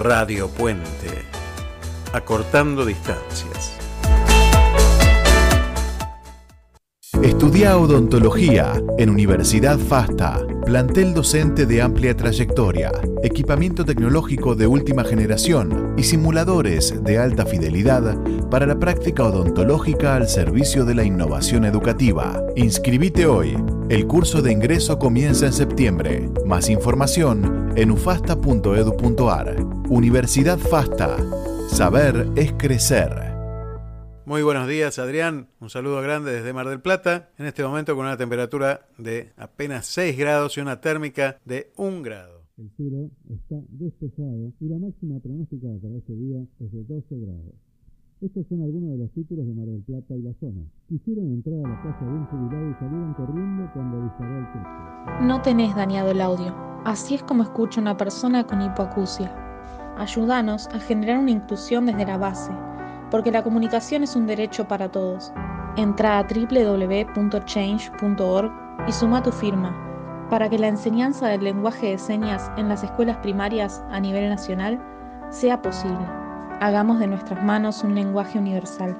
Radio Puente, acortando distancias. Estudia odontología en Universidad FASTA, plantel docente de amplia trayectoria, equipamiento tecnológico de última generación y simuladores de alta fidelidad para la práctica odontológica al servicio de la innovación educativa. Inscribite hoy. El curso de ingreso comienza en septiembre. Más información en ufasta.edu.ar. Universidad FASTA. Saber es crecer. Muy buenos días, Adrián. Un saludo grande desde Mar del Plata. En este momento con una temperatura de apenas 6 grados y una térmica de 1 grado. El cielo está despejado y la máxima pronóstica para este día es de 12 grados. Estos son algunos de los títulos de Mar del Plata y la zona. Quisieron entrar a la casa de un jubilado y salieron corriendo cuando disparó el techo. No tenés dañado el audio. Así es como escucha una persona con hipoacusia. Ayúdanos a generar una inclusión desde la base porque la comunicación es un derecho para todos. Entra a www.change.org y suma tu firma para que la enseñanza del lenguaje de señas en las escuelas primarias a nivel nacional sea posible. Hagamos de nuestras manos un lenguaje universal.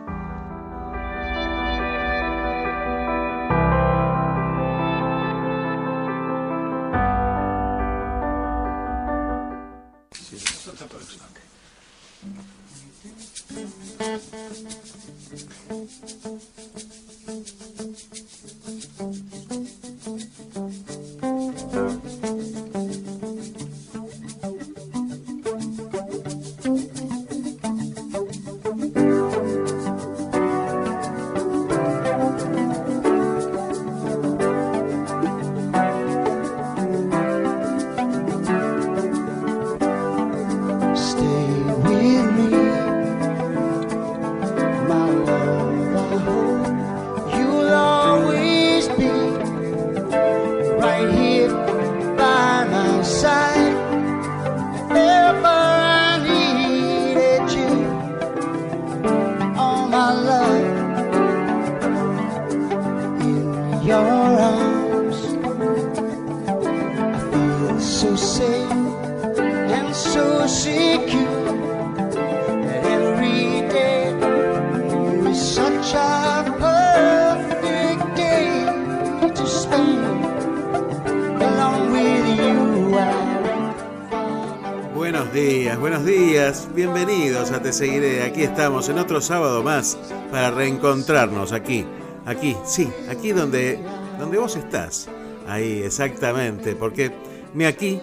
Seguiré. Aquí estamos en otro sábado más para reencontrarnos aquí. Aquí, sí, aquí donde, donde vos estás. Ahí, exactamente. Porque mi aquí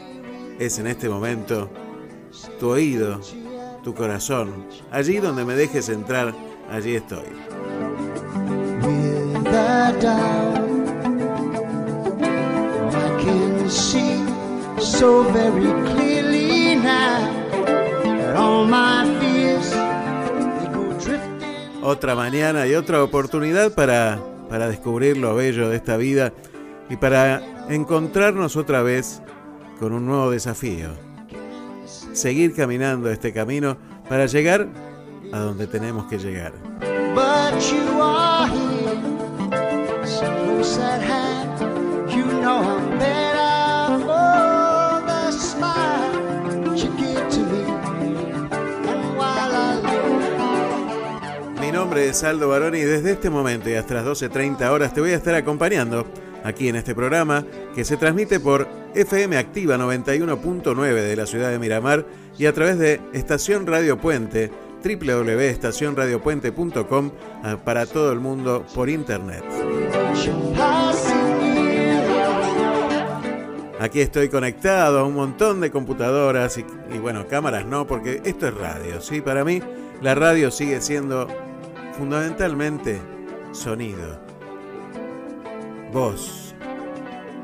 es en este momento tu oído, tu corazón. Allí donde me dejes entrar, allí estoy. Otra mañana y otra oportunidad para, para descubrir lo bello de esta vida y para encontrarnos otra vez con un nuevo desafío. Seguir caminando este camino para llegar a donde tenemos que llegar. Nombre es Baroni y desde este momento y hasta las 12.30 horas te voy a estar acompañando aquí en este programa que se transmite por FM Activa 91.9 de la ciudad de Miramar y a través de Estación Radio Puente www.estacionradiopuente.com ah, para todo el mundo por internet. Aquí estoy conectado a un montón de computadoras y, y, bueno, cámaras no, porque esto es radio, ¿sí? Para mí la radio sigue siendo fundamentalmente sonido, voz,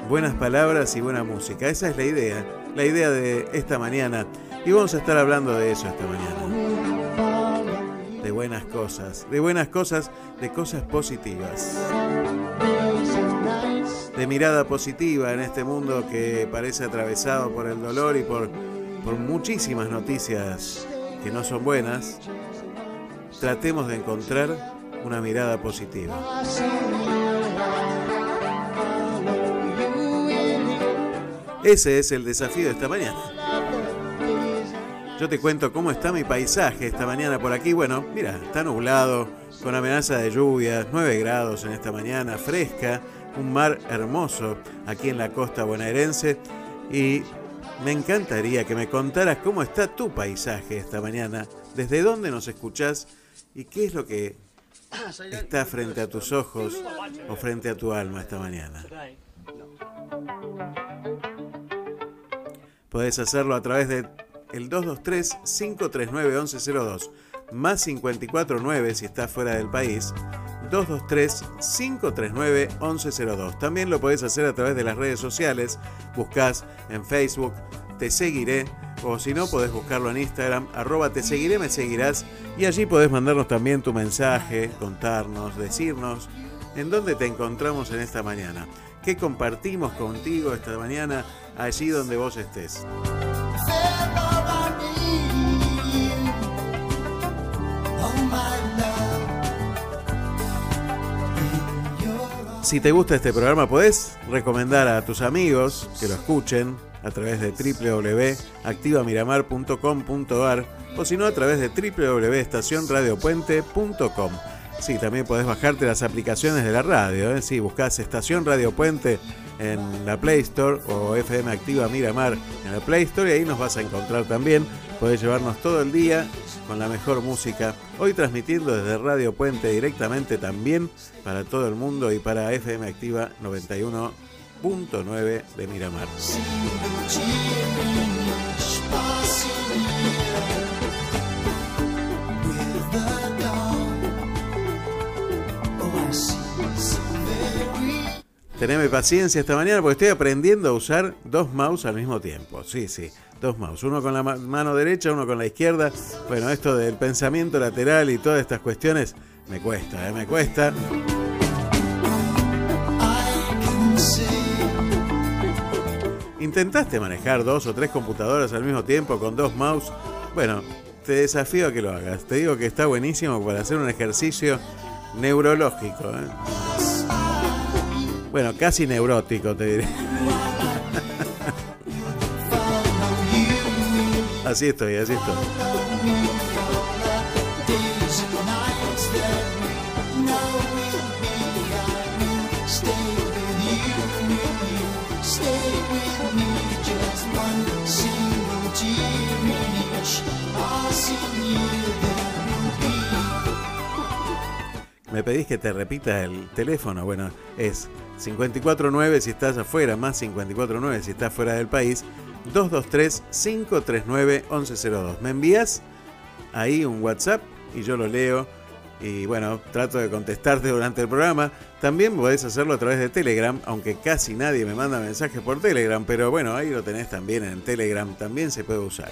buenas palabras y buena música. Esa es la idea, la idea de esta mañana. Y vamos a estar hablando de eso esta mañana. De buenas cosas, de buenas cosas, de cosas positivas. De mirada positiva en este mundo que parece atravesado por el dolor y por, por muchísimas noticias que no son buenas tratemos de encontrar una mirada positiva. Ese es el desafío de esta mañana. yo te cuento cómo está mi paisaje esta mañana por aquí. Bueno, mira, está nublado, con amenaza de lluvia, 9 grados en esta mañana, fresca, un mar hermoso aquí en la costa bonaerense. Y me encantaría que me contaras cómo está tu paisaje esta mañana, desde dónde nos escuchás y qué es lo que está frente a tus ojos o frente a tu alma esta mañana. Podés hacerlo a través de el 223-539-1102, más 549 si estás fuera del país, 223-539-1102. También lo podés hacer a través de las redes sociales, buscas en Facebook, te seguiré, o si no, podés buscarlo en Instagram, arroba te seguiré, me seguirás, y allí podés mandarnos también tu mensaje, contarnos, decirnos en dónde te encontramos en esta mañana, qué compartimos contigo esta mañana allí donde vos estés. Si te gusta este programa, podés recomendar a tus amigos que lo escuchen a través de www.activamiramar.com.ar o si no a través de www.estacionradiopuente.com. Sí, también podés bajarte las aplicaciones de la radio. ¿eh? Si buscas Estación Radio Puente en la Play Store o FM Activa Miramar en la Play Store y ahí nos vas a encontrar también. Podés llevarnos todo el día con la mejor música. Hoy transmitiendo desde Radio Puente directamente también para todo el mundo y para FM Activa 91.9 de Miramar. Teneme paciencia esta mañana porque estoy aprendiendo a usar dos mouse al mismo tiempo. Sí, sí, dos mouse. Uno con la mano derecha, uno con la izquierda. Bueno, esto del pensamiento lateral y todas estas cuestiones me cuesta, ¿eh? me cuesta. ¿Intentaste manejar dos o tres computadoras al mismo tiempo con dos mouse? Bueno, te desafío a que lo hagas. Te digo que está buenísimo para hacer un ejercicio neurológico. ¿eh? Bueno, casi neurótico, te diré. así estoy, así estoy. Me pedís que te repita el teléfono. Bueno, es 549 si estás afuera, más 549 si estás fuera del país, 223-539-1102. Me envías ahí un WhatsApp y yo lo leo y bueno, trato de contestarte durante el programa. También podés hacerlo a través de Telegram, aunque casi nadie me manda mensajes por Telegram, pero bueno, ahí lo tenés también en Telegram, también se puede usar.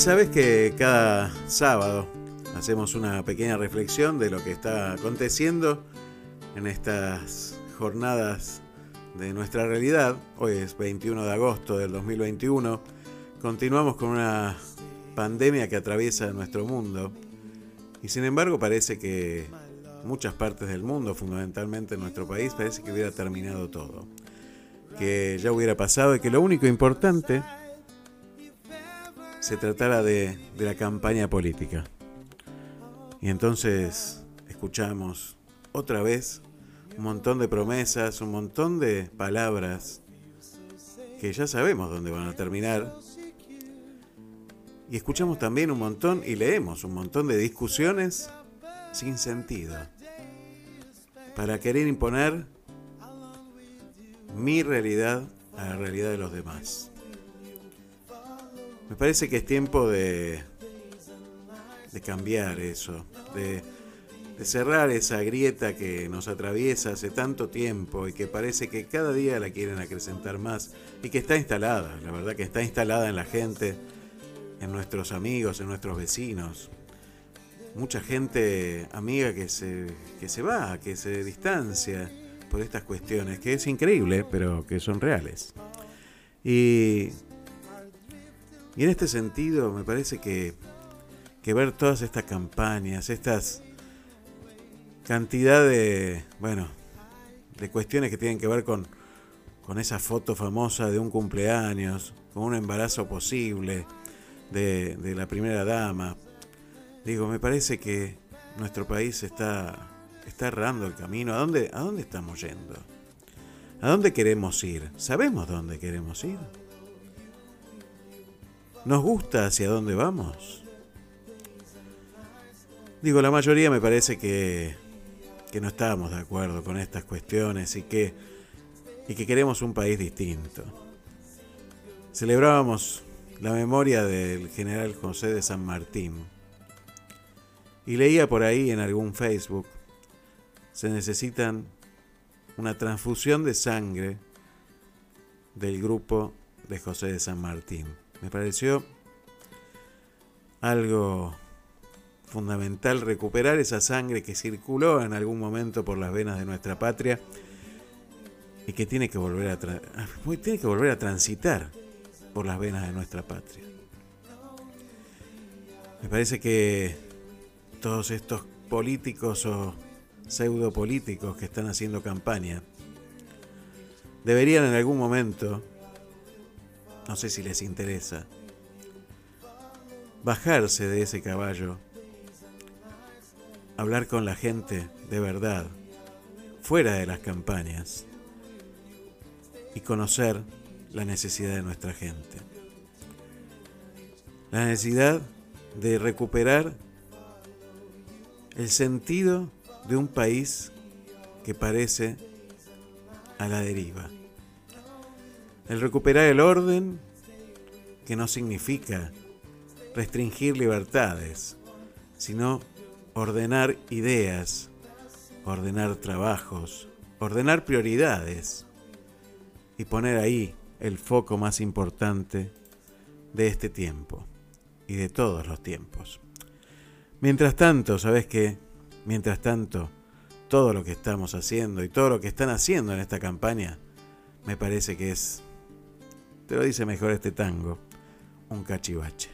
Sabes que cada sábado hacemos una pequeña reflexión de lo que está aconteciendo en estas jornadas de nuestra realidad. Hoy es 21 de agosto del 2021. Continuamos con una pandemia que atraviesa nuestro mundo y sin embargo parece que muchas partes del mundo, fundamentalmente en nuestro país, parece que hubiera terminado todo. Que ya hubiera pasado y que lo único importante se tratara de, la campaña política. Y entonces escuchamos otra vez un montón de promesas, un montón de palabras que ya sabemos dónde van a terminar. Y escuchamos también un montón y leemos un montón de discusiones sin sentido para querer imponer mi realidad a la realidad de los demás. Me parece que es tiempo de, cambiar eso, de, de cerrar esa grieta que nos atraviesa hace tanto tiempo y que parece que cada día la quieren acrecentar más y que está instalada, la verdad que está instalada en la gente, en nuestros amigos, en nuestros vecinos. Mucha gente amiga que se, que se va, que se distancia por estas cuestiones, que es increíble, pero que son reales. Y, y en este sentido me parece que, que ver todas estas campañas, estas cantidad de, bueno, de cuestiones que tienen que ver con, con esa foto famosa de un cumpleaños, con un embarazo posible de, de la primera dama. Digo, me parece que nuestro país está, está errando el camino. ¿A dónde, ¿A dónde estamos yendo? ¿A dónde queremos ir? ¿Sabemos dónde queremos ir? ¿Nos gusta hacia dónde vamos? Digo, la mayoría me parece que, que no estamos de acuerdo con estas cuestiones y que, y que queremos un país distinto. Celebrábamos la memoria del general José de San Martín y leía por ahí en algún Facebook, se necesitan una transfusión de sangre del grupo de José de San Martín. Me pareció algo fundamental recuperar esa sangre que circuló en algún momento por las venas de nuestra patria y que tiene que volver a, tiene que volver a transitar por las venas de nuestra patria. Me parece que todos estos políticos o pseudo políticos que están haciendo campaña deberían en algún momento, no sé si les interesa, bajarse de ese caballo hablar con la gente de verdad, fuera de las campañas, y conocer la necesidad de nuestra gente. La necesidad de recuperar el sentido de un país que parece a la deriva. El recuperar el orden que no significa restringir libertades, sino ordenar ideas, ordenar trabajos, ordenar prioridades y poner ahí el foco más importante de este tiempo y de todos los tiempos. Mientras tanto, ¿sabes qué? Mientras tanto, todo lo que estamos haciendo y todo lo que están haciendo en esta campaña, me parece que es, te lo dice mejor este tango, un cachivache.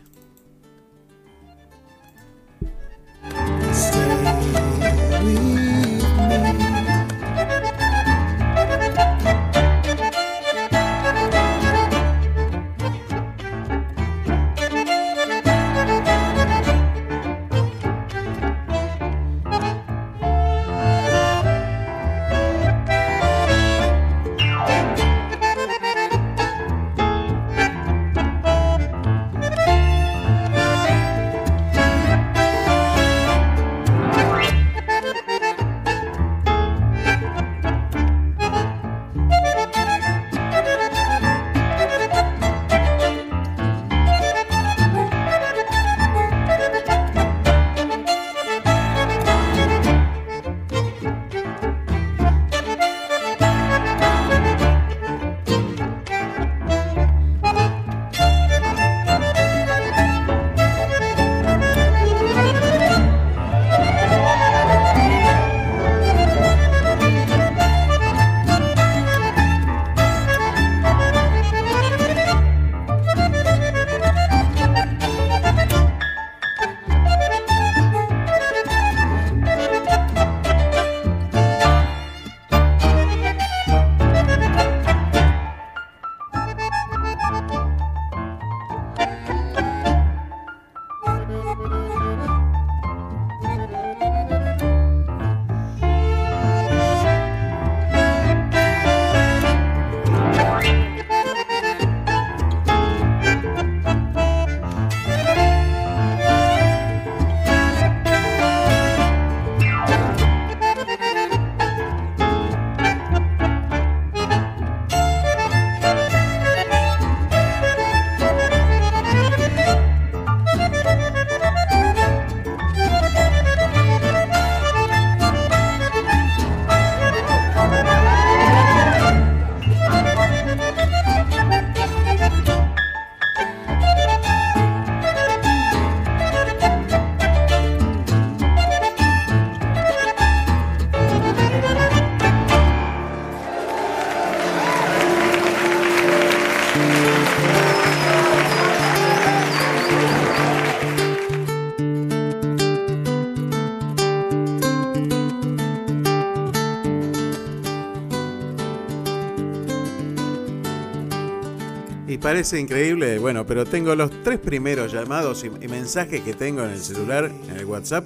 Parece increíble, bueno, pero tengo los tres primeros llamados y, mensajes que tengo en el celular, en el WhatsApp,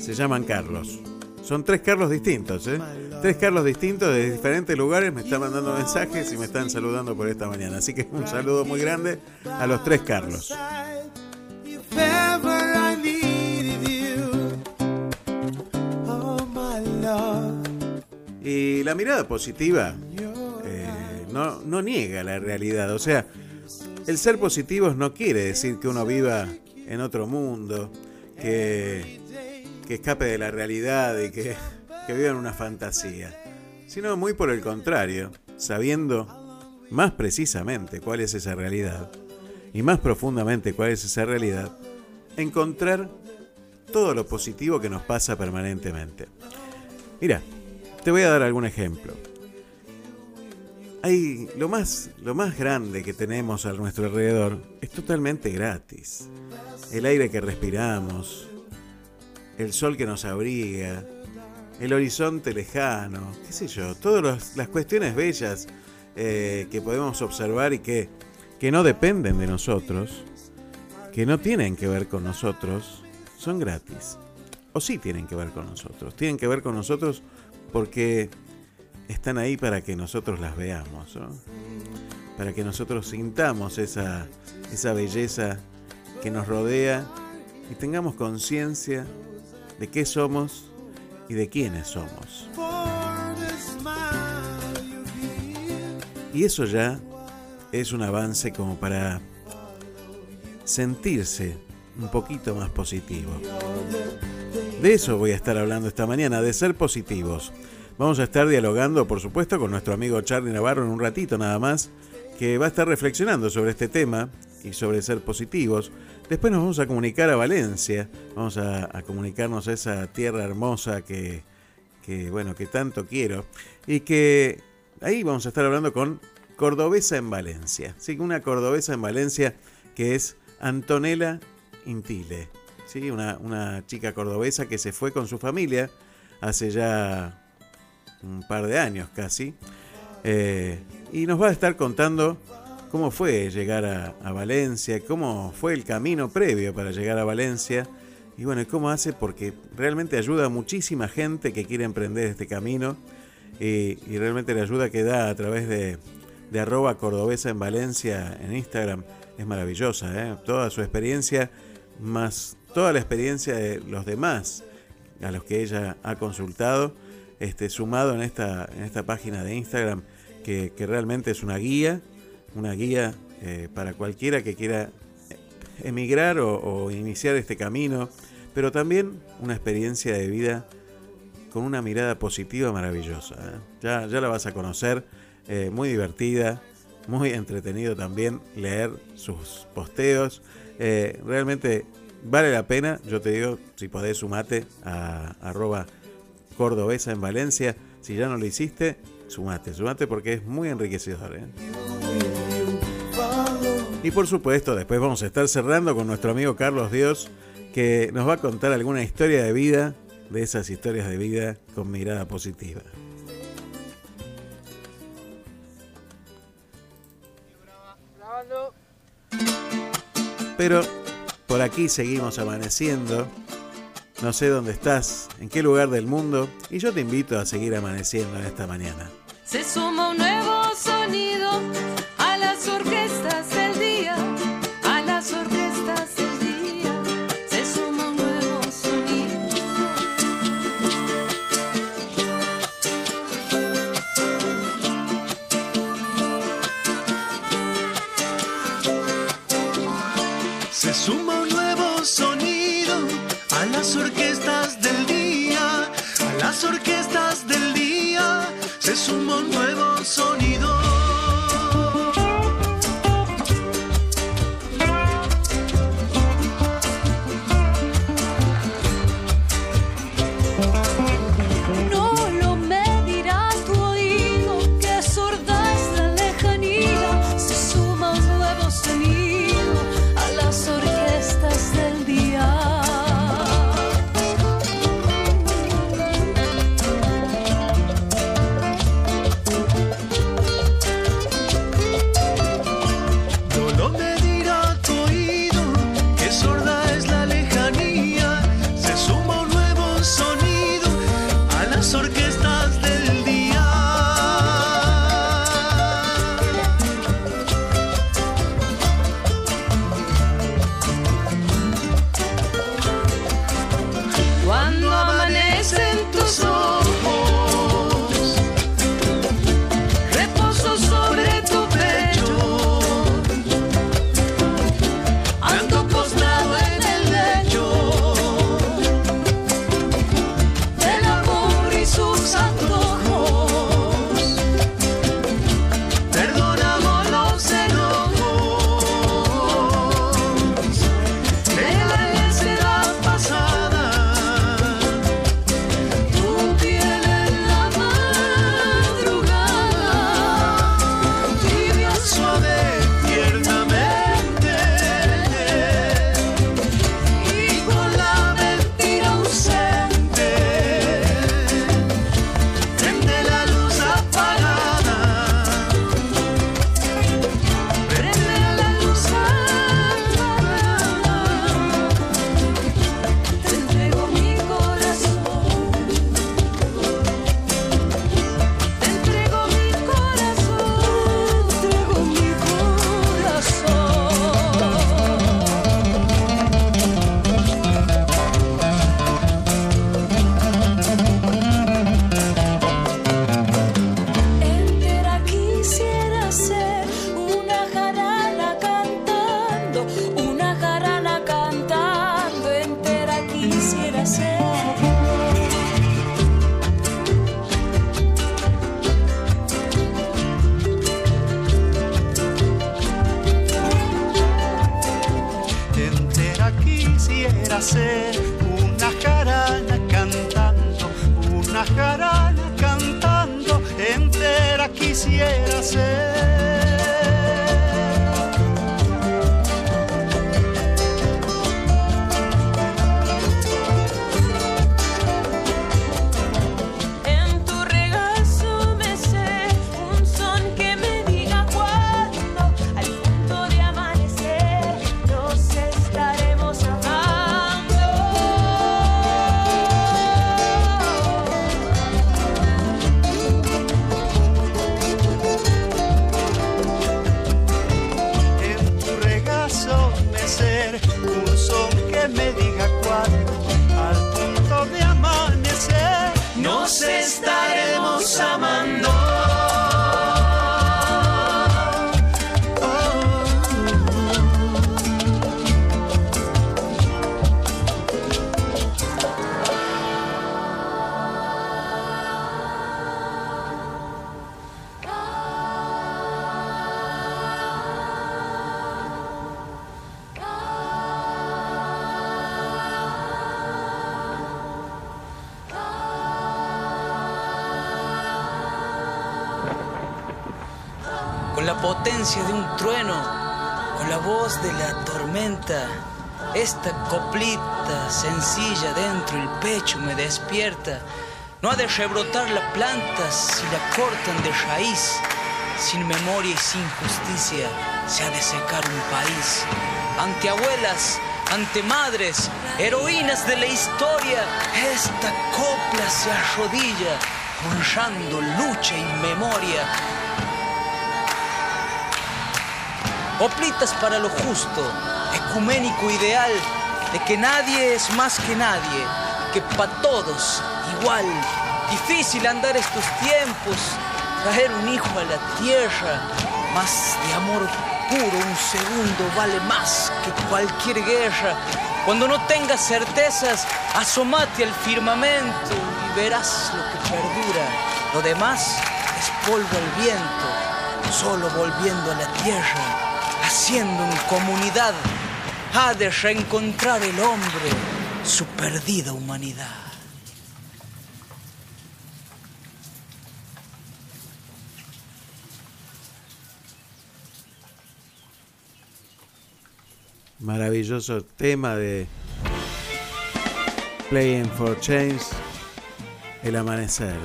se llaman Carlos. Son tres Carlos distintos, ¿eh? Tres Carlos distintos de diferentes lugares me están mandando mensajes y me están saludando por esta mañana. Así que un saludo muy grande a los tres Carlos. Y la mirada positiva no, niega la realidad. O sea, el ser positivo no quiere decir que uno viva en otro mundo, que, que escape de la realidad y que, que viva en una fantasía. Sino muy por el contrario, sabiendo más precisamente cuál es esa realidad y más profundamente cuál es esa realidad, encontrar todo lo positivo que nos pasa permanentemente. Mira, te voy a dar algún ejemplo. Hay lo más, lo más grande que tenemos a nuestro alrededor es totalmente gratis. El aire que respiramos, el sol que nos abriga, el horizonte lejano, qué sé yo, todas las cuestiones bellas eh, que podemos observar y que, que no dependen de nosotros, que no tienen que ver con nosotros, son gratis. O sí tienen que ver con nosotros. Tienen que ver con nosotros porque están ahí para que nosotros las veamos, para que nosotros sintamos esa, esa belleza que nos rodea y tengamos conciencia de qué somos y de quiénes somos. Y eso ya es un avance como para sentirse un poquito más positivo. De eso voy a estar hablando esta mañana, de ser positivos. Vamos a estar dialogando, por supuesto, con nuestro amigo Charlie Navarro en un ratito nada más, que va a estar reflexionando sobre este tema y sobre ser positivos. Después nos vamos a comunicar a Valencia, vamos a, comunicarnos a esa tierra hermosa que, que, bueno, que tanto quiero. Y que ahí vamos a estar hablando con Cordobesa en Valencia. Sí, una cordobesa en Valencia que es Antonella Intile. ¿sí? Una, una chica cordobesa que se fue con su familia hace ya un par de años casi. Eh, y nos va a estar contando cómo fue llegar a, Valencia, cómo fue el camino previo para llegar a Valencia. Y bueno, cómo hace porque realmente ayuda a muchísima gente que quiere emprender este camino. Y, realmente la ayuda que da a través de, arroba cordobesa en Valencia en Instagram es maravillosa. ¿eh? Toda su experiencia, más toda la experiencia de los demás a los que ella ha consultado este, sumado en esta, en esta página de Instagram, que, realmente es una guía, una guía eh, para cualquiera que quiera emigrar o, iniciar este camino, pero también una experiencia de vida con una mirada positiva maravillosa. ¿eh? Ya, ya la vas a conocer, eh, muy divertida, muy entretenido también leer sus posteos. realmente vale la pena, yo te digo, si podés sumate a arroba cordobesa en Valencia. Si ya no lo hiciste, sumate, sumate porque es muy enriquecedor. ¿eh? Y por supuesto, después vamos a estar cerrando con nuestro amigo Carlos Dios, que nos va a contar alguna historia de vida, de esas historias de vida con mirada positiva. Pero por aquí seguimos amaneciendo no sé dónde estás, en qué lugar del mundo, y yo te invito a seguir amaneciendo en esta mañana. Se suma un nuevo sonido sonido. Sencilla dentro el pecho me despierta. No ha de rebrotar la planta si la cortan de raíz. Sin memoria y sin justicia se ha de secar un país. Ante abuelas, ante madres, heroínas de la historia, esta copla se arrodilla, honrando lucha y memoria. Oplitas para lo justo, ecuménico ideal, de que nadie es más que nadie, que para todos igual. Difícil andar estos tiempos, traer un hijo a la tierra, más de amor puro, un segundo vale más que cualquier guerra. Cuando no tengas certezas, asomate al firmamento y verás lo que perdura. Lo demás es polvo al viento, solo volviendo a la tierra haciendo en comunidad, ha de reencontrar el hombre su perdida humanidad. Maravilloso tema de Playing for Change, El Amanecer.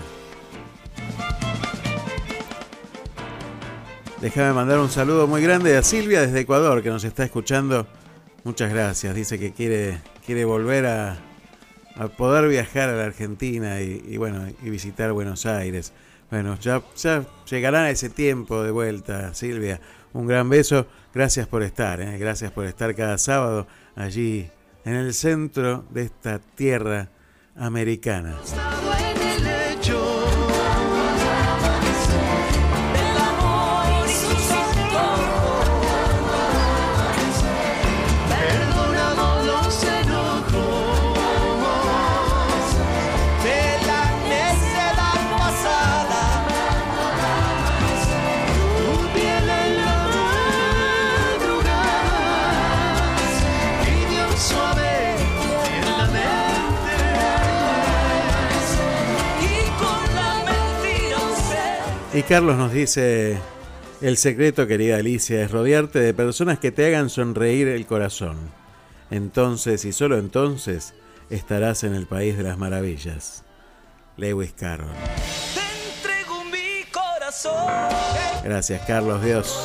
Déjame mandar un saludo muy grande a Silvia desde Ecuador que nos está escuchando. Muchas gracias. Dice que quiere, quiere volver a, a poder viajar a la Argentina y, bueno, y visitar Buenos Aires. Bueno, ya, ya llegará ese tiempo de vuelta, Silvia. Un gran beso. Gracias por estar, ¿eh? gracias por estar cada sábado allí en el centro de esta tierra americana. Y Carlos nos dice, el secreto, querida Alicia, es rodearte de personas que te hagan sonreír el corazón. Entonces, y solo entonces, estarás en el país de las maravillas. Lewis Carroll. Te entrego mi corazón. Gracias, Carlos, Dios.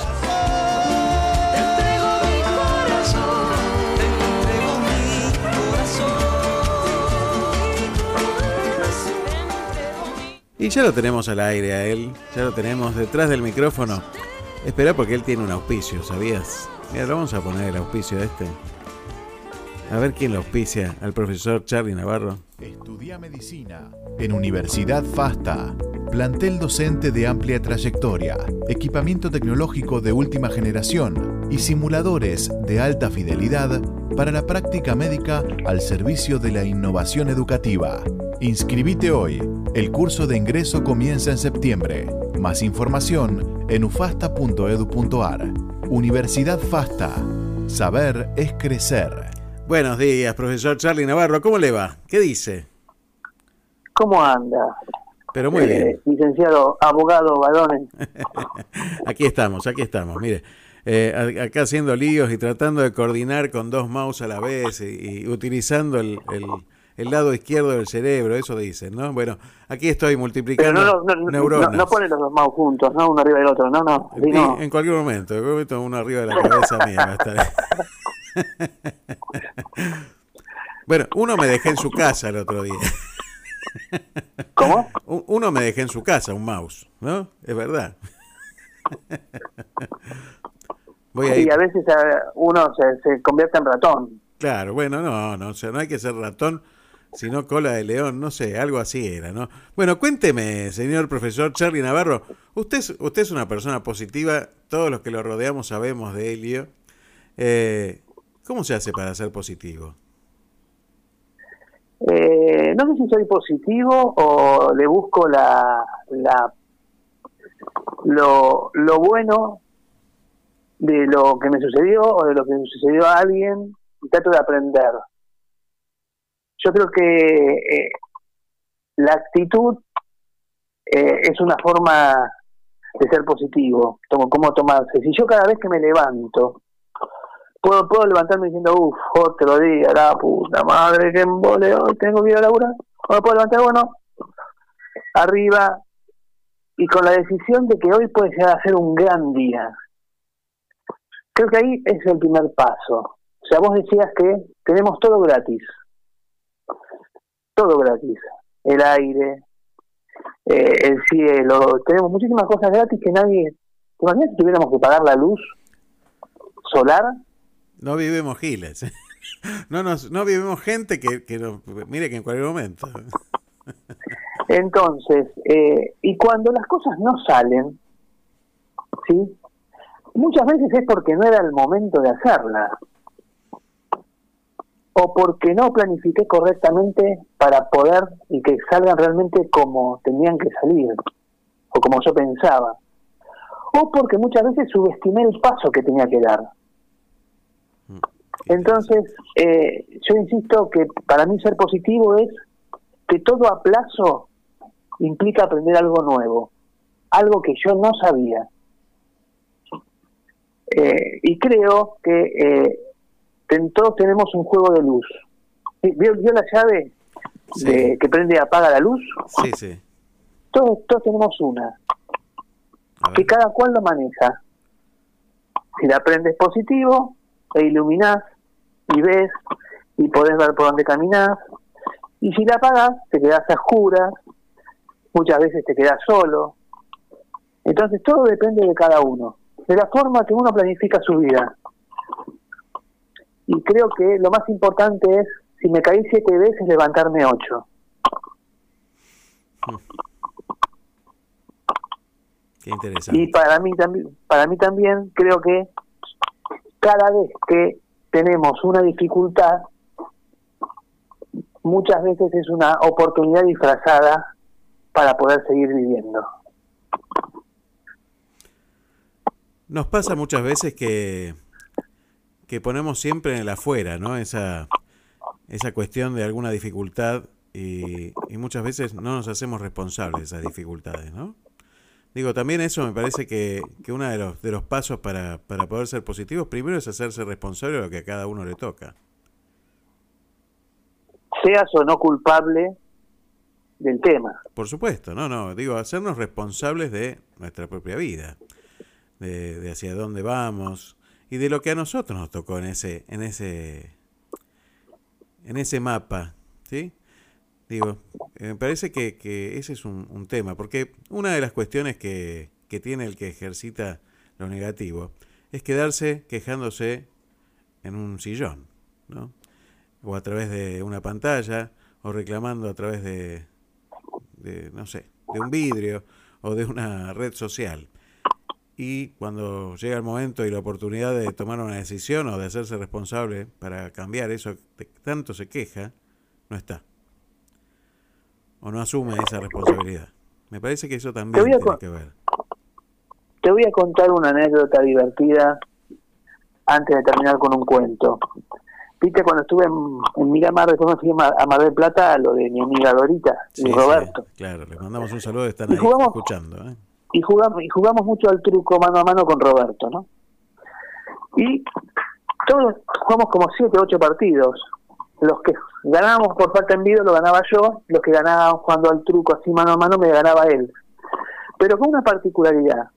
Y ya lo tenemos al aire a él, ya lo tenemos detrás del micrófono. Espera porque él tiene un auspicio, ¿sabías? Mira, le vamos a poner el auspicio este. A ver quién lo auspicia, al profesor Charlie Navarro. Estudia medicina en Universidad FASTA. Plantel docente de amplia trayectoria, equipamiento tecnológico de última generación y simuladores de alta fidelidad para la práctica médica al servicio de la innovación educativa. Inscribite hoy. El curso de ingreso comienza en septiembre. Más información en ufasta.edu.ar. Universidad FASTA. Saber es crecer. Buenos días, profesor Charlie Navarro. ¿Cómo le va? ¿Qué dice? ¿Cómo anda? Pero muy bien. eh, licenciado, abogado, varones. Aquí estamos, aquí estamos. Mire, eh, acá haciendo líos y tratando de coordinar con dos mouse a la vez y, y utilizando el, el- el lado izquierdo del cerebro, eso dicen, ¿no? Bueno, aquí estoy multiplicando no, no, no, neuronas. no, no ponen los dos mouse juntos, ¿no? Uno arriba del otro, no, no. Sí, en cualquier momento, en cualquier momento uno arriba de la cabeza mía va a estar. bueno, uno me dejé en su casa el otro día. ¿Cómo? Un- Uno me dejé en su casa, un mouse, ¿no? Es verdad. Voy a veces uno se, se convierte en ratón. Claro, bueno, no, no, o sea, no hay que ser ratón, sino cola de león, no sé, algo así era, ¿no? Bueno, cuénteme, señor profesor Charlie Navarro, usted es, usted es una persona positiva, todos los que lo rodeamos sabemos de Helio. Eh, ¿Cómo se hace para ser positivo? Eh, no sé si soy positivo o le busco la, la lo, lo bueno de lo que me sucedió o de lo que sucedió a alguien y trato de aprender. Yo creo que eh, la actitud eh, es una forma de ser positivo, como cómo tomarse. Si yo cada vez que me levanto puedo, puedo levantarme diciendo, uff, otro día, la puta madre, que embole, tengo que ir a laburar. ¿O me puedo levantar? Bueno, arriba, y con la decisión de que hoy puede llegar a ser un gran día. Creo que ahí es el primer paso. O sea, vos decías que tenemos todo gratis. Todo gratis. El aire, eh, el cielo, tenemos muchísimas cosas gratis que nadie... ¿Te imaginas si tuviéramos que pagar la luz solar? No vivimos giles. No, nos, no vivimos gente que, que nos- mire que en cualquier momento. Entonces, eh, y cuando las cosas no salen, ¿sí? Muchas veces es porque no era el momento de hacerla. O porque no planifiqué correctamente para poder y que salgan realmente como tenían que salir. O como yo pensaba. O porque muchas veces subestimé el paso que tenía que dar. Entonces, eh, yo insisto que para mí ser positivo es que todo a plazo implica aprender algo nuevo, algo que yo no sabía. Eh, y creo que eh, ten- todos tenemos un juego de luz. ¿Vio, vio la llave Sí. de- que prende y apaga la luz? Sí, sí. Todos, todos tenemos una, que cada cual lo maneja. Si la prendes positivo, te iluminás y ves y podés ver por dónde caminás. Y si la apagas, te quedás a oscuras, muchas veces te quedás solo. Entonces todo depende de cada uno, de la forma que uno planifica su vida. Y creo que lo más importante es, si me caí siete veces, levantarme ocho. Qué interesante. Y para mí también, para mí también creo que cada vez que tenemos una dificultad, muchas veces es una oportunidad disfrazada para poder seguir viviendo. Nos pasa muchas veces que, que ponemos siempre en el afuera, ¿no? Esa, esa cuestión de alguna dificultad y, y muchas veces no nos hacemos responsables de esas dificultades, ¿no? Digo, también eso me parece que, que uno de los, de los pasos para, para poder ser positivos, primero es hacerse responsable de lo que a cada uno le toca. Seas o no culpable del tema. Por supuesto, no, no, digo, hacernos responsables de nuestra propia vida, de, de hacia dónde vamos y de lo que a nosotros nos tocó en ese, en ese, en ese mapa, ¿sí? Digo, eh, me parece que, que ese es un, un tema, porque una de las cuestiones que, que tiene el que ejercita lo negativo es quedarse quejándose en un sillón, ¿no? O a través de una pantalla, o reclamando a través de, de, no sé, de un vidrio o de una red social. Y cuando llega el momento y la oportunidad de tomar una decisión o de hacerse responsable para cambiar eso que tanto se queja, no está. O no asume esa responsabilidad. Me parece que eso también tiene que ver. Te voy a contar una anécdota divertida antes de terminar con un cuento. viste cuando estuve en, en Miramar, después me fui a Mar- del Plata, lo de mi amiga Dorita Sí, y sí, Roberto. claro, les mandamos un saludo, están ahí jugamos- escuchando. ¿eh? Y jugamos y jugamos mucho al truco mano a mano con Roberto, ¿no? Y todos jugamos como siete, ocho partidos. Los que ganábamos por falta en vida lo ganaba yo, los que ganábamos jugando al truco así mano a mano me ganaba él. Pero con una particularidad.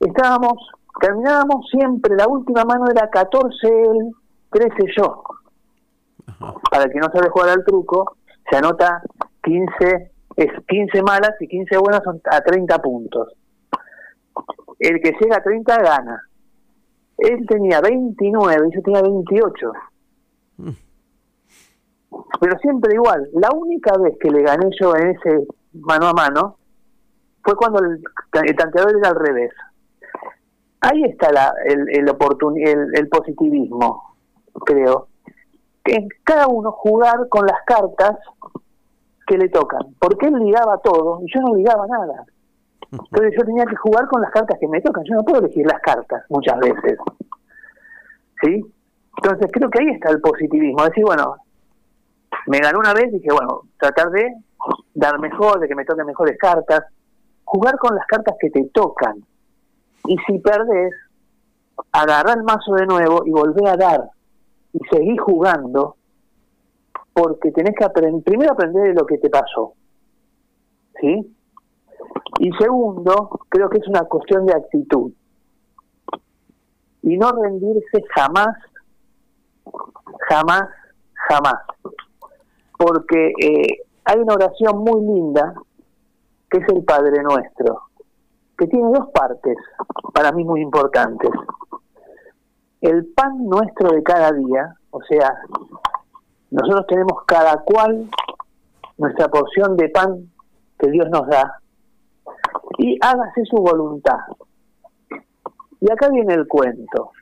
Estábamos, terminábamos siempre, la última mano era 14 él, 13 yo. Para el que no sabe jugar al truco, se anota 15, es 15 malas y 15 buenas son a 30 puntos. El que llega a 30 gana. Él tenía 29 y yo tenía 28. Pero siempre igual. La única vez que le gané yo en ese mano a mano fue cuando el, tanteador era al revés. Ahí está la, el, el, oportun- el, el positivismo, creo. Que cada uno jugar con las cartas que le tocan. Porque él ligaba todo y yo no ligaba nada. Entonces yo tenía que jugar con las cartas que me tocan. Yo no puedo elegir las cartas muchas veces. ¿Sí? Entonces creo que ahí está el positivismo. Decir, bueno, me ganó una vez dije, bueno, tratar de dar mejor, de que me toquen mejores cartas. Jugar con las cartas que te tocan. Y si perdés, agarrar el mazo de nuevo y volver a dar. Y seguir jugando. Porque tenés que aprender, primero aprender de lo que te pasó. ¿Sí? Y segundo, creo que es una cuestión de actitud. Y no rendirse jamás, jamás, jamás. Porque eh, hay una oración muy linda, que es el Padre Nuestro, que tiene dos partes, para mí muy importantes. El pan nuestro de cada día, o sea, nosotros tenemos cada cual nuestra porción de pan que Dios nos da, y hágase su voluntad. Y acá viene el cuento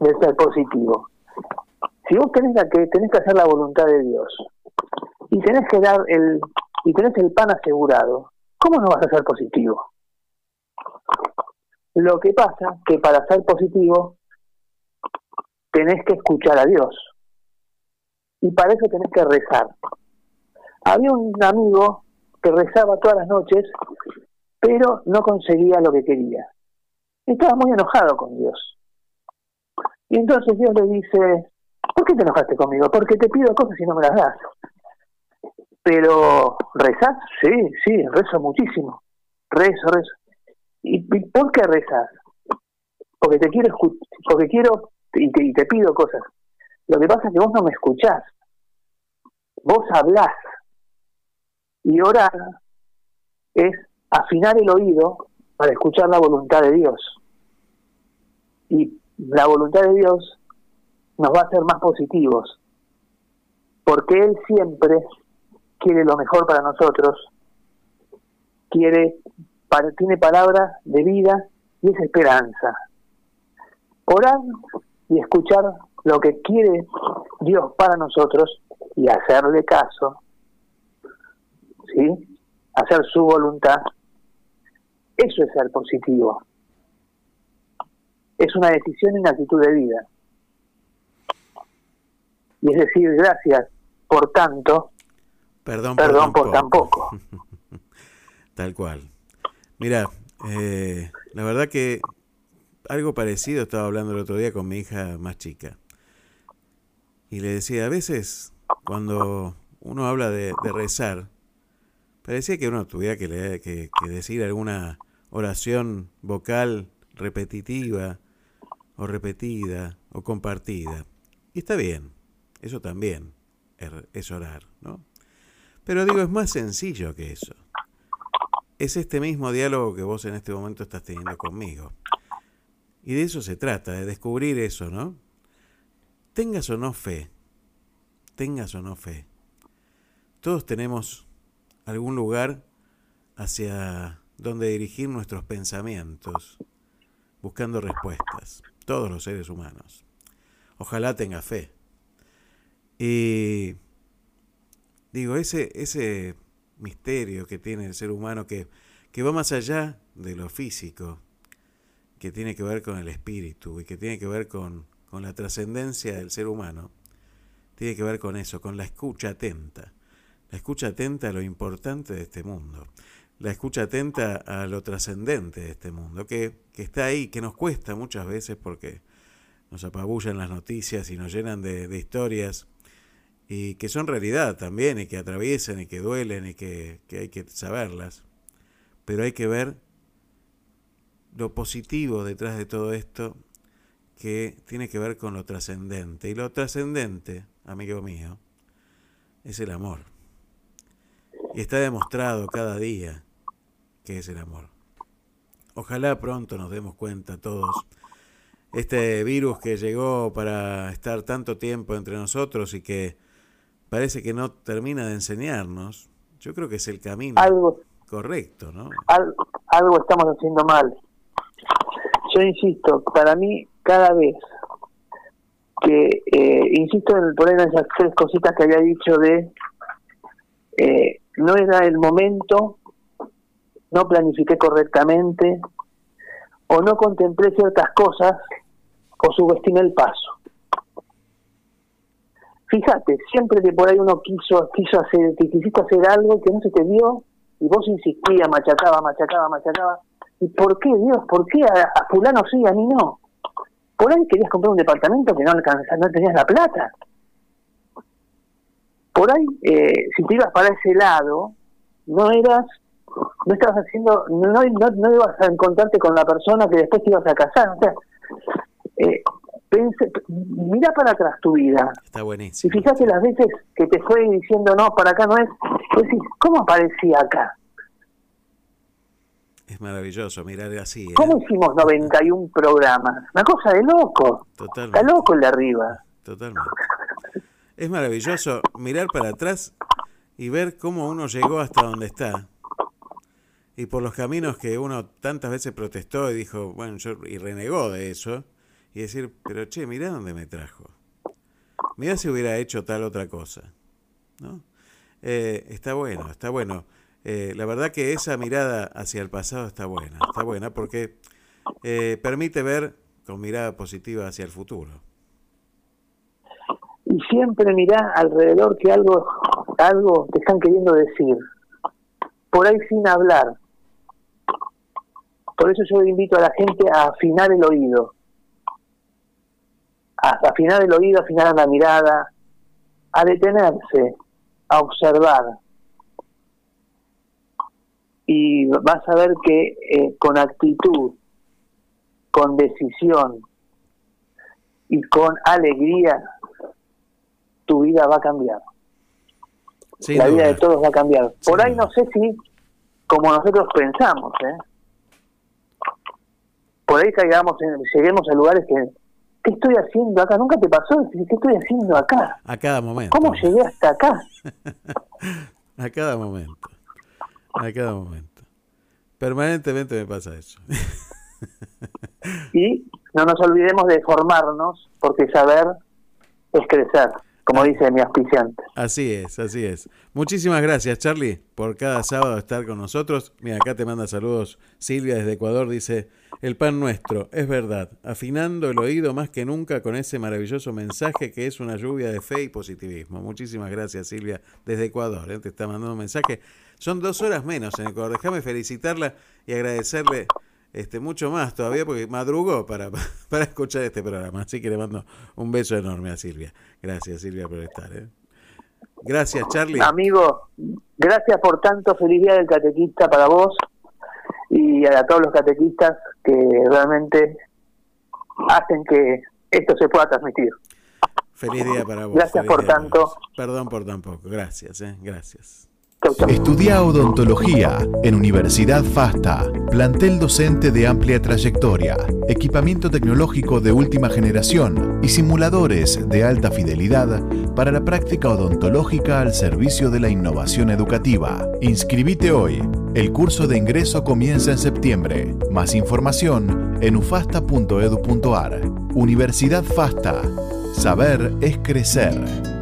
de ser positivo. Si vos tenés que, tenés que hacer la voluntad de Dios y tenés que dar el y tenés el pan asegurado, ¿cómo no vas a ser positivo? Lo que pasa que para ser positivo tenés que escuchar a Dios y para eso tenés que rezar. Había un amigo que rezaba todas las noches, pero no conseguía lo que quería. Estaba muy enojado con Dios. Y entonces Dios le dice, ¿por qué te enojaste conmigo? Porque te pido cosas y no me las das. Pero, ¿rezás? Sí, sí, rezo muchísimo. Rezo, rezo. ¿Y por qué rezas? Porque te quiero porque quiero y te, y te pido cosas. Lo que pasa es que vos no me escuchás. Vos hablás. Y orar es afinar el oído para escuchar la voluntad de Dios. Y la voluntad de Dios nos va a hacer más positivos, porque Él siempre quiere lo mejor para nosotros, quiere, para- tiene palabras de vida y es esperanza. Orar y escuchar lo que quiere Dios para nosotros y hacerle caso, ¿sí? Hacer su voluntad. Eso es ser positivo. Es una decisión y una actitud de vida. Y es decir, gracias por tanto, Perdón, perdón por tan poco. Tal cual. Mira, eh, la verdad que algo parecido estaba hablando el otro día con mi hija más chica. Y le decía, a veces cuando uno habla de, rezar, parecía que uno tuviera que, que, decir alguna oración vocal repetitiva o repetida o compartida. Y está bien, eso también es orar, ¿no? Pero digo, es más sencillo que eso. Es este mismo diálogo que vos en este momento estás teniendo conmigo. Y de eso se trata, de descubrir eso, ¿no? Tengas o no fe, tengas o no fe. Todos tenemos algún lugar hacia donde dirigir nuestros pensamientos, buscando respuestas. Todos los seres humanos. Ojalá tenga fe. Y digo, ese, ese misterio que tiene el ser humano que, que va más allá de lo físico, que tiene que ver con el espíritu y que tiene que ver con, con la trascendencia del ser humano, tiene que ver con eso, con la escucha atenta. La escucha atenta a lo importante de este mundo. La escucha atenta a lo trascendente de este mundo, que, que está ahí, que nos cuesta muchas veces porque nos apabullan las noticias y nos llenan de, de historias y que son realidad también y que atraviesan y que duelen y que, que hay que saberlas. Pero hay que ver lo positivo detrás de todo esto que tiene que ver con lo trascendente. Y lo trascendente, amigo mío, es el amor. Y está demostrado cada día que es el amor. Ojalá pronto nos demos cuenta todos. Este virus que llegó para estar tanto tiempo entre nosotros y que parece que no termina de enseñarnos, yo creo que es el camino Algo, correcto, ¿no? al- algo estamos haciendo mal. Yo insisto, para mí, cada vez que, eh, insisto en poner esas tres cositas que había dicho de, eh, no era el momento, no planifiqué correctamente, o no contemplé ciertas cosas, o subestimé el paso. Fíjate, siempre que por ahí uno quiso, quiso hacer, que quisiste hacer algo que no se te dio, y vos insistías, machacaba, machacaba, machacaba. ¿Y por qué, Dios? ¿Por qué a, a fulano sí, a mí no? Por ahí querías comprar un departamento que no alcanza, no tenías la plata. Por ahí, eh, si te ibas para ese lado, no eras, no estabas haciendo, no, no, no ibas a encontrarte con la persona que después te ibas a casar. O sea, eh, pense, mira para atrás tu vida. Está Y buenísimo. fíjate las veces que te fue diciendo, no, para acá no es, decís, ¿cómo aparecía acá? Es maravilloso mirar así. ¿eh? ¿Cómo hicimos 91 programas? Una cosa de loco. Está loco el de arriba. Totalmente. Es maravilloso mirar para atrás y ver cómo uno llegó hasta donde está. Y por los caminos que uno tantas veces protestó y dijo, bueno, yo y renegó de eso. Y decir, pero che, mirá dónde me trajo. Mirá si hubiera hecho tal otra cosa. ¿No? Eh, está bueno, está bueno. Eh, la verdad que esa mirada hacia el pasado está buena. Está buena porque eh, permite ver con mirada positiva hacia el futuro. Y siempre mirá alrededor que algo, algo te están queriendo decir. Por ahí sin hablar. Por eso yo invito a la gente a afinar el oído. A afinar el oído, afinar la mirada, a detenerse, a observar. Y vas a ver que eh, con actitud, con decisión y con alegría, tu vida va a cambiar. La vida de todos va a cambiar. Por ahí no sé si, como nosotros pensamos, ¿eh? por ahí caigamos, lleguemos a lugares que, ¿qué estoy haciendo acá? ¿Nunca te pasó? ¿Qué estoy haciendo acá? A cada momento. ¿Cómo llegué hasta acá? A cada momento. A cada momento. Permanentemente me pasa eso. Y no nos olvidemos de formarnos, porque saber es crecer, como dice mi auspiciante. Así es, así es. Muchísimas gracias, Charlie, por cada sábado estar con nosotros. Mira, acá te manda saludos Silvia desde Ecuador. Dice, el pan nuestro, es verdad, afinando el oído más que nunca con ese maravilloso mensaje que es una lluvia de fe y positivismo. Muchísimas gracias, Silvia, desde Ecuador. ¿eh? Te está mandando un mensaje. Son dos horas menos en Ecuador. Déjame felicitarla y agradecerle este, mucho más todavía porque madrugó para, para escuchar este programa. Así que le mando un beso enorme a Silvia. Gracias, Silvia, por estar. ¿eh? Gracias, Charlie. Amigo, gracias por tanto. Feliz día del catequista para vos y a todos los catequistas que realmente hacen que esto se pueda transmitir. Feliz día para vos. Gracias por tanto. Perdón por tan poco. Gracias, ¿eh? Gracias. Estudia odontología en Universidad FASTA, plantel docente de amplia trayectoria, equipamiento tecnológico de última generación y simuladores de alta fidelidad para la práctica odontológica al servicio de la innovación educativa. Inscribite hoy. El curso de ingreso comienza en septiembre. Más información en ufasta.edu.ar. Universidad FASTA. Saber es crecer.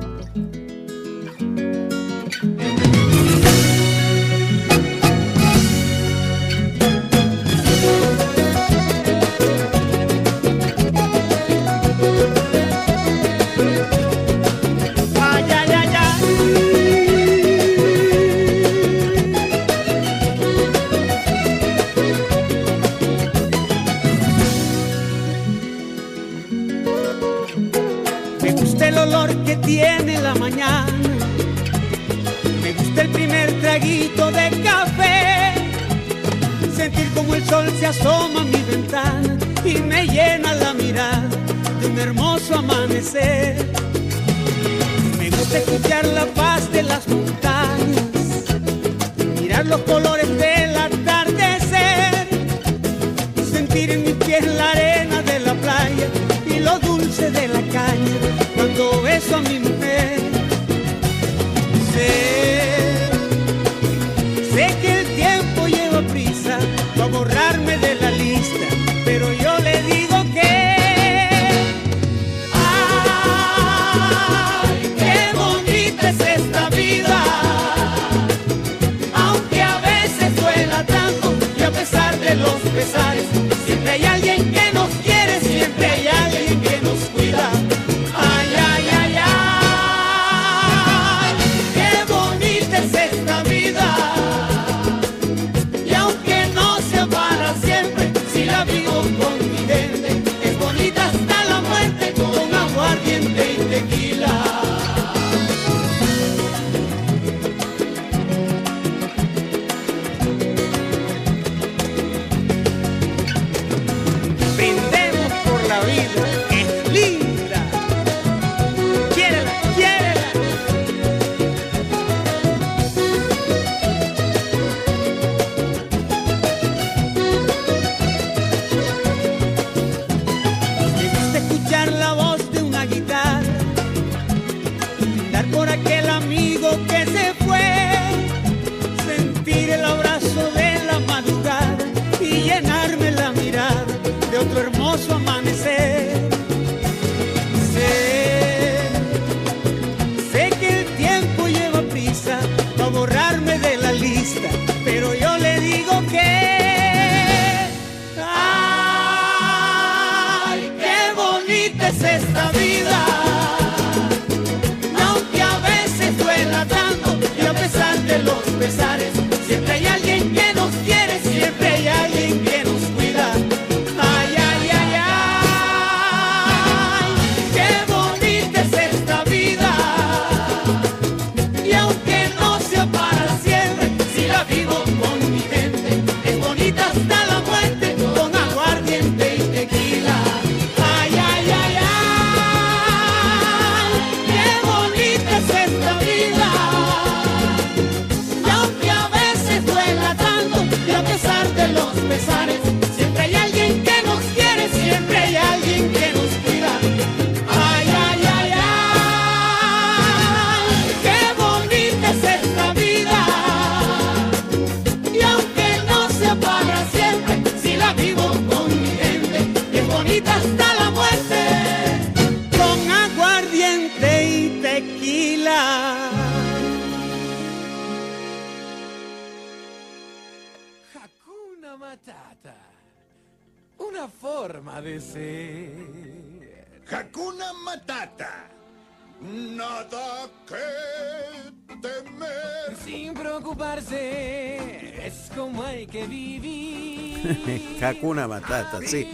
Matata, sí.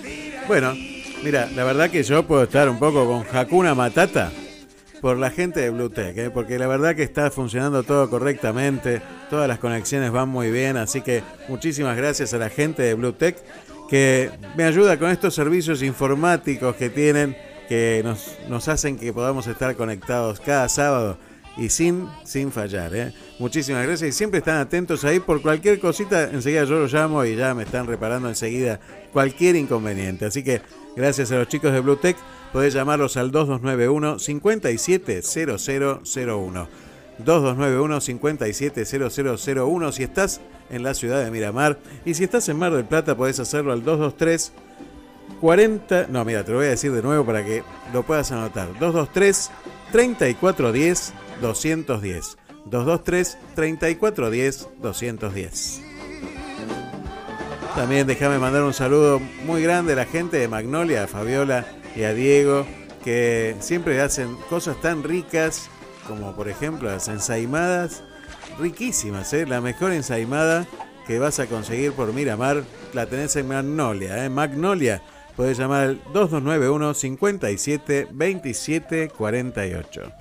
Bueno, mira, la verdad que yo puedo estar un poco con Hakuna Matata por la gente de Bluetech, ¿eh? porque la verdad que está funcionando todo correctamente, todas las conexiones van muy bien, así que muchísimas gracias a la gente de Bluetech que me ayuda con estos servicios informáticos que tienen, que nos, nos hacen que podamos estar conectados cada sábado y sin, sin fallar. ¿eh? Muchísimas gracias y siempre están atentos ahí por cualquier cosita. Enseguida yo los llamo y ya me están reparando enseguida cualquier inconveniente. Así que gracias a los chicos de Bluetech podés llamarlos al 2291 570001. 2291 570001 si estás en la ciudad de Miramar y si estás en Mar del Plata podés hacerlo al 223 40 no mira te lo voy a decir de nuevo para que lo puedas anotar 223 3410 210 223 3410 210 también déjame mandar un saludo muy grande a la gente de Magnolia, a Fabiola y a Diego, que siempre hacen cosas tan ricas como por ejemplo las ensaimadas, riquísimas, ¿eh? la mejor ensaimada que vas a conseguir por Miramar la tenés en Magnolia, ¿eh? Magnolia, Podés llamar al 2291 57 27 48.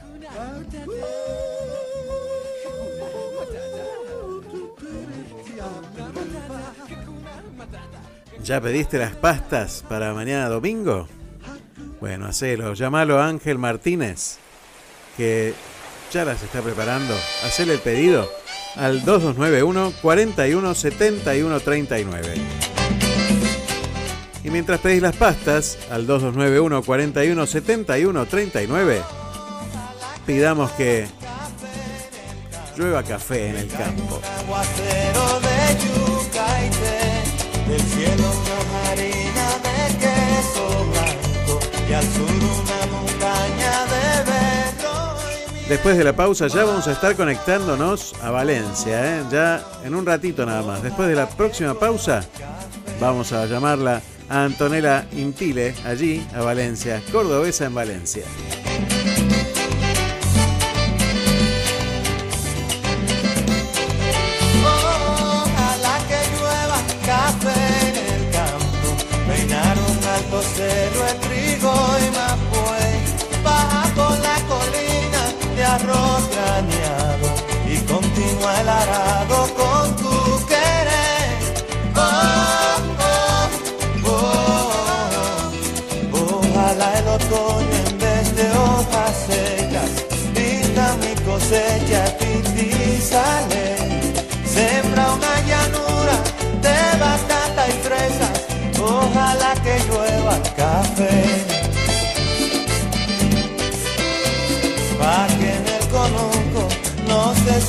¿Ya pediste las pastas para mañana domingo? Bueno, hacelo. Llamalo a Ángel Martínez, que ya las está preparando. Hacele el pedido al 2291 41 71 39. Y mientras pedís las pastas al 2291 41 71 39, pidamos que llueva café en el campo. Después de la pausa ya vamos a estar conectándonos a Valencia, ¿eh? ya en un ratito nada más. Después de la próxima pausa vamos a llamarla a Antonella Intile, allí a Valencia, cordobesa en Valencia.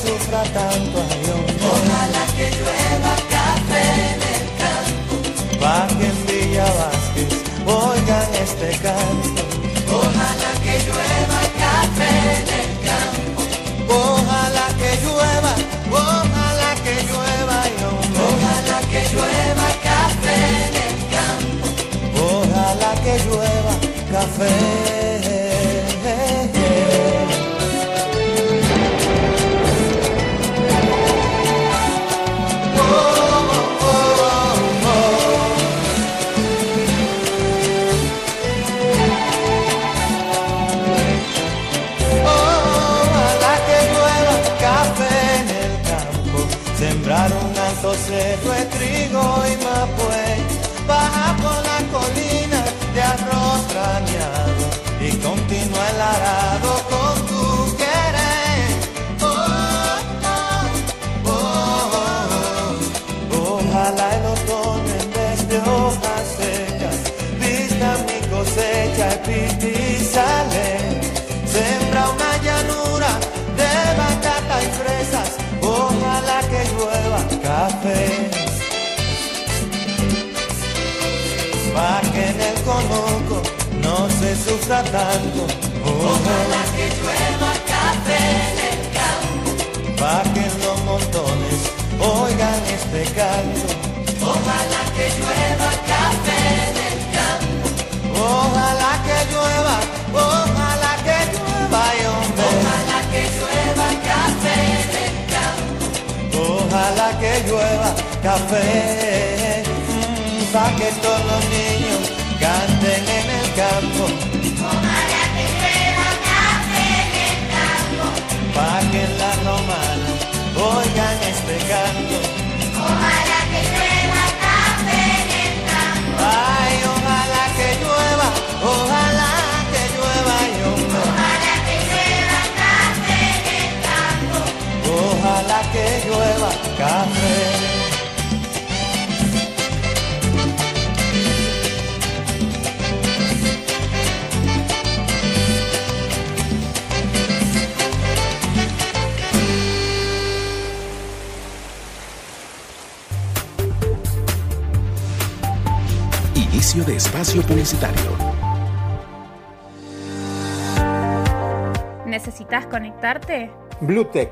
Sufra tanto ayón. Ojalá que llueva café en el campo. Pa' que en Villa Vázquez oigan este canto. Ojalá que llueva café en el campo. Ojalá que llueva, ojalá que llueva y. Ojalá que llueva café en el campo. Ojalá que llueva café. Café. Pa' que en el conuco no se sufra tanto, ojalá que llueva café en el campo. Pa' que los montones oigan este canto, ojalá que llueva que llueva café. mm, Pa' que todos los niños canten en el campo. Ojalá que llueva café en el campo. Pa' que en la romana oigan este canto. Ojalá que llueva café. Inicio de espacio publicitario. ¿Necesitas conectarte? Bluetech,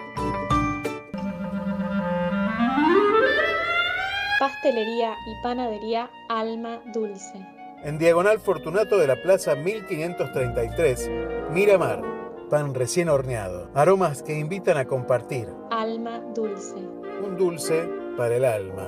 Pastelería y panadería Alma Dulce. En Diagonal Fortunato de la Plaza 1533, Miramar. Pan recién horneado. Aromas que invitan a compartir. Alma Dulce. Un dulce para el alma.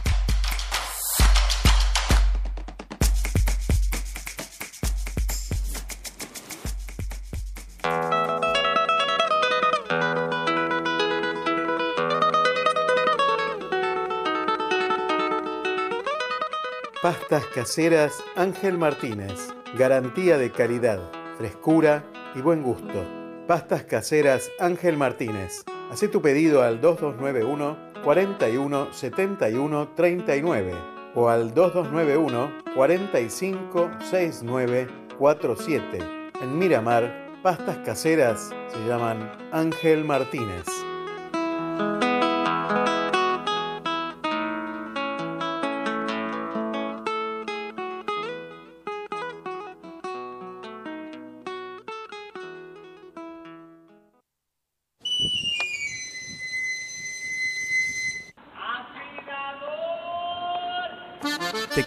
Pastas caseras Ángel Martínez. Garantía de calidad, frescura y buen gusto. Pastas caseras Ángel Martínez. Haz tu pedido al 2291 41 71 39 o al 2291 45 69 47. En Miramar, pastas caseras se llaman Ángel Martínez.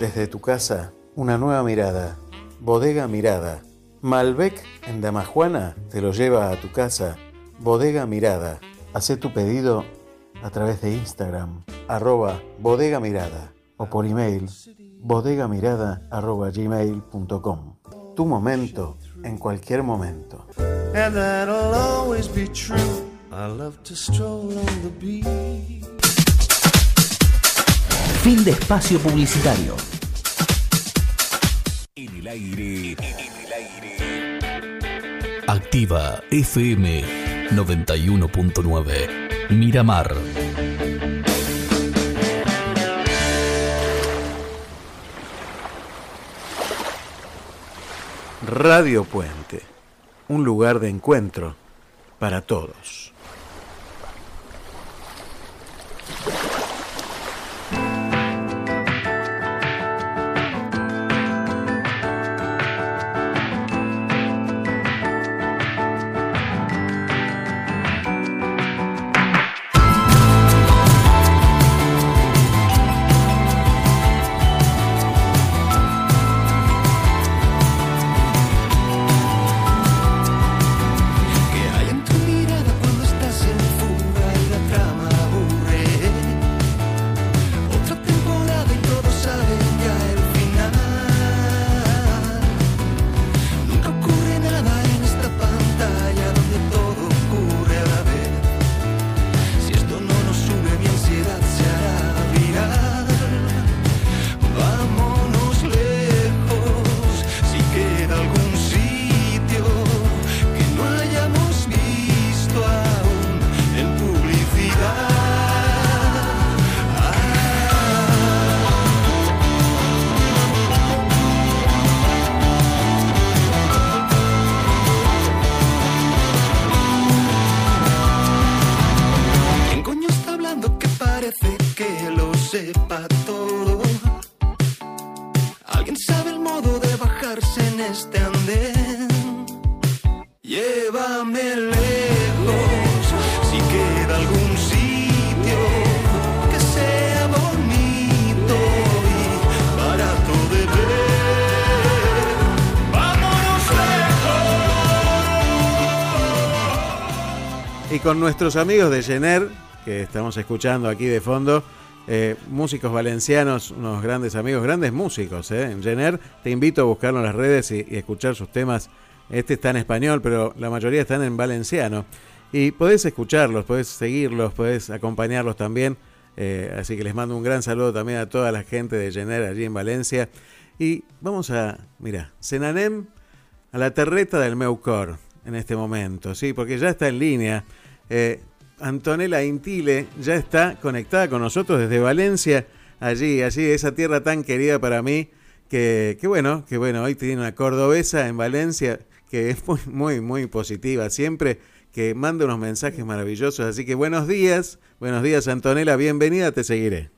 Desde tu casa, una nueva mirada. Bodega Mirada. Malbec en Damajuana te lo lleva a tu casa. Bodega Mirada. Hacé tu pedido a través de Instagram, arroba bodega mirada o por email bodegamirada arroba gmail.com. Tu momento en cualquier momento. And that'll always be true. I love to stroll on the beach. Fin de espacio publicitario. En el aire. En el aire. Activa FM 91.9. Miramar. Radio Puente. Un lugar de encuentro para todos. Con nuestros amigos de Jenner, que estamos escuchando aquí de fondo, eh, músicos valencianos, unos grandes amigos, grandes músicos. Eh. En Jenner te invito a buscarlo en las redes y, escuchar sus temas. Este está en español, pero la mayoría están en valenciano. Y podés escucharlos, podés seguirlos, podés acompañarlos también. Eh, así que les mando un gran saludo también a toda la gente de Jenner allí en Valencia. Y vamos a, mira, Senanem a la terreta del Meucor en este momento, ¿sí? Porque ya está en línea. Eh, Antonella Intile ya está conectada con nosotros desde Valencia, allí, allí, esa tierra tan querida para mí, que, que bueno, que bueno, hoy tiene una cordobesa en Valencia que es muy, muy, muy positiva, siempre que manda unos mensajes maravillosos, así que buenos días, buenos días Antonella, bienvenida, te seguiré.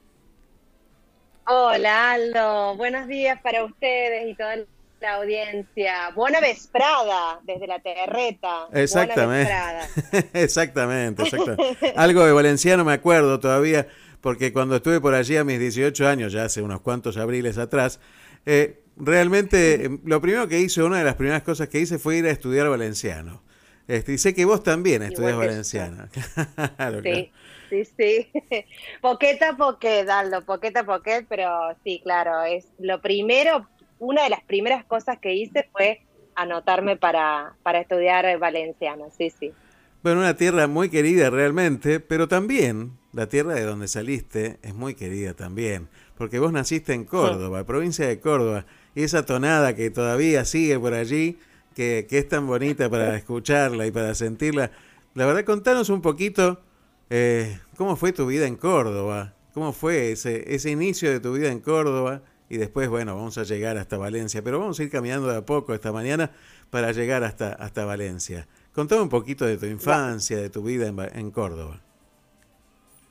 Hola Aldo, buenos días para ustedes y toda la audiencia. Buena vesprada desde la terreta. Exactamente. Exactamente, exactamente. Algo de valenciano me acuerdo todavía, porque cuando estuve por allí a mis 18 años, ya hace unos cuantos abriles atrás, eh, realmente lo primero que hice, una de las primeras cosas que hice fue ir a estudiar valenciano. Este, y sé que vos también estudias valenciano. Claro, claro. Sí, sí, sí. Poqueta, poquet, Aldo, poqueta, poquet, pero sí, claro, es lo primero, una de las primeras cosas que hice fue anotarme para, para estudiar valenciano, sí, sí. Bueno, una tierra muy querida realmente, pero también la tierra de donde saliste es muy querida también, porque vos naciste en Córdoba, provincia de Córdoba, y esa tonada que todavía sigue por allí, que, que es tan bonita para escucharla y para sentirla. La verdad, contanos un poquito eh, cómo fue tu vida en Córdoba, cómo fue ese, ese inicio de tu vida en Córdoba, y después, bueno, vamos a llegar hasta Valencia, pero vamos a ir caminando de a poco esta mañana para llegar hasta, hasta Valencia. Contame un poquito de tu infancia, de tu vida en, Córdoba.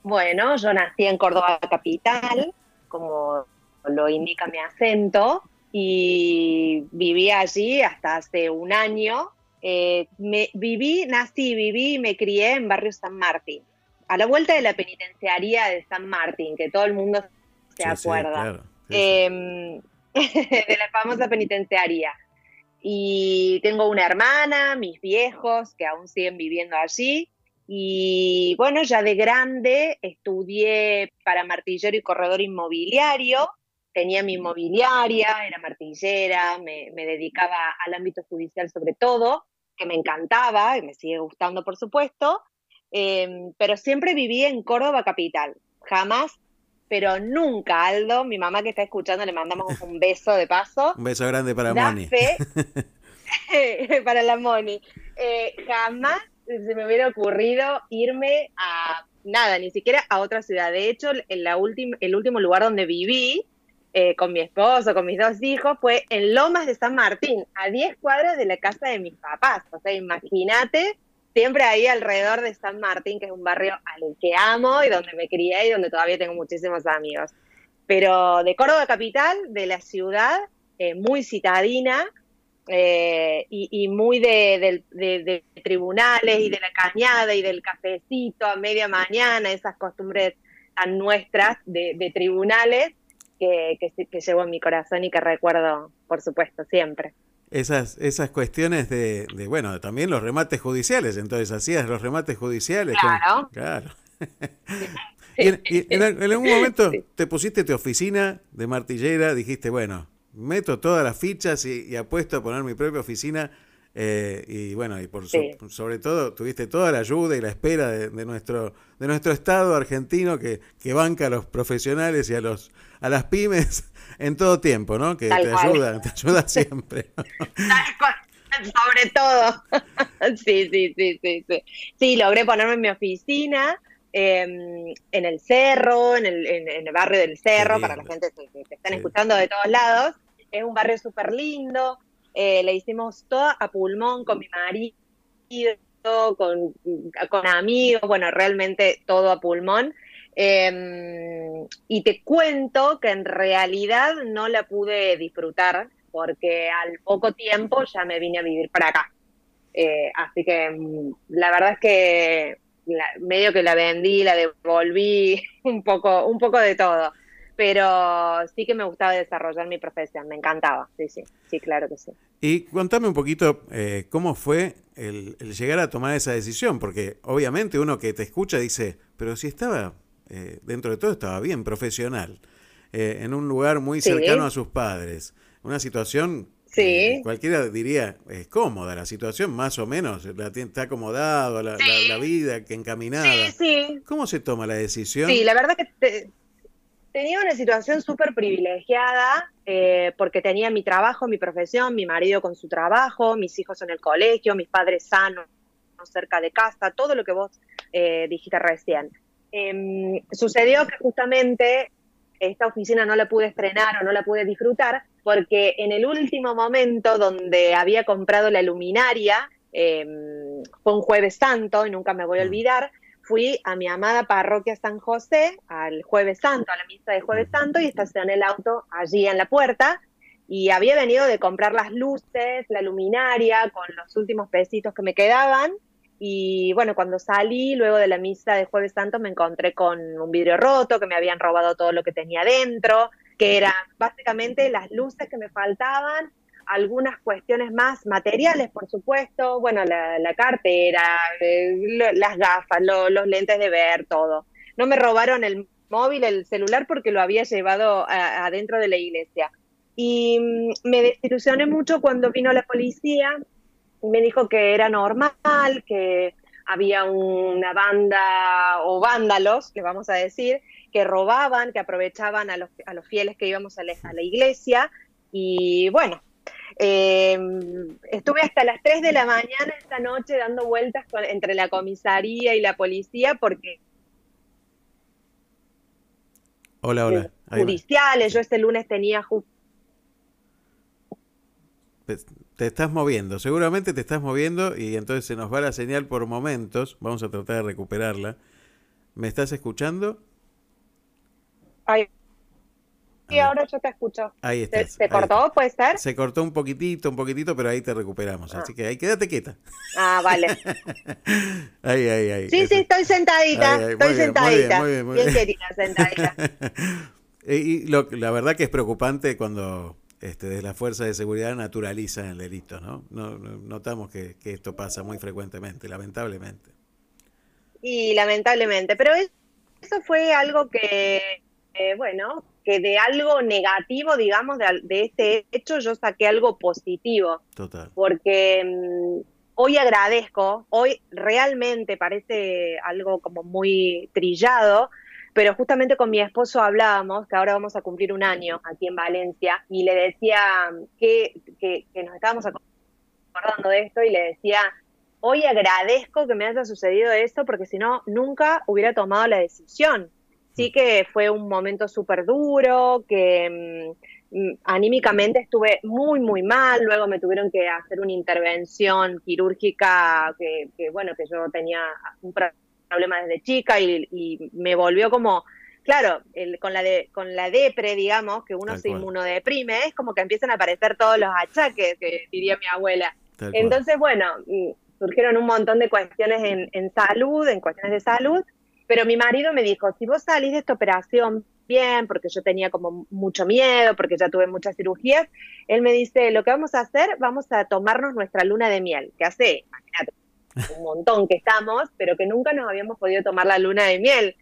Bueno, yo nací en Córdoba capital, como lo indica mi acento, y viví allí hasta hace un año. Eh, me, viví, nací, viví y me crié en barrio San Martín, a la vuelta de la penitenciaría de San Martín, que todo el mundo se Sí, sí, acuerda. Claro. Em, de la famosa penitenciaría. Y tengo una hermana, mis viejos, que aún siguen viviendo allí. Y bueno, ya de grande estudié para martillero y corredor inmobiliario. Tenía mi inmobiliaria, era martillera, me, me dedicaba al ámbito judicial sobre todo, que me encantaba y me sigue gustando, por supuesto. Em, pero siempre viví en Córdoba capital. Jamás, pero nunca, Aldo, mi mamá que está escuchando, le mandamos un beso de paso. Un beso grande para Da Moni. fe para la Moni. Eh, jamás se me hubiera ocurrido irme a nada, ni siquiera a otra ciudad. De hecho, en la última, el último lugar donde viví eh, con mi esposo, con mis dos hijos, fue en Lomas de San Martín, a 10 cuadras de la casa de mis papás. O sea, imagínate, siempre ahí alrededor de San Martín, que es un barrio al que amo y donde me crié y donde todavía tengo muchísimos amigos. Pero de Córdoba capital, de la ciudad, eh, muy citadina, eh, y, muy de, tribunales y de la cañada y del cafecito a media mañana, esas costumbres tan nuestras de, tribunales que, que, que llevo en mi corazón y que recuerdo, por supuesto, siempre. Esas, esas cuestiones de, de, bueno, también los remates judiciales. Entonces, hacías los remates judiciales. con- Claro. claro. y en, y en- en algún momento te pusiste tu oficina de martillera, dijiste, bueno, meto todas las fichas y, y apuesto a poner mi propia oficina. eh, y bueno, y por so- sobre todo tuviste toda la ayuda y la espera de, de nuestro de nuestro Estado argentino que, que banca a los profesionales y a los a las pymes en todo tiempo, ¿no? Que Tal te cual. ayuda, te ayuda siempre. Sobre todo. sí, sí, sí, sí, sí. Sí, logré ponerme en mi oficina, eh, en el cerro, en el, en- en el barrio del cerro, para la gente que, que- que están escuchando de todos lados. Es un barrio súper lindo. eh, le hicimos todo a pulmón con mi marido, con, con amigos, bueno, realmente todo a pulmón. Eh, y te cuento que en realidad no la pude disfrutar porque al poco tiempo ya me vine a vivir para acá. Eh, así que mm, la verdad es que medio que la vendí, la devolví, un poco, un poco de todo. Pero sí que me gustaba desarrollar mi profesión, me encantaba, sí, sí, sí, claro que sí. Y contame un poquito eh, cómo fue el llegar a tomar esa decisión, porque obviamente uno que te escucha dice, pero si estaba, eh, dentro de todo estaba bien, profesional, eh, en un lugar muy Sí. cercano a sus padres, una situación, Sí. eh, cualquiera diría, es cómoda la situación, más o menos, la, está acomodado, la, la- la vida que encaminada. ¿Cómo se toma la decisión? Sí, la verdad que te- tenía una situación súper privilegiada eh, porque tenía mi trabajo, mi profesión, mi marido con su trabajo, mis hijos en el colegio, mis padres sanos cerca de casa, todo lo que vos eh, dijiste recién. Em, sucedió que justamente esta oficina no la pude estrenar o no la pude disfrutar porque en el último momento donde había comprado la luminaria, em, fue un jueves santo y nunca me voy a olvidar, fui a mi amada parroquia San José al jueves santo, a la misa de jueves santo y estacioné el auto allí en la puerta y había venido de comprar las luces, la luminaria con los últimos pesitos que me quedaban y bueno, cuando salí luego de la misa de jueves santo me encontré con un vidrio roto, que me habían robado todo lo que tenía dentro, que eran básicamente las luces que me faltaban, algunas cuestiones más materiales, por supuesto, bueno, la, la cartera, eh, las gafas, lo- los lentes de ver, todo. No me robaron el móvil, el celular, porque lo había llevado adentro de la iglesia. Y mm, me desilusioné mucho cuando vino la policía me dijo que era normal, que había una banda o vándalos, le vamos a decir, que robaban, que aprovechaban a los, a los fieles que íbamos a la, a la iglesia. Y bueno, eh, estuve hasta las 3 de la mañana esta noche dando vueltas con- entre la comisaría y la policía porque Hola, hola. Ahí va. judiciales, yo este lunes tenía ju- Te, te estás moviendo, seguramente te estás moviendo y entonces se nos va la señal por momentos. Vamos a tratar de recuperarla. ¿Me estás escuchando? Ay, y ahora yo te escucho. Ahí ¿Se, estás. se ahí cortó? ¿Puede ser? Se cortó un poquitito, un poquitito, pero ahí te recuperamos. Así que ahí quédate quieta. Ah, vale. Ahí, ahí, ahí. Sí, sí, estoy sentadita. Ahí, ahí, muy estoy bien, muy bien, sentadita. muy bien, muy bien bien. querida, sentadita. Y, y lo- la verdad que es preocupante cuando este, desde la fuerza de seguridad naturalizan el delito, ¿no? No- no- notamos que, que esto pasa muy frecuentemente, lamentablemente. Y lamentablemente, pero es- eso fue algo que, eh, bueno, que de algo negativo, digamos, de, de este hecho, yo saqué algo positivo, Total. porque mm, hoy agradezco, hoy realmente parece algo como muy trillado, pero justamente con mi esposo hablábamos, que ahora vamos a cumplir un año aquí en Valencia, y le decía que, que, que nos estábamos acordando de esto y le decía, hoy agradezco que me haya sucedido eso porque si no, nunca hubiera tomado la decisión. Sí que fue un momento súper duro, que mm, mm, anímicamente estuve muy, muy mal, luego me tuvieron que hacer una intervención quirúrgica que, que, bueno, que yo tenía un pro- problema desde chica y, y me volvió como, claro, el- con, la de, con la depre, digamos, que uno Tal se cual. inmunodeprime, es como que empiezan a aparecer todos los achaques que diría mi abuela. Tal cual. Entonces, bueno, mm, surgieron un montón de cuestiones en, en salud, en cuestiones de salud, pero mi marido me dijo, si vos salís de esta operación bien, porque yo tenía como mucho miedo, porque ya tuve muchas cirugías, él me dice, lo que vamos a hacer, vamos a tomarnos nuestra luna de miel, que hace, imagínate, un montón que estamos, pero que nunca nos habíamos podido tomar la luna de miel.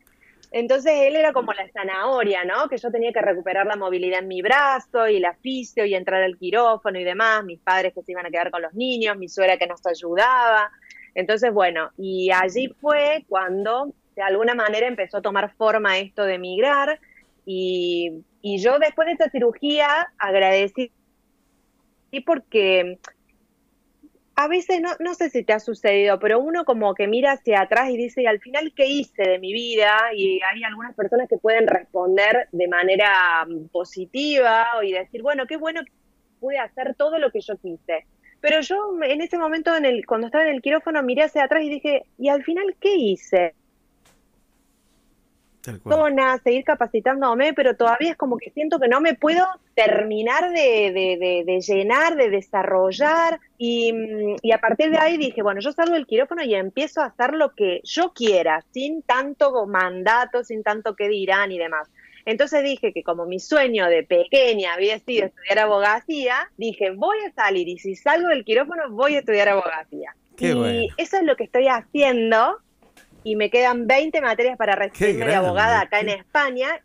Entonces él era como la zanahoria, ¿no? Que yo tenía que recuperar la movilidad en mi brazo y la fisio y entrar al quirófano y demás, mis padres que se iban a quedar con los niños, mi suegra que nos ayudaba. Entonces, bueno, y allí fue cuando de alguna manera empezó a tomar forma esto de migrar y, y yo después de esta cirugía agradecí porque a veces, no, no sé si te ha sucedido, pero uno como que mira hacia atrás y dice, "¿Y al final, ¿qué hice de mi vida? Y hay algunas personas que pueden responder de manera mm, positiva y decir, bueno, qué bueno que pude hacer todo lo que yo quise. Pero yo en ese momento, en el, cuando estaba en el quirófano, miré hacia atrás y dije, ¿y al final qué hice? Zona, seguir capacitándome, pero todavía es como que siento que no me puedo terminar de, de- de- de llenar, de desarrollar. Y, mm, y a partir de ahí dije, bueno, yo salgo del quirófano y empiezo a hacer lo que yo quiera, sin tanto mandato, sin tanto que dirán y demás. Entonces dije que como mi sueño de pequeña había sido estudiar abogacía, dije, voy a salir y si salgo del quirófano voy a estudiar abogacía. Qué y bueno. eso es lo que estoy haciendo y me quedan 20 materias para recibirme de abogada acá en España.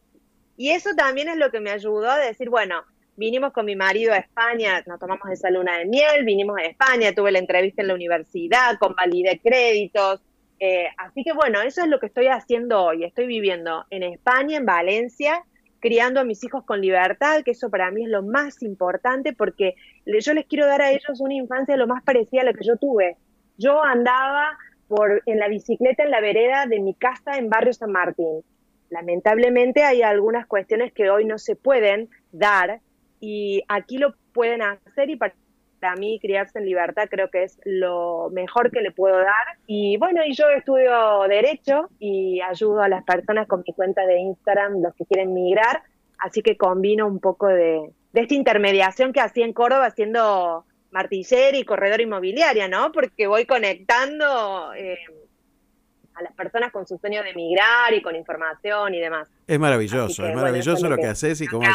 Y eso también es lo que me ayudó a decir, bueno, vinimos con mi marido a España, nos tomamos esa luna de miel, vinimos a España, tuve la entrevista en la universidad, convalidé créditos. eh, así que bueno, eso es lo que estoy haciendo hoy. Estoy viviendo en España, en Valencia, criando a mis hijos con libertad, que eso para mí es lo más importante porque yo les quiero dar a ellos una infancia lo más parecida a la que yo tuve. Yo andaba por, en la bicicleta en la vereda de mi casa en Barrio San Martín. Lamentablemente hay algunas cuestiones que hoy no se pueden dar y aquí lo pueden hacer y para mí criarse en libertad creo que es lo mejor que le puedo dar. Y bueno, y yo estudio derecho y ayudo a las personas con mi cuenta de Instagram, los que quieren migrar, así que combino un poco de, de esta intermediación que hacía en Córdoba haciendo martillera y corredor inmobiliaria, ¿no? Porque voy conectando eh, a las personas con su sueño de migrar y con información y demás. Es maravilloso, que, es maravilloso lo que que- haces y cómo,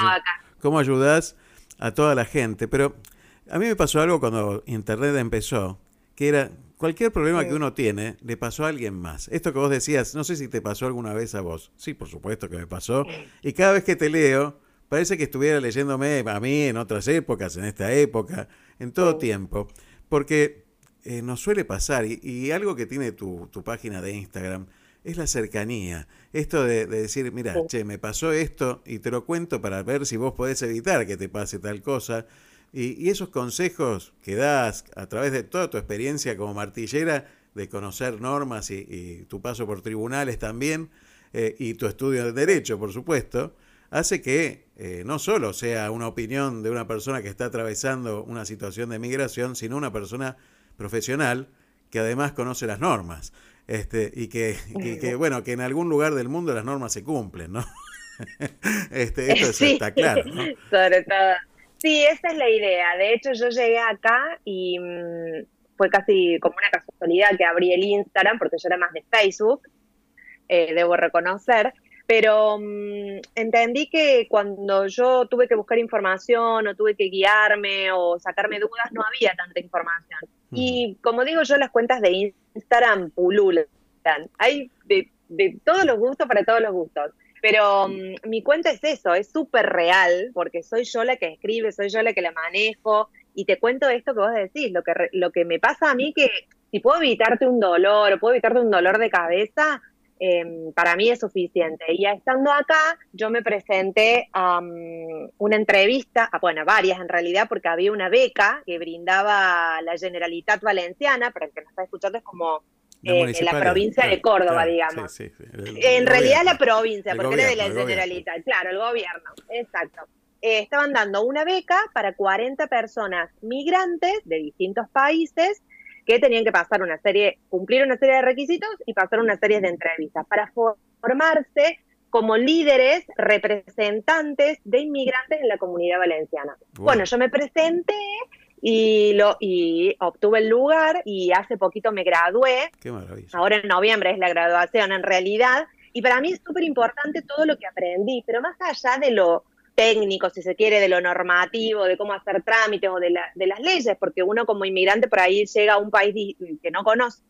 cómo ayudas a toda la gente. Pero a mí me pasó algo cuando Internet empezó, que era cualquier problema que uno tiene, le pasó a alguien más. Esto que vos decías, no sé si te pasó alguna vez a vos. Sí, por supuesto que me pasó. Y cada vez que te leo, parece que estuviera leyéndome a mí en otras épocas, en esta época, en todo tiempo. Porque eh, nos suele pasar, y, y algo que tiene tu, tu página de Instagram, es la cercanía. Esto de, de decir, mira, che, me pasó esto y te lo cuento para ver si vos podés evitar que te pase tal cosa. Y, y esos consejos que das a través de toda tu experiencia como martillera, de conocer normas y, y tu paso por tribunales también, eh, y tu estudio de derecho, por supuesto, hace que eh, no solo sea una opinión de una persona que está atravesando una situación de migración, sino una persona profesional que además conoce las normas. Este, y que, y que, bueno, que en algún lugar del mundo las normas se cumplen, ¿no? este, esto Sí, está claro, ¿no? Sobre todo. Sí, esa es la idea. De hecho, yo llegué acá y mm, fue casi como una casualidad que abrí el Instagram, porque yo era más de Facebook, eh, debo reconocer. Pero mm, entendí que cuando yo tuve que buscar información o tuve que guiarme o sacarme dudas, no había tanta información. Y como digo yo, las cuentas de Instagram pululan. Hay de, de todos los gustos para todos los gustos. Pero mm, mi cuenta es eso, es súper real, porque soy yo la que escribe, soy yo la que la manejo, y te cuento esto que vos decís, lo que, re- lo que me pasa a mí, que si puedo evitarte un dolor, o puedo evitarte un dolor de cabeza, em, para mí es suficiente. Y estando acá, yo me presenté a mm, una entrevista, a, bueno, varias en realidad, porque había una beca que brindaba la Generalitat Valenciana, para el que nos está escuchando es como eh, la municipalidad, provincia de Córdoba, claro, digamos. sí, sí, sí, el- el En realidad gobierno. la provincia, porque era de la gobierno, gobierno. Generalitat, claro, el gobierno, exacto. Eh, estaban dando una beca para 40 personas migrantes de distintos países que tenían que pasar una serie, cumplir una serie de requisitos y pasar una serie de entrevistas para for- formarse como líderes, representantes de inmigrantes en la comunidad valenciana. Wow. Bueno, yo me presenté y, lo, y obtuve el lugar y hace poquito me gradué Qué maravilla. ahora en noviembre es la graduación en realidad, y para mí es súper importante todo lo que aprendí, pero más allá de lo técnico, si se quiere, de lo normativo, de cómo hacer trámites o de, la- de las leyes, porque uno como inmigrante por ahí llega a un país que no conoce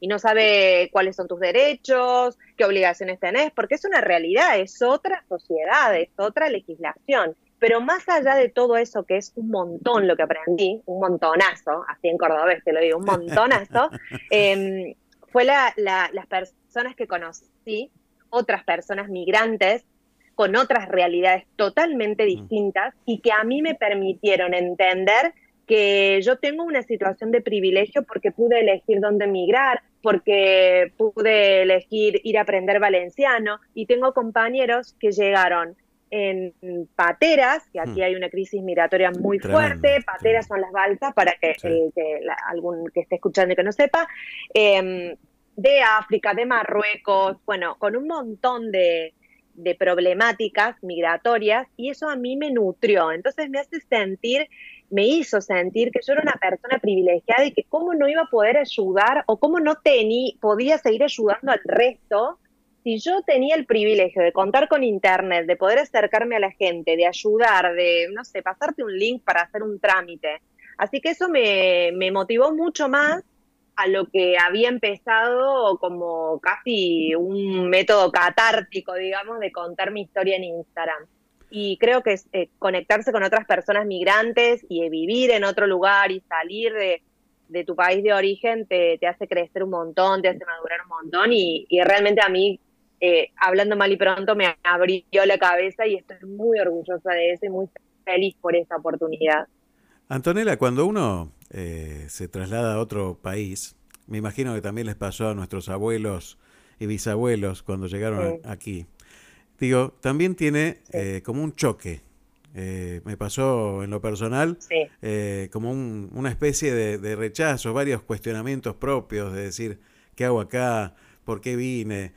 y no sabe cuáles son tus derechos, qué obligaciones tenés, porque es una realidad, es otra sociedad, es otra legislación. Pero más allá de todo eso, que es un montón lo que aprendí, un montonazo, así en cordobés te lo digo, un montonazo, em, fue la- la- las personas que conocí, otras personas migrantes con otras realidades totalmente distintas y que a mí me permitieron entender que yo tengo una situación de privilegio porque pude elegir dónde emigrar, porque pude elegir ir a aprender valenciano y tengo compañeros que llegaron en pateras, que aquí Hmm. hay una crisis migratoria muy Tremendo, fuerte, pateras son las balsas para que, la- algún que esté escuchando y que no sepa, em, de África, de Marruecos, bueno, con un montón de, de problemáticas migratorias y eso a mí me nutrió. Entonces me hace sentir, me hizo sentir que yo era una persona privilegiada y que cómo no iba a poder ayudar o cómo no tenía, podía seguir ayudando al resto si yo tenía el privilegio de contar con internet, de poder acercarme a la gente, de ayudar, de, no sé, pasarte un link para hacer un trámite. Así que eso me, me motivó mucho más a lo que había empezado como casi un método catártico, digamos, de contar mi historia en Instagram. Y creo que eh, conectarse con otras personas migrantes y eh, vivir en otro lugar y salir de, tu país de origen te, hace crecer un montón, te hace madurar un montón y, y realmente a mí, eh, hablando mal y pronto, me abrió la cabeza y estoy muy orgullosa de eso y muy feliz por esa oportunidad. Antonella, cuando uno eh, se traslada a otro país, me imagino que también les pasó a nuestros abuelos y bisabuelos cuando llegaron Sí. aquí. Digo, también tiene eh, como un choque. Eh, me pasó en lo personal Sí. como un- una especie de, de rechazo, varios cuestionamientos propios de decir, ¿qué hago acá? ¿Por qué vine?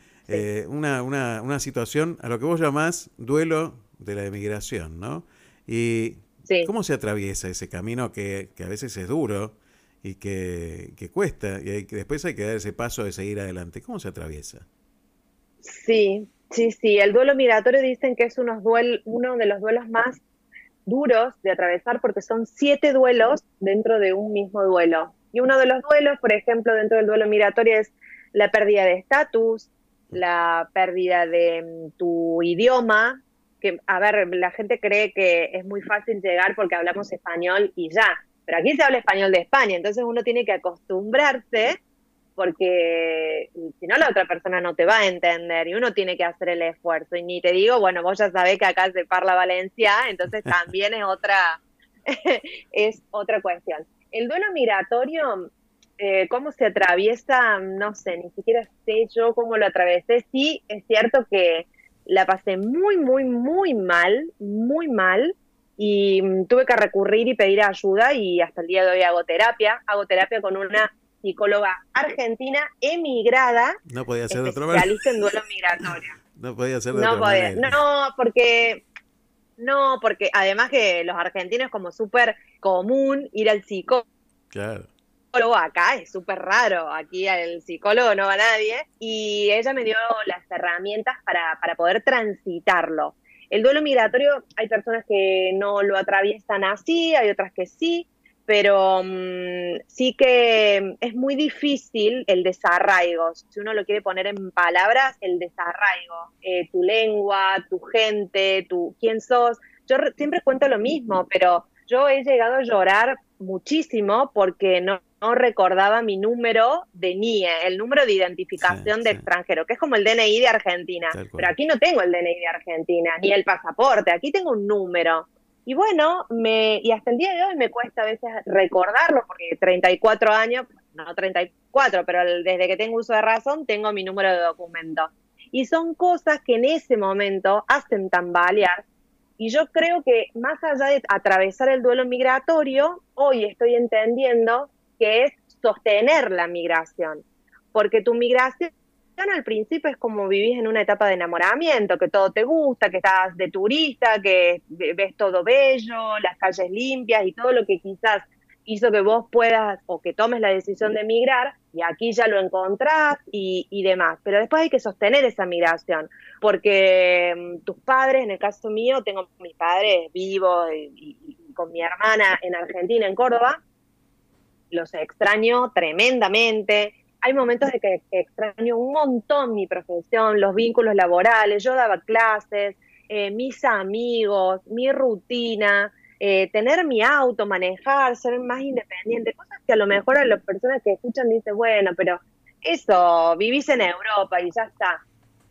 Una, una, una situación a lo que vos llamás duelo de la emigración, ¿no? Y ¿cómo se atraviesa ese camino que, que a veces es duro y que, que cuesta y hay que- después hay que dar ese paso de seguir adelante? ¿Cómo se atraviesa? Sí, sí, sí. El duelo migratorio dicen que es unos duel- uno de los duelos más duros de atravesar porque son siete duelos dentro de un mismo duelo. Y uno de los duelos, por ejemplo, dentro del duelo migratorio es la pérdida de estatus, la pérdida de mm, tu idioma, que, a ver, la gente cree que es muy fácil llegar porque hablamos español y ya, pero aquí se habla español de España, entonces uno tiene que acostumbrarse porque si no la otra persona no te va a entender y uno tiene que hacer el esfuerzo. Y ni te digo, bueno, vos ya sabés que acá se parla Valencia, entonces también es otra, es otra cuestión. El duelo migratorio, eh, cómo se atraviesa, no sé, ni siquiera sé yo cómo lo atravesé. Sí, es cierto que la pasé muy, muy, muy mal, muy mal, y mm, tuve que recurrir y pedir ayuda y hasta el día de hoy hago terapia. Hago terapia con una psicóloga argentina emigrada, No podía ser de otra manera. en duelo migratorio. No podía ser de No otra podía, manera. no, porque no, porque además que los argentinos es como súper común ir al psicólogo Claro. Acá es súper raro, aquí al psicólogo no va nadie, y ella me dio las herramientas para, para poder transitarlo. El duelo migratorio, hay personas que no lo atraviesan así, hay otras que sí, pero mm, sí que es muy difícil el desarraigo, si uno lo quiere poner en palabras, el desarraigo, Eh, tu lengua, tu gente, tu quién sos. Yo re- siempre cuento lo mismo, pero yo he llegado a llorar muchísimo porque no, no recordaba mi número de NIE, el número de identificación de extranjero, que es como el DNI de Argentina. Pero aquí no tengo el DNI de Argentina, ni el pasaporte, aquí tengo un número. Y bueno, me, y hasta el día de hoy me cuesta a veces recordarlo, porque 34 años, no 34, pero desde que tengo uso de razón, tengo mi número de documento. Y son cosas que en ese momento hacen tambalear. Y yo creo que más allá de atravesar el duelo migratorio, hoy estoy entendiendo que es sostener la migración. Porque tu migración al principio es como vivís en una etapa de enamoramiento, que todo te gusta, que estás de turista, que ves todo bello, las calles limpias y todo lo que quizás hizo que vos puedas o que tomes la decisión de emigrar y aquí ya lo encontrás y, y demás. Pero después hay que sostener esa migración, porque mm, tus padres, en el caso mío, tengo mis padres vivos y con mi hermana en Argentina, en Córdoba, los extraño tremendamente. Hay momentos de que extraño un montón mi profesión, los vínculos laborales, yo daba clases, eh, mis amigos, mi rutina, eh, tener mi auto, manejar, ser más independiente, cosas que a lo mejor a las personas que escuchan dicen, bueno, pero eso, vivís en Europa y ya está.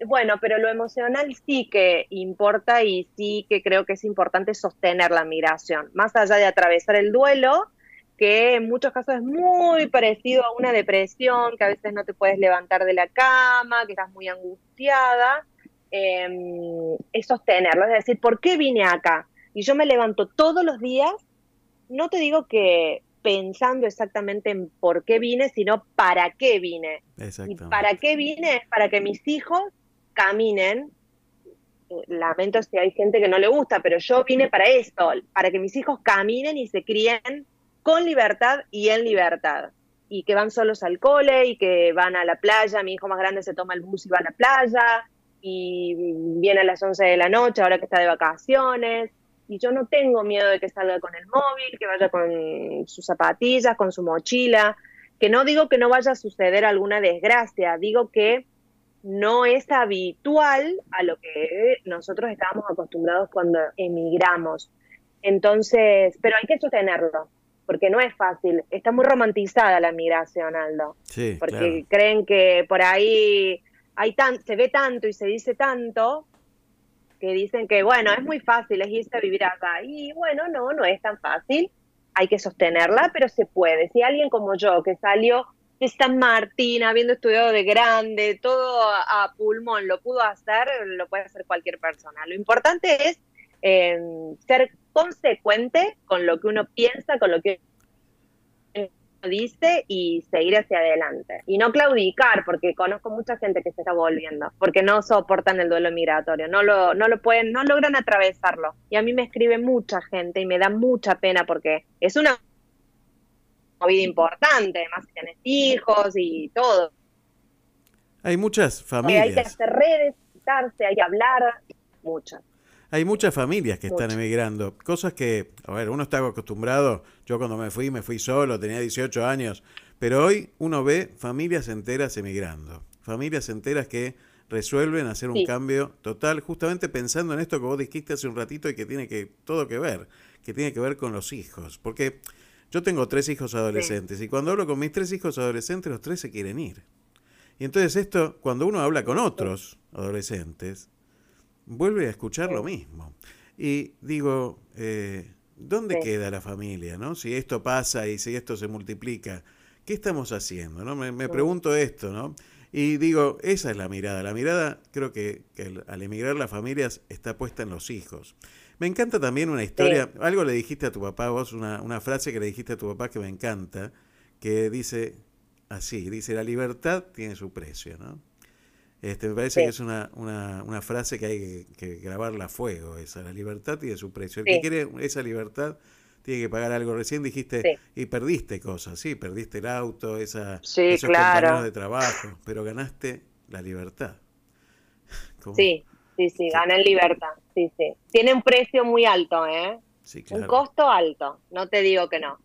Bueno, pero lo emocional sí que importa y sí que creo que es importante sostener la migración, más allá de atravesar el duelo, que en muchos casos es muy parecido a una depresión, que a veces no te puedes levantar de la cama, que estás muy angustiada, eh, es sostenerlo, es decir, ¿por qué vine acá? Y yo me levanto todos los días, no te digo que pensando exactamente en por qué vine, sino para qué vine. Y para qué vine es para que mis hijos caminen. Lamento si hay gente que no le gusta, pero yo vine para esto, para que mis hijos caminen y se críen con libertad y en libertad. Y que van solos al cole y que van a la playa. Mi hijo más grande se toma el bus y va a la playa y viene a las 11 de la noche ahora que está de vacaciones. Y yo no tengo miedo de que salga con el móvil, que vaya con sus zapatillas, con su mochila. Que no digo que no vaya a suceder alguna desgracia, digo que no es habitual a lo que nosotros estábamos acostumbrados cuando emigramos. Entonces, pero hay que sostenerlo, porque no es fácil. Está muy romantizada la migración, Aldo, Sí, porque creen que por ahí hay tan, se ve tanto y se dice tanto que dicen que, bueno, es muy fácil, es irse a vivir acá. Y bueno, no, no es tan fácil. Hay que sostenerla, pero se puede. Si alguien como yo, que salió de San Martín, habiendo estudiado de grande, todo a, a pulmón, lo pudo hacer, lo puede hacer cualquier persona. Lo importante es eh, ser consecuente con lo que uno piensa, con lo que uno dice y seguir hacia adelante. Y no claudicar, porque conozco mucha gente que se está volviendo, porque no soportan el duelo migratorio, no lo, no lo pueden, no logran atravesarlo. Y a mí me escribe mucha gente y me da mucha pena porque es una vida importante, además si tienes hijos y todo. Hay muchas Eh, hay que familias. hacer redes, hay que hablar, muchas. Hay muchas familias que están emigrando. Cosas que, a ver, uno está acostumbrado. Yo cuando me fui, me fui solo, tenía 18 años. Pero hoy uno ve familias enteras emigrando. Familias enteras que resuelven hacer un Sí. cambio total, justamente pensando en esto que vos dijiste hace un ratito y que tiene que todo que ver, que tiene que ver con los hijos. Porque yo tengo tres hijos adolescentes y cuando hablo con mis tres hijos adolescentes, los tres se quieren ir. Y entonces esto, cuando uno habla con otros adolescentes, vuelve a escuchar lo mismo. Y digo, eh, ¿dónde Sí. queda la familia? ¿no? Si esto pasa y si esto se multiplica, ¿qué estamos haciendo? ¿no? Me, me pregunto esto, ¿no? Y digo, esa es la mirada. La mirada, creo que, que al- al emigrar las familias está puesta en los hijos. Me encanta también una historia, algo le dijiste a tu papá, vos, una, una frase que le dijiste a tu papá que me encanta, que dice así, dice, la libertad tiene su precio, ¿no? Este, me parece Sí. que es una, una, una frase que hay que, que grabarla a fuego, esa, la libertad tiene su precio. El Sí. que quiere esa libertad tiene que pagar algo. Recién dijiste, Sí. y perdiste cosas, sí, perdiste el auto, esa, esos claro. compañeros de trabajo, pero ganaste la libertad. ¿Cómo? Sí, sí, sí, gana en libertad. Sí, sí. Tiene un precio muy alto, ¿eh? Sí, Un claro. costo alto, no te digo que no.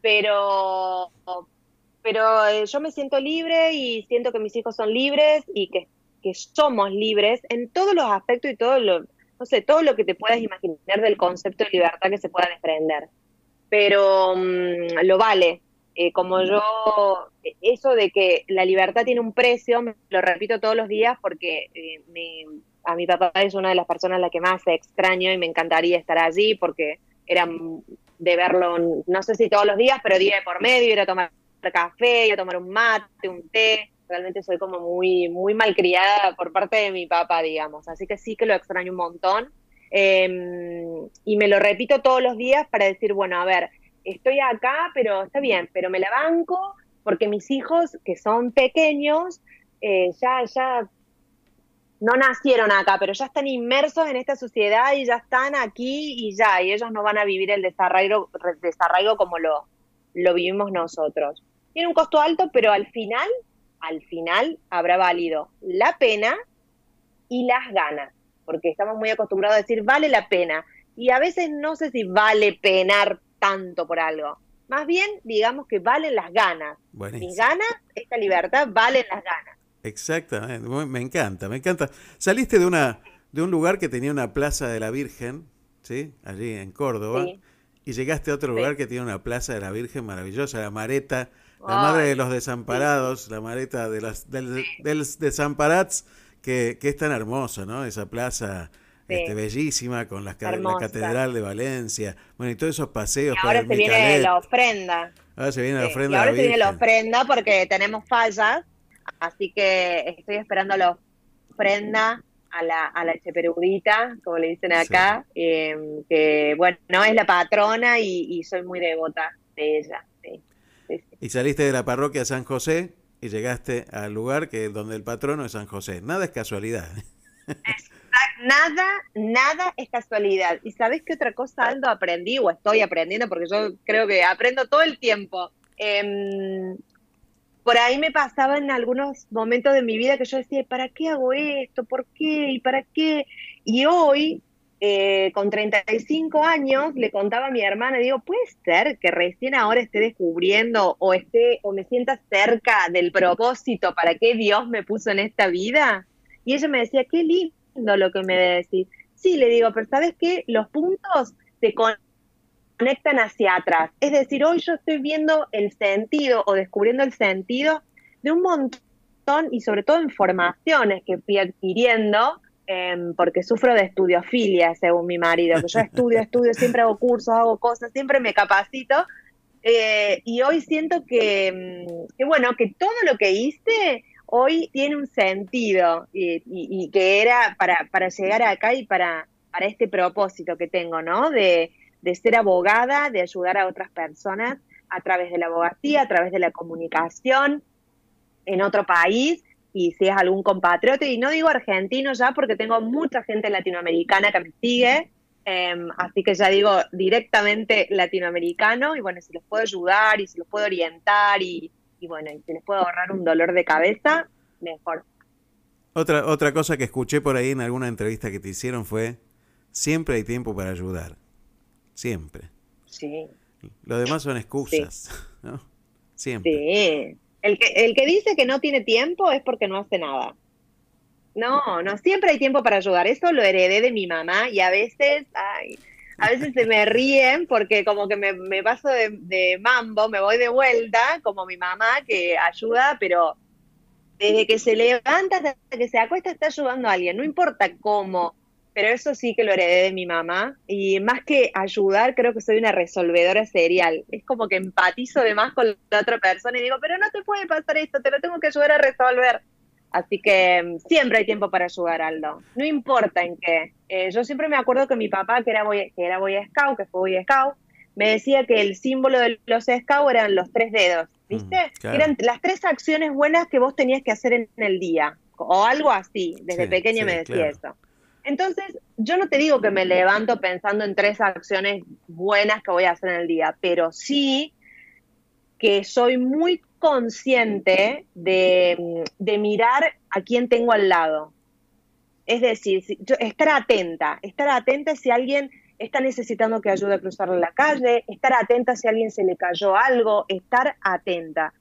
Pero, pero eh, yo me siento libre y siento que mis hijos son libres y que, que somos libres en todos los aspectos y todo lo, no sé, todo lo que te puedas imaginar del concepto de libertad que se pueda desprender. Pero mm, lo vale. Eh, como yo, eso de que la libertad tiene un precio, lo repito todos los días porque eh, me- a mi papá es una de las personas a la que más extraño y me encantaría estar allí porque era de verlo, no sé si todos los días, pero día de por medio, ir a tomar café, a tomar un mate, un té. Realmente soy como muy, muy malcriada por parte de mi papá, digamos. Así que sí que lo extraño un montón. Eh, y me lo repito todos los días para decir, bueno, a ver, estoy acá, pero está bien, pero me la banco porque mis hijos, que son pequeños, eh, ya, ya no nacieron acá, pero ya están inmersos en esta sociedad y ya están aquí y ya, y ellos no van a vivir el desarraigo, desarraigo como lo, lo vivimos nosotros. Tiene un costo alto, pero al final, al final habrá valido la pena y las ganas, porque estamos muy acostumbrados a decir vale la pena, y a veces no sé si vale penar tanto por algo. Más bien, digamos que valen las ganas. Buenísimo. Mis ganas, esta libertad, valen las ganas. Exactamente, me encanta, me encanta. Saliste de una de un lugar que tenía una plaza de la Virgen, ¿sí? Allí en Córdoba, Sí. Y llegaste a otro Sí. lugar que tiene una plaza de la Virgen maravillosa, la Mareta, la madre de los desamparados, la Mareta de las del, del desamparats, que, que es tan hermosa, ¿no? Esa plaza este, bellísima con las la. Catedral de Valencia, bueno, y todos esos paseos Y ahora el se viene la ofrenda. Ahora se viene la ofrenda y ahora se viene la ofrenda porque tenemos fallas, así que estoy esperando la ofrenda a la, a la Cheperudita, como le dicen acá, eh, que bueno, es la patrona y, y soy muy devota de ella. Y saliste de la parroquia San José y llegaste al lugar que donde el patrono es San José. Nada es casualidad. Nada, nada es casualidad. ¿Y sabes qué otra cosa, Aldo, aprendí o estoy aprendiendo? Porque yo creo que aprendo todo el tiempo. Em, por ahí me pasaba en algunos momentos de mi vida que yo decía, ¿para qué hago esto? ¿Por qué? ¿Y para qué? Y hoy, eh, con 35 años, le contaba a mi hermana, digo, ¿puede ser que recién ahora esté descubriendo o esté o me sienta cerca del propósito para qué Dios me puso en esta vida? Y ella me decía, qué lindo lo que me decís. Sí, le digo, pero ¿sabes qué? Los puntos se conectan hacia atrás. Es decir, hoy yo estoy viendo el sentido o descubriendo el sentido de un montón y sobre todo informaciones que fui adquiriendo em, porque sufro de estudiofilia, según mi marido, que yo estudio, estudio, siempre hago cursos, hago cosas, siempre me capacito. eh, y hoy siento que, mm, que, bueno, que todo lo que hice hoy tiene un sentido y, y- y que era para, para llegar acá y para, para este propósito que tengo, ¿no? De, de ser abogada, de ayudar a otras personas a través de la abogacía, a través de la comunicación en otro país y si es algún compatriota, y no digo argentino ya porque tengo mucha gente latinoamericana que me sigue, em, así que ya digo directamente latinoamericano y bueno, si les puedo ayudar y si los puedo orientar y, y bueno, y si les puedo ahorrar un dolor de cabeza, mejor. Otra, otra cosa que escuché por ahí en alguna entrevista que te hicieron fue, siempre hay tiempo para ayudar. Siempre. Sí. Lo demás son excusas. ¿no? Siempre. Sí. El que, el que dice que no tiene tiempo es porque no hace nada. No, no, siempre hay tiempo para ayudar. Eso lo heredé de mi mamá y a veces, ay, a veces se me ríen porque como que me, me paso de, de mambo, me voy de vuelta, como mi mamá que ayuda, pero desde que se levanta hasta que se acuesta está ayudando a alguien, no importa cómo, pero eso sí que lo heredé de mi mamá y más que ayudar creo que soy una resolvedora serial, es como que empatizo de más con la otra persona y digo, pero no te puede pasar esto, te lo tengo que ayudar a resolver. Así que mm, siempre hay tiempo para ayudar, Aldo. No importa en qué. Eh, yo siempre me acuerdo que mi papá, que era boy, que era boy scout, que fue boy scout, me decía que el símbolo de los scouts eran los tres dedos, ¿viste? claro. Eran las tres acciones buenas que vos tenías que hacer en el día, o algo así. Desde Sí, pequeña sí, me decía claro. eso. Entonces, yo no te digo que me levanto pensando en tres acciones buenas que voy a hacer en el día, pero sí que soy muy consciente de, mirar a quién tengo al lado. Es decir, estar atenta, estar atenta si alguien está necesitando que ayude a cruzar la calle, estar atenta si alguien se le cayó algo, estar atenta.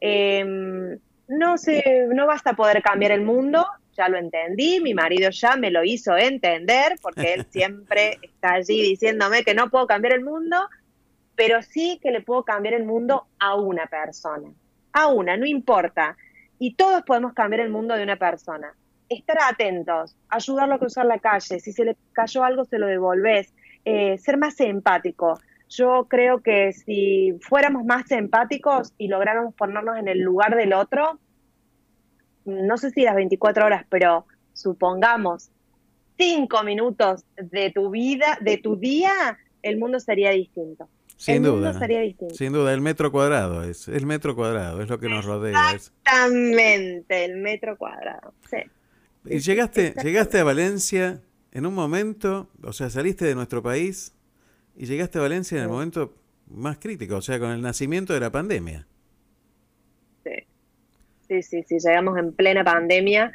Em, no sé, no vas a poder cambiar el mundo, ya lo entendí, mi marido ya me lo hizo entender, porque él siempre está allí diciéndome que no puedo cambiar el mundo, pero sí que le puedo cambiar el mundo a una persona, a una, no importa. Y todos podemos cambiar el mundo de una persona. Estar atentos, ayudarlo a cruzar la calle, si se le cayó algo se lo devolvés, eh, ser más empático. Yo creo que si fuéramos más empáticos y lográramos ponernos en el lugar del otro, no sé si las 24 horas, pero supongamos cinco minutos de tu vida, de tu día, el mundo sería distinto. Sin el duda. mundo sería distinto. Sin duda, el metro cuadrado es el metro cuadrado, es lo que nos rodea. Exactamente, el metro cuadrado. Sí. Y llegaste, llegaste a Valencia en un momento, o sea, saliste de nuestro país y llegaste a Valencia en el momento más crítico, o sea, con el nacimiento de la pandemia. Sí, sí, sí, llegamos en plena pandemia.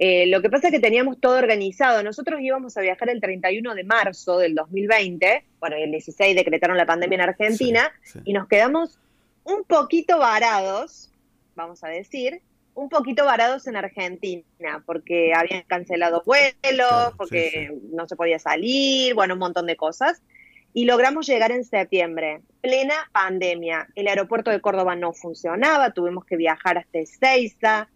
Eh, lo que pasa es que teníamos todo organizado. Nosotros íbamos a viajar el 31 de marzo del 2020, bueno, y el 16 decretaron la pandemia en Argentina, y nos quedamos un poquito varados, vamos a decir, un poquito varados en Argentina, porque habían cancelado vuelos, porque no se podía salir, bueno, un montón de cosas. Y logramos llegar en septiembre, plena pandemia. El aeropuerto de Córdoba no funcionaba, tuvimos que viajar hasta Ezeiza,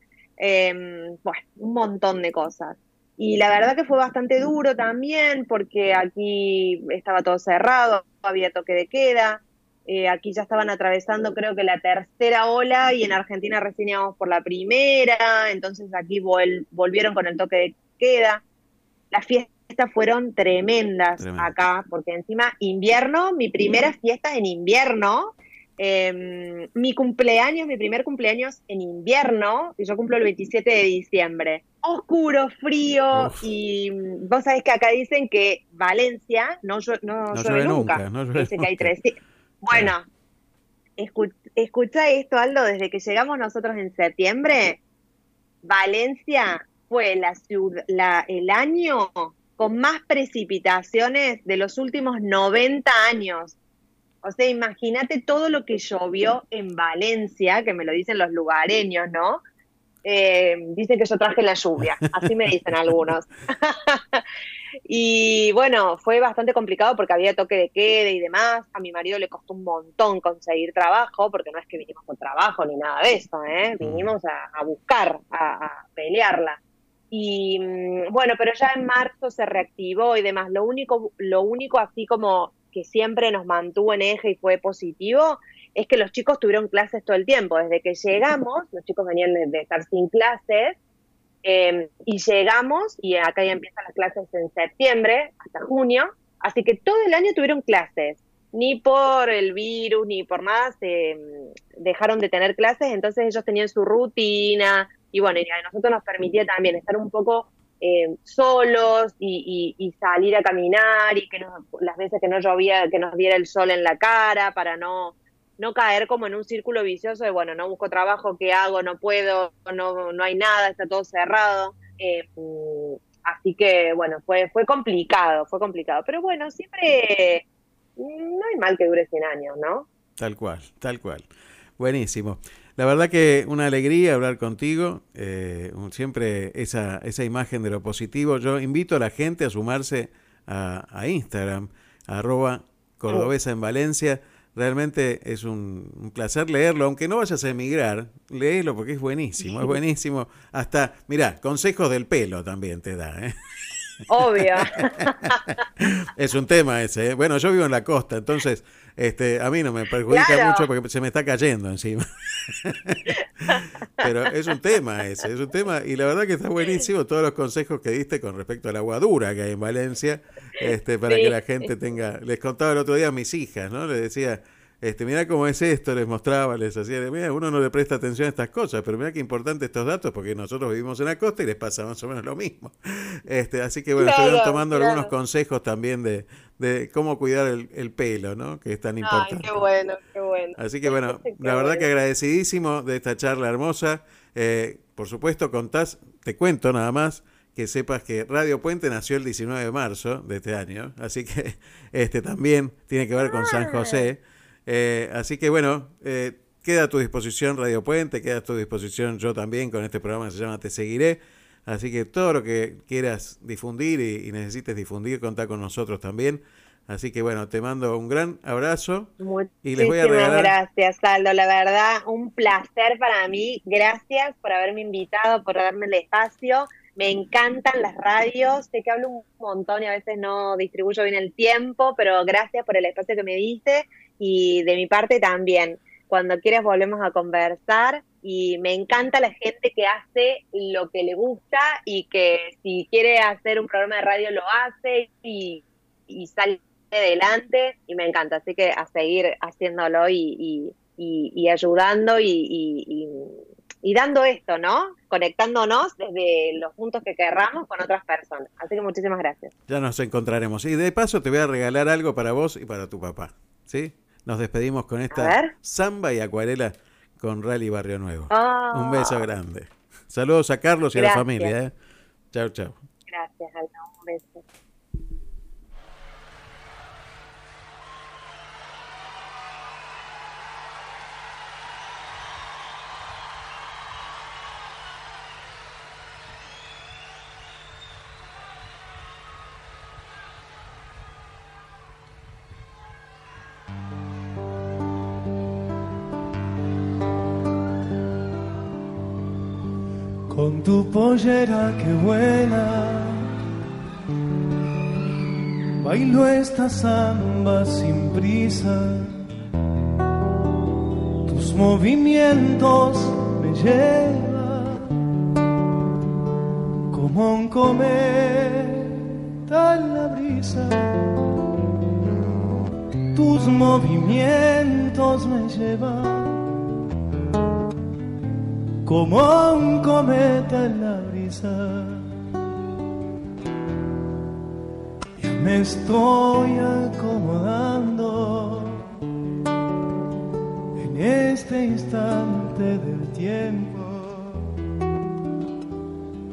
bueno, un montón de cosas. Y la verdad que fue bastante duro también, porque aquí estaba todo cerrado, había toque de queda, eh, aquí ya estaban atravesando creo que la tercera ola y en Argentina recién íbamos por la primera, entonces aquí vol- volvieron con el toque de queda. Las fiestas fueron tremendas Tremendo. acá, porque encima invierno, mi primera fiesta en invierno, Eh, mi cumpleaños, mi primer cumpleaños en invierno, y yo cumplo el 27 de diciembre. Oscuro, frío, Uf. y vos sabés que acá dicen que Valencia no, no No llueve llueve nunca. nunca, no llueve Dicen que hay tres. sí. Bueno, escu- escucha esto, Aldo, desde que llegamos nosotros en septiembre, Valencia fue la ciudad, la, el año con más precipitaciones de los últimos 90 años. O sea, imagínate todo lo que llovió en Valencia, que me lo dicen los lugareños, ¿no? Eh, dicen que yo traje la lluvia, así me dicen algunos. y bueno, fue bastante complicado porque había toque de queda y demás. A mi marido le costó un montón conseguir trabajo, porque no es que vinimos con trabajo ni nada de eso, ¿eh? Vinimos a, a buscar, a, a pelearla. Y mm, bueno, pero ya en marzo se reactivó y demás. Lo único, lo único así como que siempre nos mantuvo en eje y fue positivo es que los chicos tuvieron clases todo el tiempo. Desde que llegamos, los chicos venían de, estar sin clases eh, y llegamos y acá ya empiezan las clases en septiembre hasta junio. Así que todo el año tuvieron clases. Ni por el virus ni por nada se mm, dejaron de tener clases. Entonces ellos tenían su rutina y bueno, y a nosotros nos permitía también estar un poco eh, solos y, salir a caminar y que nos- las veces que no llovía, que nos diera el sol en la cara para no, no caer como en un círculo vicioso de, bueno, no busco trabajo, ¿qué hago? No puedo, no, no hay nada, está todo cerrado. Eh, así que, bueno, fue, fue complicado, fue complicado. Pero bueno, siempre no hay mal que dure 100 años, ¿no? Tal cual, tal cual. Buenísimo. La verdad que una alegría hablar contigo, eh, siempre esa, esa imagen de lo positivo. Yo invito a la gente a sumarse a, a Instagram, arroba cordobesa en Valencia. Realmente es un, un placer leerlo, aunque no vayas a emigrar, léelo porque es buenísimo, es buenísimo. Hasta, mirá, consejos del pelo también te da. ¿eh? Obvio. Es un tema ese. ¿eh? Bueno, yo vivo en la costa, entonces este, a mí no me perjudica Claro. mucho porque se me está cayendo encima. Pero es un tema ese, es un tema. Y la verdad que está buenísimo todos los consejos que diste con respecto al agua dura que hay en Valencia, este, para Sí. que la gente tenga. Les contaba el otro día a mis hijas, ¿no? Les decía. Este, mira cómo es esto, les mostraba, les hacía, mira, uno no le presta atención a estas cosas, pero mira qué importante estos datos, porque nosotros vivimos en la costa y les pasa más o menos lo mismo. Este, así que bueno, Claro, estuvieron tomando claro. algunos consejos también de, de cómo cuidar el, el pelo, ¿no? Que es tan Ay, importante. qué bueno, qué bueno. Así que bueno, Qué la verdad que agradecidísimo de esta charla hermosa. Eh, por supuesto, contás, te cuento nada más, que sepas que Radio Puente nació el 19 de marzo de este año, así que este también tiene que ver con San José. Eh, así que bueno, eh, queda a tu disposición Radio Puente, queda a tu disposición yo también con este programa que se llama Te Seguiré. Así que todo lo que quieras difundir y, y necesites difundir, contá con nosotros también. Así que bueno, te mando un gran abrazo y les voy a regalar gracias, Aldo. La verdad, un placer para mí. Gracias por haberme invitado, por darme el espacio. Me encantan las radios. Sé que hablo un montón y a veces no distribuyo bien el tiempo, pero gracias por el espacio que me diste y de mi parte también. Cuando quieras volvemos a conversar y me encanta la gente que hace lo que le gusta y que si quiere hacer un programa de radio lo hace y, y sale adelante y me encanta, así que a seguir haciéndolo y, y, y- ayudando y- y dando esto, ¿no? Conectándonos desde los puntos que querramos con otras personas. Así que muchísimas gracias. Ya nos encontraremos. Y de paso te voy a regalar algo para vos y para tu papá. ¿Sí? Nos despedimos con esta samba y acuarela con Rally Barrio Nuevo. Ah. Un beso grande. Saludos a Carlos y a la familia. ¿eh? Chao, chao. Gracias, Aldo. Un beso. Tu pollera que vuela. Bailo esta samba sin prisa. Tus movimientos me llevan como un cometa en la brisa. Tu tus movimientos me llevan como un cometa en la brisa. Ya me estoy acomodando en este instante del tiempo.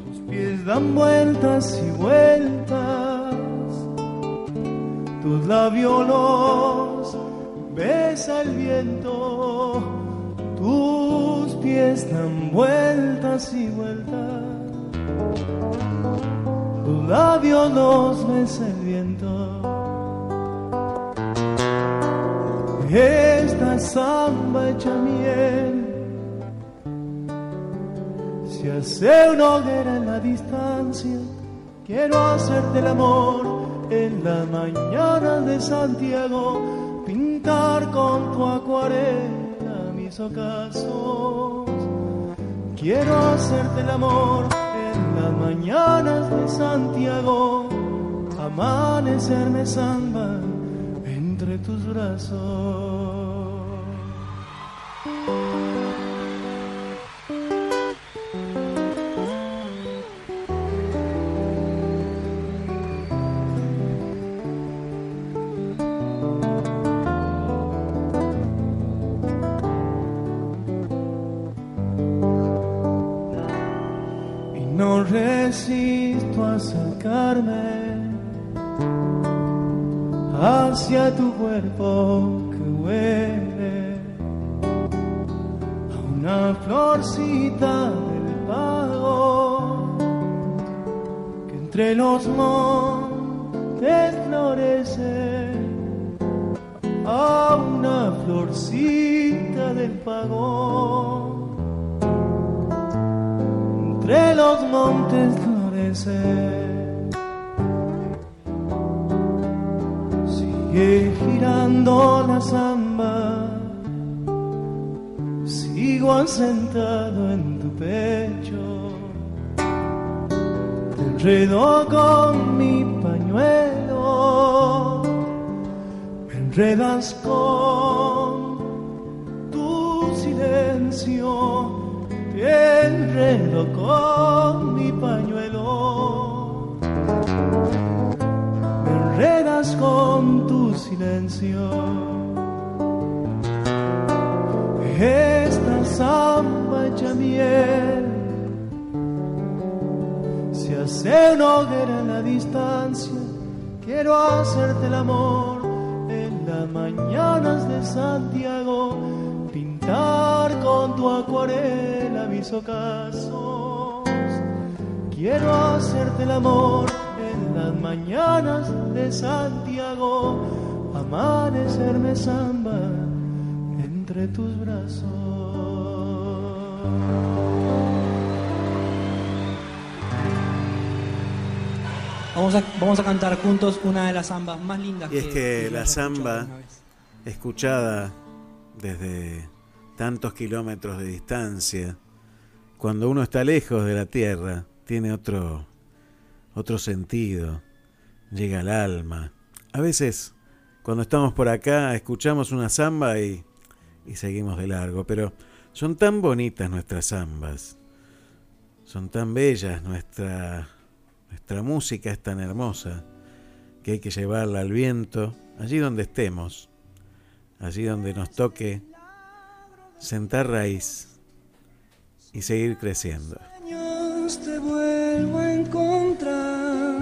Tus pies dan vueltas y vueltas, tus labios los besa el viento, tus pies dan vueltas y vueltas, tus labios los besa el viento. Esta samba hecha miel se hace una hoguera en la distancia. Quiero hacerte el amor en las mañanas de Santiago, pintar con tu acuarela mis ocasos. Quiero hacerte el amor en las mañanas de Santiago, amanecerme samba entre tus brazos. Entre enredo con mi pañuelo, me enredas con tu silencio. Enredo con mi pañuelo, me enredas con tu silencio. Esta samba hecha miel se hace una hoguera en la distancia. Quiero hacerte el amor en las mañanas de Santiago pintar con tu acuarela mis ocasos. Quiero hacerte el amor en las mañanas de Santiago, amanecerme samba entre tus brazos. Vamos a, vamos a cantar juntos una de las zambas más lindas Y es que la vez. escuchada desde tantos kilómetros de distancia, cuando uno está lejos de la tierra, tiene otro, otro sentido, llega al alma. A veces, cuando estamos por acá, escuchamos una samba y, y seguimos de largo, pero son tan bonitas nuestras zambas, son tan bellas, nuestra, nuestra música es tan hermosa que hay que llevarla al viento, allí donde estemos, allí donde nos toque sentar raíz y seguir creciendo. te vuelvo a encontrar,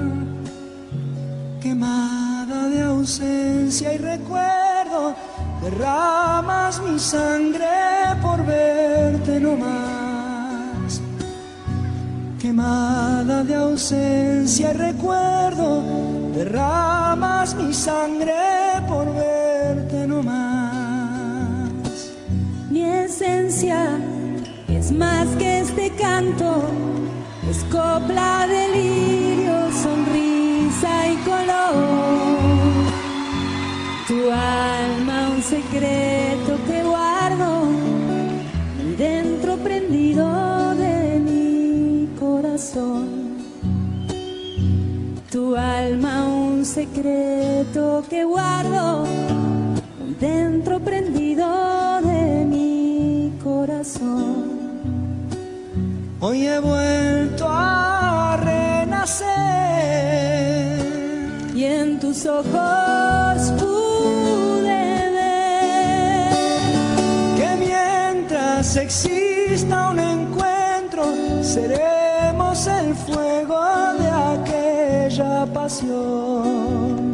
quemada de ausencia y recuerdo, derramas mi sangre por verte no más. Quemada de ausencia y recuerdo, derramas mi sangre por verte no más. Mi esencia es más que este canto, es copla de lirio, sonrisa y color. Tu alma un secreto que guardo secreto que guardo dentro prendido de mi corazón. Hoy he vuelto a renacer y en tus ojos pude ver que mientras exista un encuentro seremos el fuego pasión.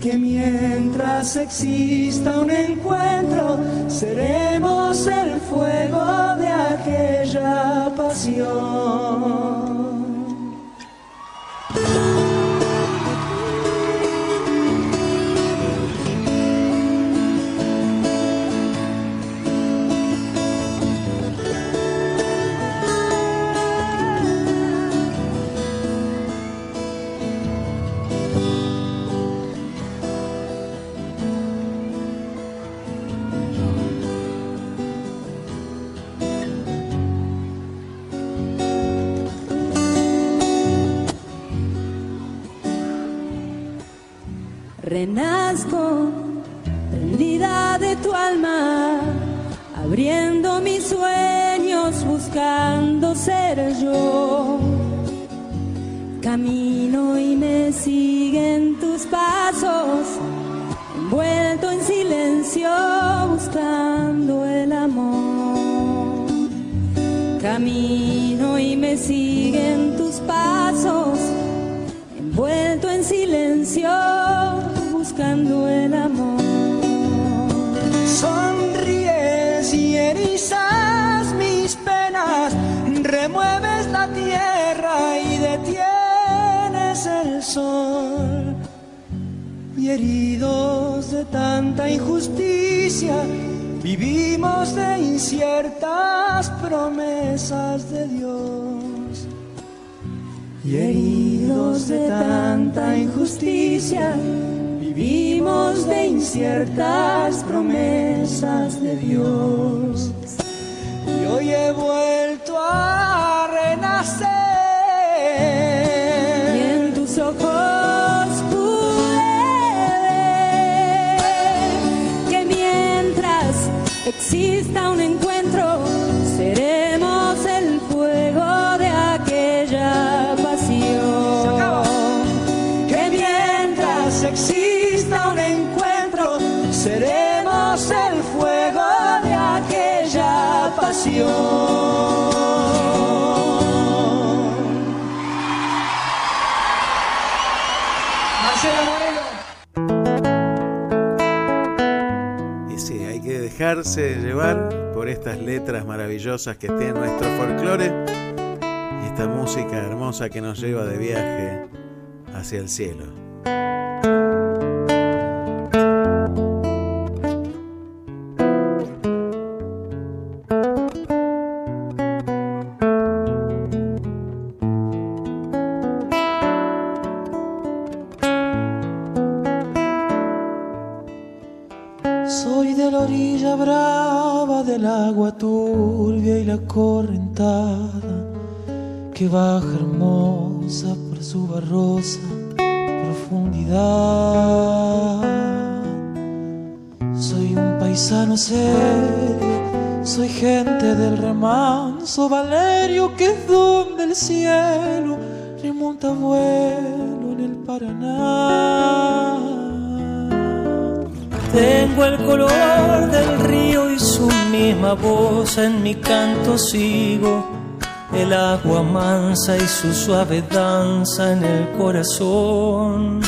Que mientras exista un encuentro seremos el fuego de aquella pasión. Renazco, prendida de tu alma, abriendo mis sueños, buscando ser yo. Camino y me siguen tus pasos, envuelto en silencio, buscando el amor. Camino y me siguen tus pasos, envuelto en silencio, buscando el amor. Sonríes y erizas mis penas, remueves la tierra y detienes el sol. Y heridos de tanta injusticia, vivimos de inciertas promesas de Dios. Y heridos de tanta injusticia, vivimos de inciertas promesas de Dios. Y hoy he vuelto a renacer. Y en tus ojos pude ver que mientras exista un encuentro, seremos el fuego de aquella pasión. Y sí, hay que dejarse llevar por estas letras maravillosas que tiene nuestro folclore y esta música hermosa que nos lleva de viaje hacia el cielo. Valerio que es donde el cielo remonta vuelo en el Paraná. Tengo el color del río y su misma voz en mi canto sigo. El agua mansa y su suave danza en el corazón.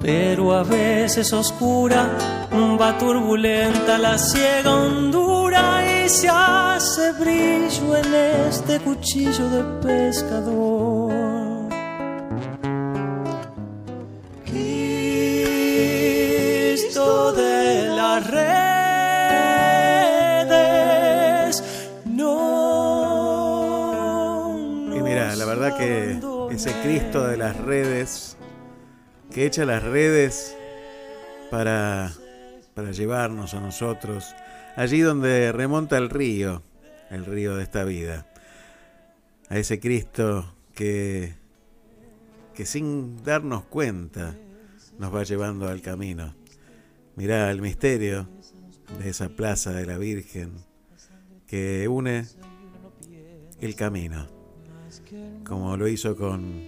Pero a veces oscura, va turbulenta la ciega hondura y se hace brillo en este cuchillo de pescador. Cristo de las redes. No. Y mira, la verdad que ese Cristo de las redes, que echa las redes para, para llevarnos a nosotros, allí donde remonta el río, el río de esta vida, a ese Cristo que, que sin darnos cuenta nos va llevando al camino. Mirá el misterio de esa plaza de la Virgen, que une el camino, como lo hizo con,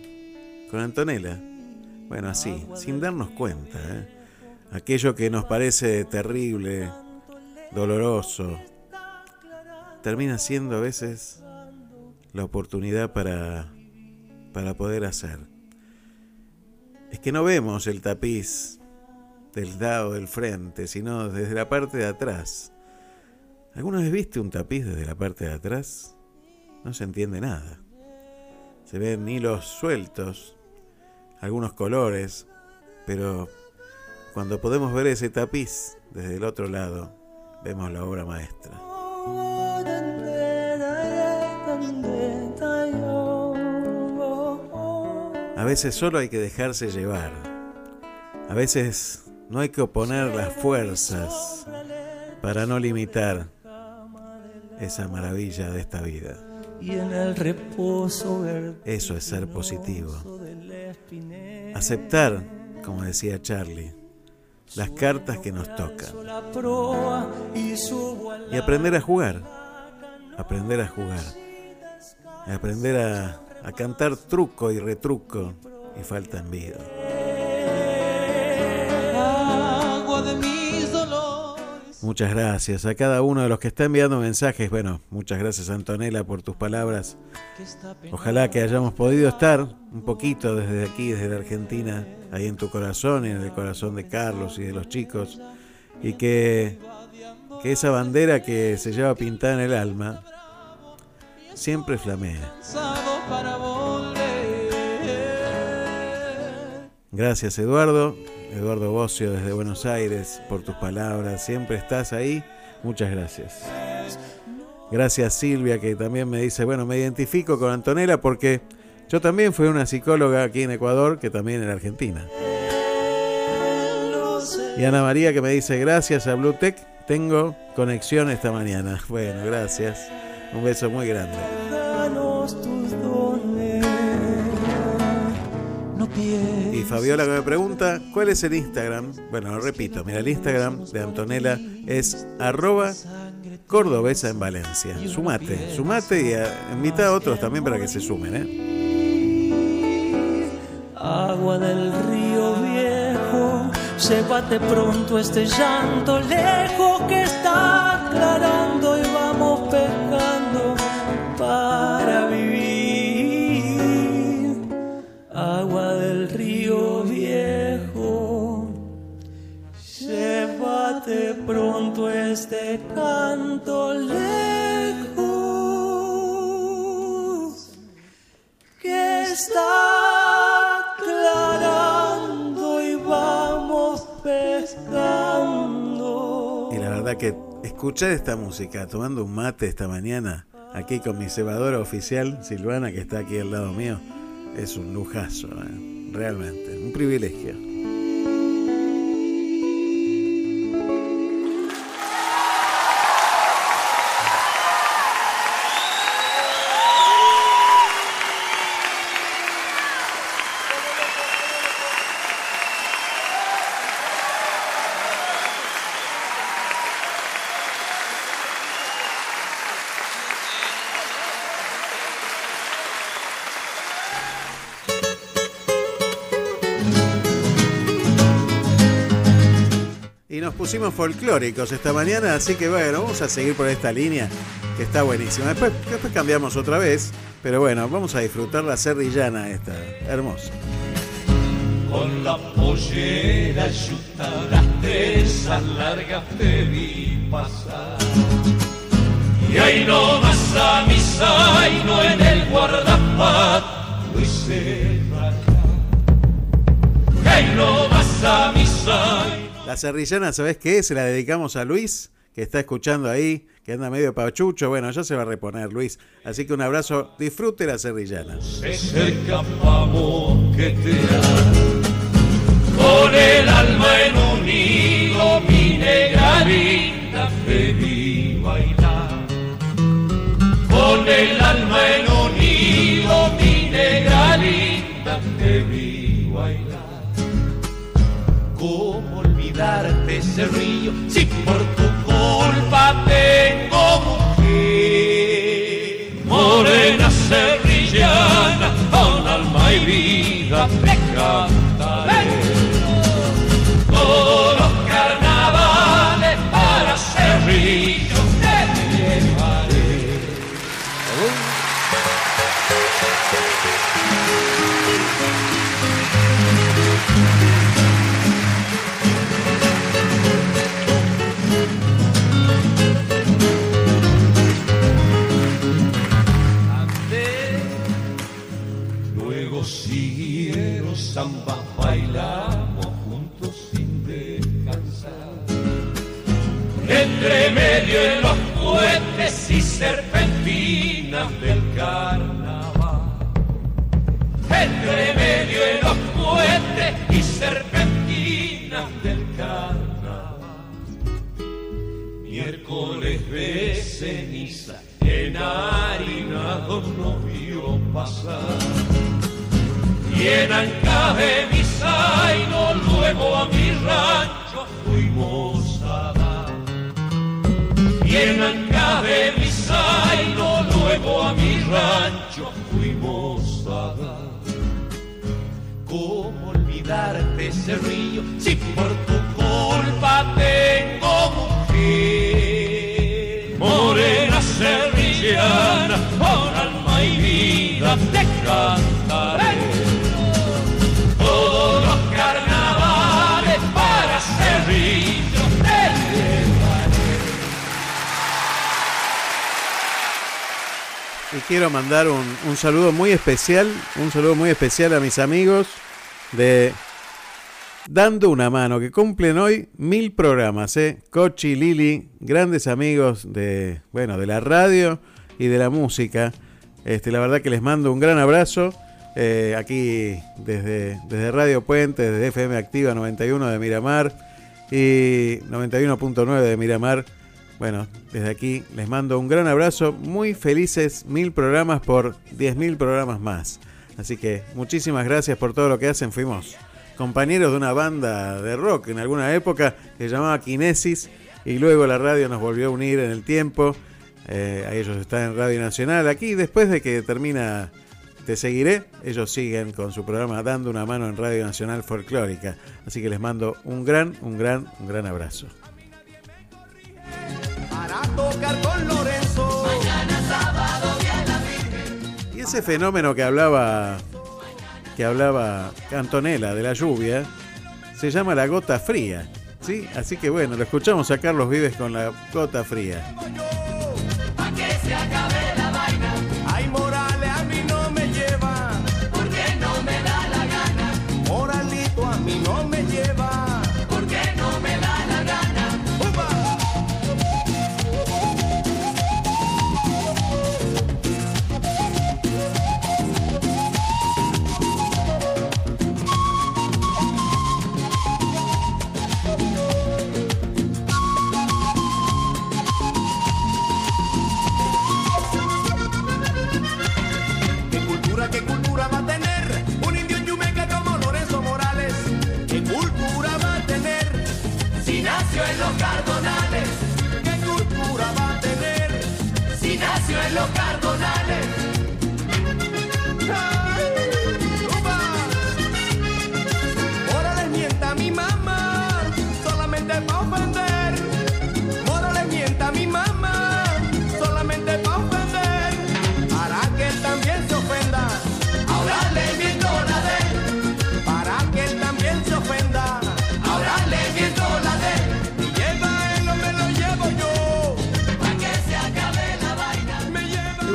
con Antonella. Bueno, así, sin darnos cuenta. ¿eh? Aquello que nos parece terrible, doloroso, termina siendo a veces la oportunidad para, para poder hacer. Es que no vemos el tapiz del lado del frente, sino desde la parte de atrás. ¿Alguna vez viste un tapiz desde la parte de atrás? No se entiende nada. Se ven hilos sueltos, algunos colores, pero cuando podemos ver ese tapiz desde el otro lado, vemos la obra maestra. A veces solo hay que dejarse llevar. A veces no hay que oponer las fuerzas para no limitar esa maravilla de esta vida. Eso es ser positivo. Aceptar, como decía Charlie, las cartas que nos tocan. Y aprender a jugar. Aprender a jugar. Aprender a, a cantar truco y retruco y falta en vida. Agua de mis Muchas gracias a cada uno de los que está enviando mensajes. Bueno, muchas gracias Antonella por tus palabras. Ojalá que hayamos podido estar un poquito desde aquí, desde la Argentina, ahí en tu corazón y en el corazón de Carlos y de los chicos. Y que, que esa bandera que se lleva pintada en el alma siempre flamea. Gracias Eduardo, Eduardo Bocio desde Buenos Aires, por tus palabras. Siempre estás ahí. Muchas gracias. Gracias Silvia que también me dice, bueno, me identifico con Antonella porque yo también fui una psicóloga aquí en Ecuador que también en Argentina. Y Ana María que me dice, gracias a Bluetech, tengo conexión esta mañana. Bueno, gracias. Un beso muy grande. Fabiola que me pregunta, ¿cuál es el Instagram? Bueno, lo repito, mira, el Instagram de Antonella es arroba cordobesa en Valencia. Sumate, sumate y eh, invita a otros también para que se sumen, ¿eh? agua del río viejo, sépate pronto este llanto lejos que está aclarando este canto lejos que está aclarando y vamos pescando. Y la verdad que escuchar esta música tomando un mate esta mañana, aquí con mi cebadora oficial, Silvana, que está aquí al lado mío, es un lujazo, ¿eh? realmente, un privilegio. Pusimos folclóricos esta mañana, así que bueno, vamos a seguir por esta línea que está buenísima. Después, después cambiamos otra vez, pero bueno, vamos a disfrutar la serrillana esta, hermosa. Con la pollera yuta, las trenzas largas te vi pasar. Y ahí no vas a mi zaino en el guardapat, Luis Serrano. Y ahí no vas a mi zaino. La serrillana, ¿sabes qué? Se la dedicamos a Luis, que está escuchando ahí, que anda medio pachucho. Bueno, ya se va a reponer, Luis. Así que un abrazo, disfrute la serrillana. Se cerca pa' moquetear Con el alma en un hilo Mi negra linda te vi bailar Con el alma en un hilo Mi negra linda te darte cerrillo si por tu culpa tengo mujer. Morena serrillana, con alma y vida pecado medio de los puentes y serpentinas del carnaval. Entre medio de los puentes y serpentinas del carnaval. Miércoles de ceniza, enharinado no vio pasar. Y en Ancaje mi zaino, luego a mi rancho fuimos. Y en Ancaje mi zaino, luego a mi rancho fuimos a dar. ¿Cómo olvidarte ese río si por quiero mandar un, un saludo muy especial, un saludo muy especial a mis amigos de Dando una mano, que cumplen hoy mil programas, ¿eh? Cochi, Lili, grandes amigos de, bueno, de la radio y de la música. Este, la verdad que les mando un gran abrazo. eh, aquí desde, desde Radio Puente, desde FM Activa 91 de Miramar y 91.9 de Miramar. Bueno, desde aquí les mando un gran abrazo. Muy felices mil programas por 10.000 programas más. Así que muchísimas gracias por todo lo que hacen. Fuimos compañeros de una banda de rock en alguna época que se llamaba Kinesis y luego la radio nos volvió a unir en el tiempo. Eh, ahí ellos están en Radio Nacional. Aquí después de que termina Te Seguiré, ellos siguen con su programa Dando una mano en Radio Nacional Folclórica. Así que les mando un gran, un gran, un gran abrazo. Para tocar con Lorenzo. Mañana sábado Y ese fenómeno que hablaba que hablaba Antonella de la lluvia se llama la gota fría, ¿sí? Así que bueno, lo escuchamos a Carlos Vives con la gota fría. Pa' que se acabe la vaina. Ay, Morales a mí no me lleva. Los cardonales?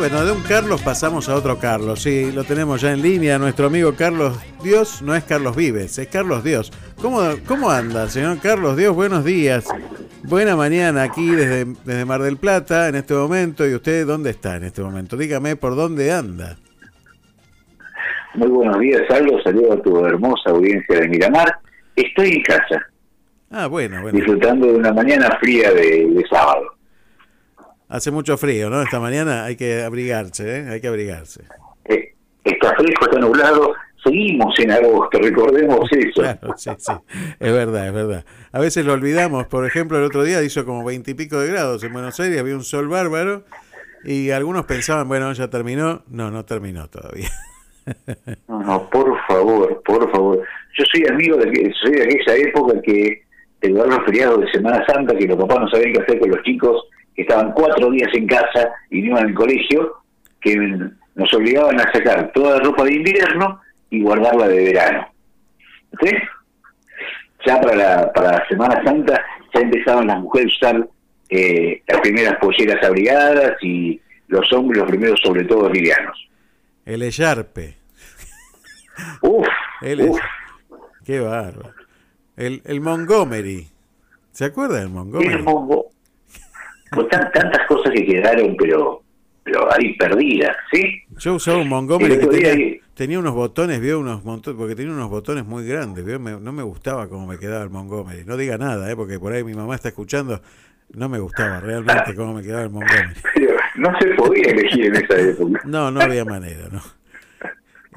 Bueno, de un Carlos pasamos a otro Carlos. Sí, lo tenemos ya en línea. Nuestro amigo Carlos Dios no es Carlos Vives, es Carlos Dios. ¿Cómo, cómo anda, señor Carlos Dios? Buenos días. Buena mañana aquí desde, desde Mar del Plata en este momento. ¿Y usted dónde está en este momento? Dígame por dónde anda. Muy buenos días, Aldo. Saludo a tu hermosa audiencia de Miramar. Estoy en casa, Ah, bueno, bueno. disfrutando de una mañana fría de, de sábado. Hace mucho frío, ¿no? Esta mañana hay que abrigarse, ¿eh? Hay que abrigarse. Eh, está fresco, está nublado. Seguimos en agosto, recordemos eso. Claro, sí, sí. Es verdad, es verdad. A veces lo olvidamos. Por ejemplo, el otro día hizo como veintipico de grados en Buenos Aires, había un sol bárbaro y algunos pensaban, bueno, ya terminó. No, no terminó todavía. No, no, por favor, por favor. Yo soy amigo de, que, soy de aquella época que el los feriados de Semana Santa, que los papás no sabían qué hacer con los chicos, que estaban cuatro días en casa y no iban al colegio, que nos obligaban a sacar toda la ropa de invierno y guardarla de verano. ¿Sí? Ya para la, para la Semana Santa ya empezaban las mujeres a usar eh, las primeras polleras abrigadas y los hombres los primeros sobre todo livianos. El Echarpe. Uf, El uf. Qué bárbaro. El, el Montgomery. ¿Se acuerda del Montgomery? El Pues tan- tantas cosas que quedaron, pero pero ahí perdidas, ¿sí? Yo usaba un Montgomery que tenía, tenía unos botones, vio unos montones, porque tenía unos botones muy grandes, vio, Me- no me gustaba cómo me quedaba el Montgomery. No diga nada, ¿eh? porque por ahí mi mamá está escuchando, no me gustaba realmente cómo me quedaba el Montgomery. Pero no se podía elegir en esa época. No, no había manera, ¿no?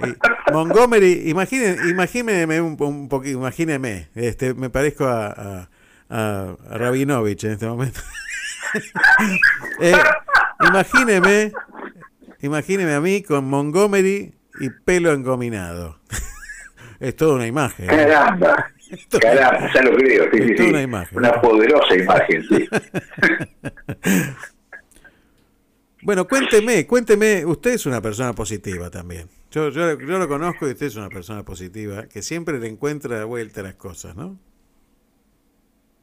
Y Montgomery, imagine, imagíneme un, un poquito, imagíneme, este, me parezco a- a Rabinovich en este momento. Eh, imagíneme, imagíneme a mí con Montgomery y pelo engominado. Es toda una imagen. Caramba, caramba, ya lo creo, sí, sí, una imagen. Una poderosa imagen, sí. Bueno, cuénteme, cuénteme, usted es una persona positiva también. Yo, yo, yo lo conozco y usted es una persona positiva, que siempre le encuentra vuelta a las cosas, ¿no?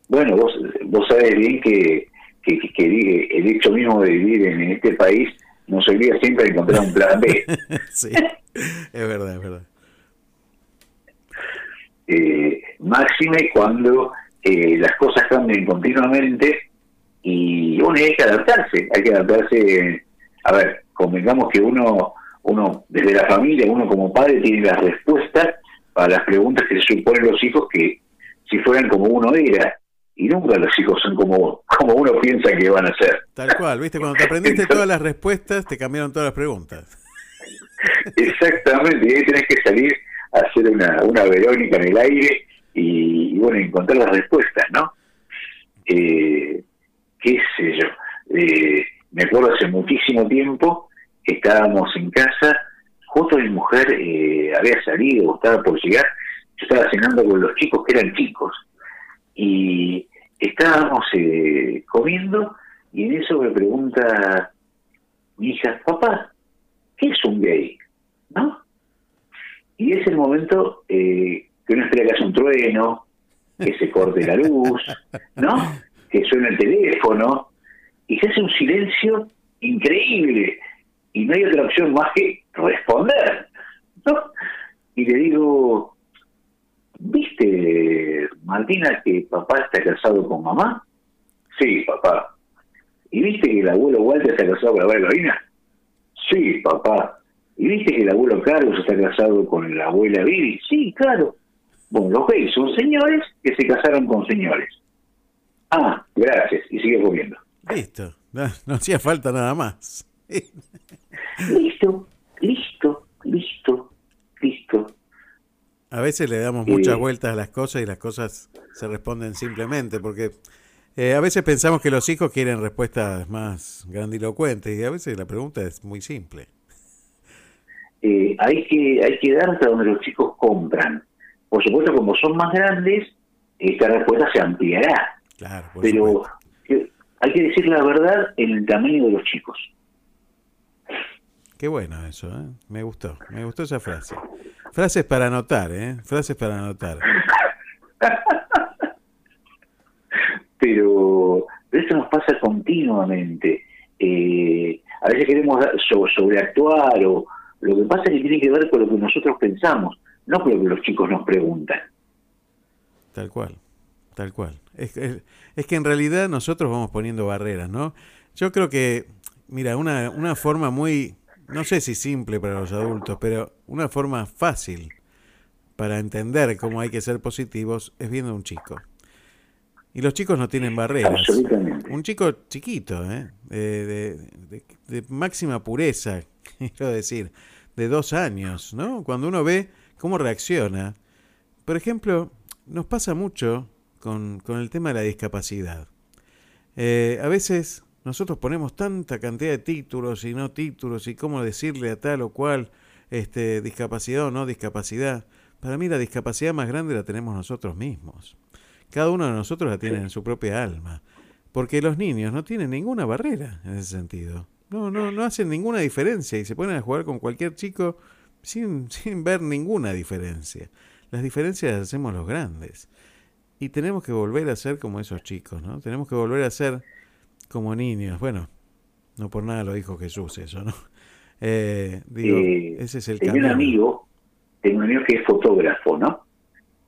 Bueno, vos, vos sabés bien que, que, que- el hecho mismo de vivir en, este país nos obliga siempre a encontrar un plan B. sí, es verdad, es verdad. Eh, máxime cuando eh, las cosas cambian continuamente y bueno, y hay que adaptarse, hay que adaptarse. A ver, convengamos que uno, uno desde la familia, uno como padre tiene las respuestas para las preguntas que se suponen los hijos que si fueran como uno era. Y nunca los hijos son como, como uno piensa que van a ser. Tal cual, ¿viste? Cuando te aprendiste todas las respuestas, te cambiaron todas las preguntas. Exactamente, y ahí tenés que salir a hacer una, una Verónica en el aire y, y, bueno, encontrar las respuestas, ¿no? Eh, ¿Qué sé yo? Eh, me acuerdo hace muchísimo tiempo, estábamos en casa, justo mi mujer eh, había salido o estaba por llegar, yo estaba cenando con los chicos que eran chicos y estábamos eh, comiendo y en eso me pregunta mi hija, papá, ¿qué es un gay? ¿No? Y es el momento eh, que uno espera que haya un trueno, que se corte la luz, ¿no? Que suene el teléfono, y se hace un silencio increíble, y no hay otra opción más que responder, ¿no? Y le digo, ¿viste, Martina, que papá está casado con mamá? Sí, papá. ¿Y viste que el abuelo Walter está casado con la abuela? Sí, papá. ¿Y viste que el abuelo Carlos está casado con la abuela Vivi? Sí, claro. Bueno, los gays son señores que se casaron con señores. Ah, gracias. Y sigue comiendo. Listo, no, no hacía falta nada más. Listo, listo, listo, listo. A veces le damos muchas vueltas a las cosas y las cosas se responden simplemente, porque eh, a veces pensamos que los hijos quieren respuestas más grandilocuentes y a veces la pregunta es muy simple. Eh, hay que hay que dar hasta donde los chicos compran. Por supuesto, como son más grandes, esta respuesta se ampliará. Claro, por Pero eh, hay que decir la verdad en el tamaño de los chicos. Qué bueno eso, ¿eh? me gustó, me gustó esa frase. Frases para anotar, ¿eh? Frases para anotar. pero eso nos pasa continuamente. Eh, a veces queremos sobreactuar o lo que pasa es que tiene que ver con lo que nosotros pensamos, no con lo que los chicos nos preguntan. Tal cual, tal cual. Es, es- es que en realidad nosotros vamos poniendo barreras, ¿no? Yo creo que, mira, una, una forma muy, no sé si simple para los adultos, pero una forma fácil para entender cómo hay que ser positivos es viendo a un chico. Y los chicos no tienen barreras. Un chico chiquito, ¿eh? de, de- de- de máxima pureza, quiero decir, de dos años, ¿no? Cuando uno ve cómo reacciona. Por ejemplo, nos pasa mucho con, con el tema de la discapacidad. Eh, a veces nosotros ponemos tanta cantidad de títulos y no títulos y cómo decirle a tal o cual este, discapacidad o no discapacidad. Para mí la discapacidad más grande la tenemos nosotros mismos. Cada uno de nosotros la tiene en su propia alma. Porque los niños no tienen ninguna barrera en ese sentido. No, no, no hacen ninguna diferencia y se ponen a jugar con cualquier chico sin, sin ver ninguna diferencia. Las diferencias las hacemos los grandes. Y tenemos que volver a ser como esos chicos, ¿no? Tenemos que volver a ser como niños. Bueno, no por nada lo dijo Jesús eso, ¿no? Eh, digo, Eh, ese es el tenía un amigo, tengo un amigo que es fotógrafo, ¿no?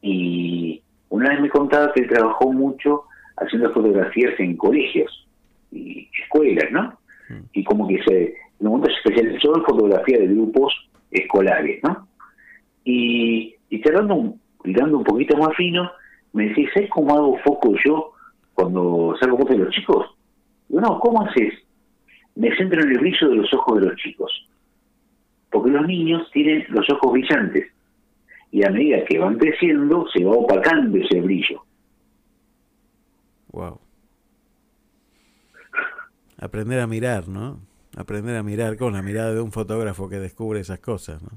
Y una vez me contaba que él trabajó mucho haciendo fotografías en colegios. Y escuelas, ¿no? Y como que se, en un momento se especializó en fotografía de grupos escolares, ¿no? Y, y charlando, un- tirando un poquito más fino, me decía, ¿sabes cómo hago foco yo cuando salgo fotos de los chicos? Digo, no, ¿cómo haces? Me centro en el brillo de los ojos de los chicos. Porque los niños tienen los ojos brillantes. Y a medida que van creciendo, se va opacando ese brillo. Wow. Aprender a mirar, ¿no? Aprender a mirar con la mirada de un fotógrafo que descubre esas cosas, ¿no?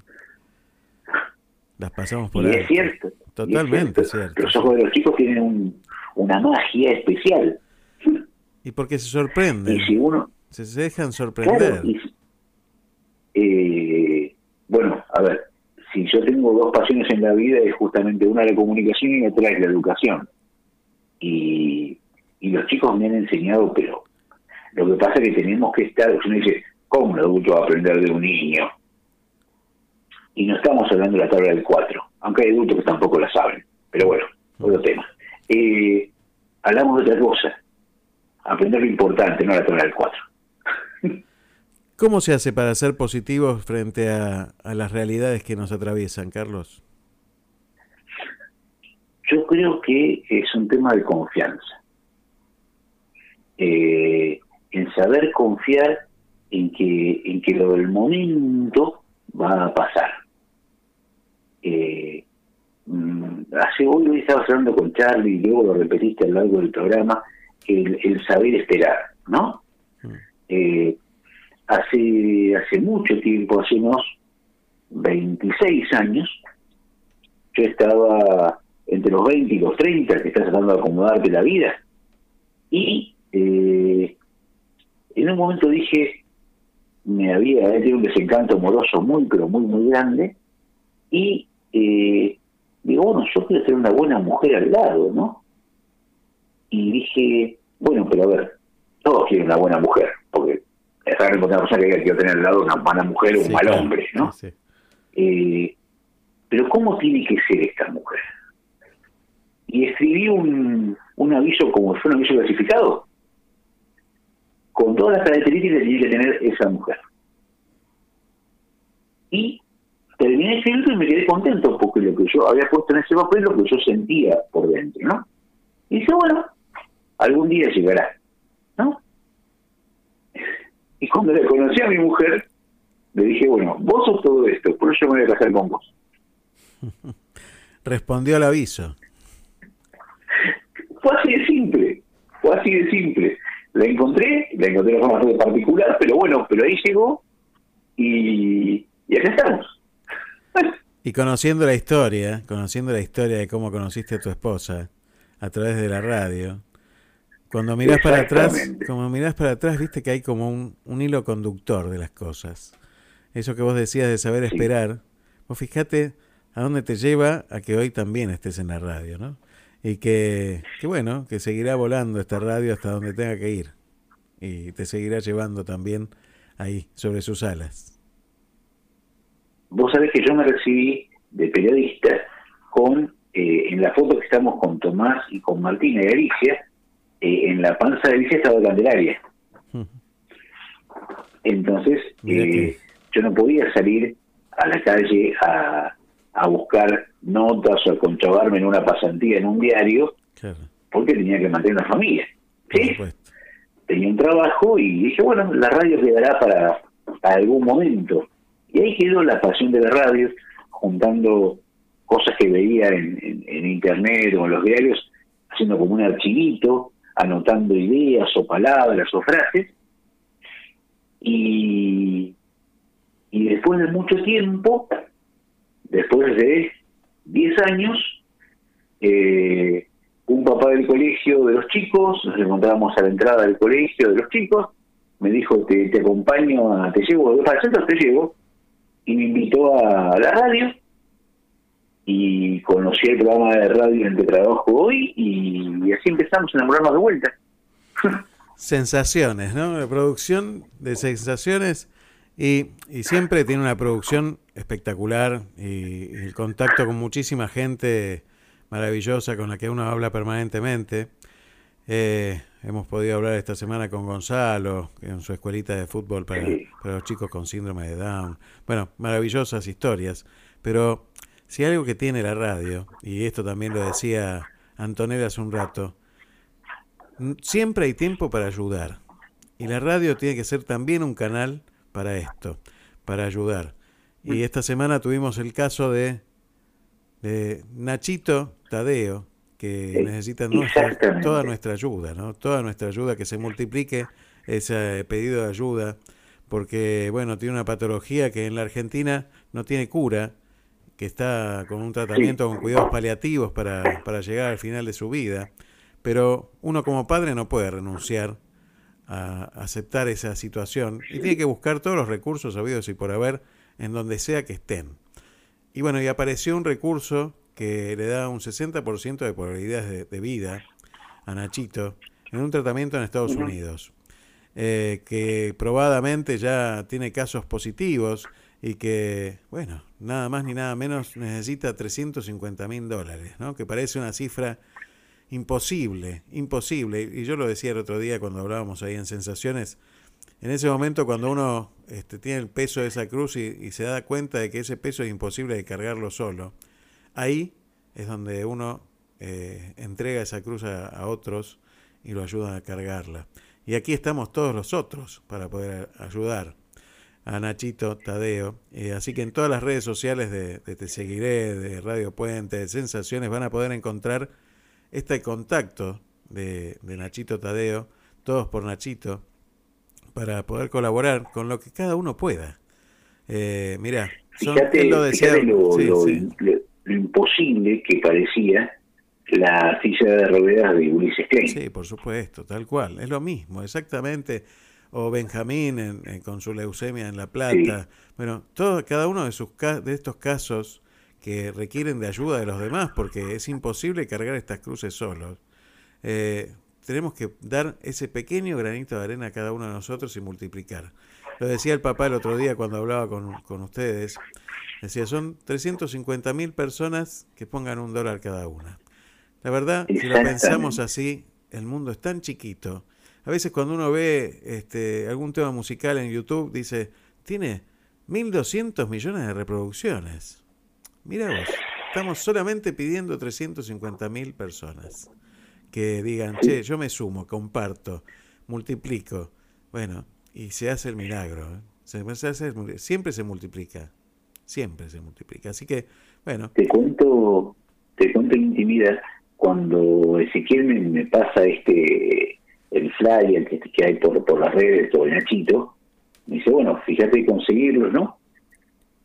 Las pasamos por y ahí. es cierto. y es Totalmente cierto. cierto. Los ojos de los chicos tienen un- una magia especial. Y porque se sorprenden. Y si uno, Se, dejan sorprender. Claro, y si- eh, bueno, a ver, si yo tengo dos pasiones en la vida es justamente una la comunicación y otra es la educación. Y, y los chicos me han enseñado, pero lo que pasa es que tenemos que estar, uno dice, ¿cómo un adulto va a aprender de un niño? Y no estamos hablando de la tabla del 4, aunque hay adultos que tampoco la saben, pero bueno, otro tema. Eh, hablamos de otra cosa, aprender lo importante, no la tabla del 4. ¿Cómo se hace para ser positivos frente a, a las realidades que nos atraviesan, Carlos? Yo creo que es un tema de confianza. Eh, en saber confiar en que, en que lo del momento va a pasar. Eh, mm, hace hoy, estabas hablando con Charlie y luego lo repetiste a lo largo del programa, el, el saber esperar, ¿no? Eh, hace, hace mucho tiempo, hace unos 26 años, yo estaba entre los 20 y los 30, que estás tratando de acomodarte la vida. Y eh, en un momento dije, me había había tenido un desencanto amoroso muy, pero muy, muy grande. Y eh, digo, bueno, yo quiero tener una buena mujer al lado, ¿no? Y dije, bueno, pero a ver, todos quieren una buena mujer, porque es raro encontrar una persona que quiero tener al lado una buena mujer o un mal claro. hombre, ¿no? Sí, sí. Eh, pero ¿cómo tiene que ser esta mujer? Y escribí un, un aviso como si fuera un aviso clasificado, con todas las características que tiene que tener esa mujer. Y terminé de escribirlo y me quedé contento, porque lo que yo había puesto en ese papel es lo que yo sentía por dentro, ¿no? Y dije, bueno, algún día llegará, ¿no? Y cuando le conocí a mi mujer, le dije, bueno, vos sos todo esto, por eso me voy a casar con vos. Respondió al aviso. Fue así de simple, fue así de simple. La encontré, la encontré de forma bastante particular, pero bueno, pero ahí llegó y, y acá estamos. Y conociendo la historia, conociendo la historia de cómo conociste a tu esposa a través de la radio, cuando mirás para atrás, como mirás para atrás, viste que hay como un, un hilo conductor de las cosas. Eso que vos decías de saber esperar, vos fíjate a dónde te lleva a que hoy también estés en la radio, ¿no? Y que, que bueno, que seguirá volando esta radio hasta donde tenga que ir. Y te seguirá llevando también ahí, sobre sus alas. Vos sabés que yo me recibí de periodista con, eh, en la foto que estamos con Tomás y con Martina y Alicia, eh, en la panza de Alicia estaba Candelaria. Entonces, eh, yo no podía salir a la calle a, a buscar notas o a controlarme en una pasantía en un diario, Claro, porque tenía que mantener una familia. tenía un trabajo y dije, bueno, la radio quedará para, para algún momento. Y ahí quedó la pasión de la radio, juntando cosas que veía en, en- en internet o en los diarios, haciendo como un archivito, anotando ideas o palabras o frases. Y, y después de mucho tiempo, después de 10 años, eh, un papá del colegio de los chicos, nos encontrábamos a la entrada del colegio de los chicos, me dijo, te, te acompaño, a, te llevo para el centro, te llevo, y me invitó a la radio, y conocí el programa de radio en el que trabajo hoy, y, así empezamos a enamorarnos de vuelta. Sensaciones, ¿no? La producción de sensaciones y, y siempre tiene una producción espectacular y, el contacto con muchísima gente maravillosa con la que uno habla permanentemente. Eh, hemos podido hablar esta semana con Gonzalo en su escuelita de fútbol para, para los chicos con síndrome de Down. Bueno, maravillosas historias. Pero si algo que tiene la radio, y esto también lo decía Antonella hace un rato, siempre hay tiempo para ayudar. Y la radio tiene que ser también un canal para esto, para ayudar. Y esta semana tuvimos el caso de, de Nachito Tadeo, que necesita nuestra, toda nuestra ayuda, ¿no? Toda nuestra ayuda, que se multiplique ese pedido de ayuda, porque, bueno, tiene una patología que en la Argentina no tiene cura, que está con un tratamiento con cuidados paliativos para, para llegar al final de su vida, pero uno como padre no puede renunciar a aceptar esa situación y tiene que buscar todos los recursos habidos y por haber en donde sea que estén. Y bueno, y apareció un recurso que le da un 60% de probabilidades de, de vida a Nachito en un tratamiento en Estados. Unidos, eh, que probadamente ya tiene casos positivos y que, bueno, nada más ni nada menos necesita 350 mil dólares, ¿no? que parece una cifra imposible, imposible. Y yo lo decía el otro día cuando hablábamos ahí en Sensaciones, en ese momento cuando uno este, tiene el peso de esa cruz y, se da cuenta de que ese peso es imposible de cargarlo solo, ahí es donde uno eh, entrega esa cruz a, a otros y lo ayudan a cargarla. Y aquí estamos todos los otros para poder ayudar a Nachito Tadeo. Eh, así que en todas las redes sociales de, de Te Seguiré, de Radio Puente, de Sensaciones, van a poder encontrar este contacto de, de Nachito Tadeo, todos por Nachito, para poder colaborar con lo que cada uno pueda. Eh, mira, son- Fíjate, lo fíjate lo, sí, lo- sí. lo- lo imposible que parecía la silla de ruedas de Ulises Klein. Sí, por supuesto, tal cual. Es lo mismo, exactamente. O Benjamín en- en- con su leucemia en La Plata. Bueno, todo, cada uno de, sus, de estos casos que requieren de ayuda de los demás, porque es imposible cargar estas cruces solos. Eh, tenemos que dar ese pequeño granito de arena a cada uno de nosotros y multiplicar. Lo decía el papá el otro día cuando hablaba con, con ustedes. Decía, son 350 mil personas que pongan un dólar cada una. La verdad, si lo pensamos así, el mundo es tan chiquito. A veces cuando uno ve este, algún tema musical en YouTube, dice, tiene 1.200 millones de reproducciones. Mira vos, estamos solamente pidiendo 350 mil personas que digan, che, yo me sumo, comparto, multiplico. Bueno, y se hace el milagro. ¿eh? Se, siempre se multiplica, siempre se multiplica. Así que, bueno, Te cuento, te cuento en intimidad, cuando Ezequiel me, me pasa este el flyer que, que hay por, por las redes sobre Nachito, me dice, bueno, fíjate conseguirlo, ¿no?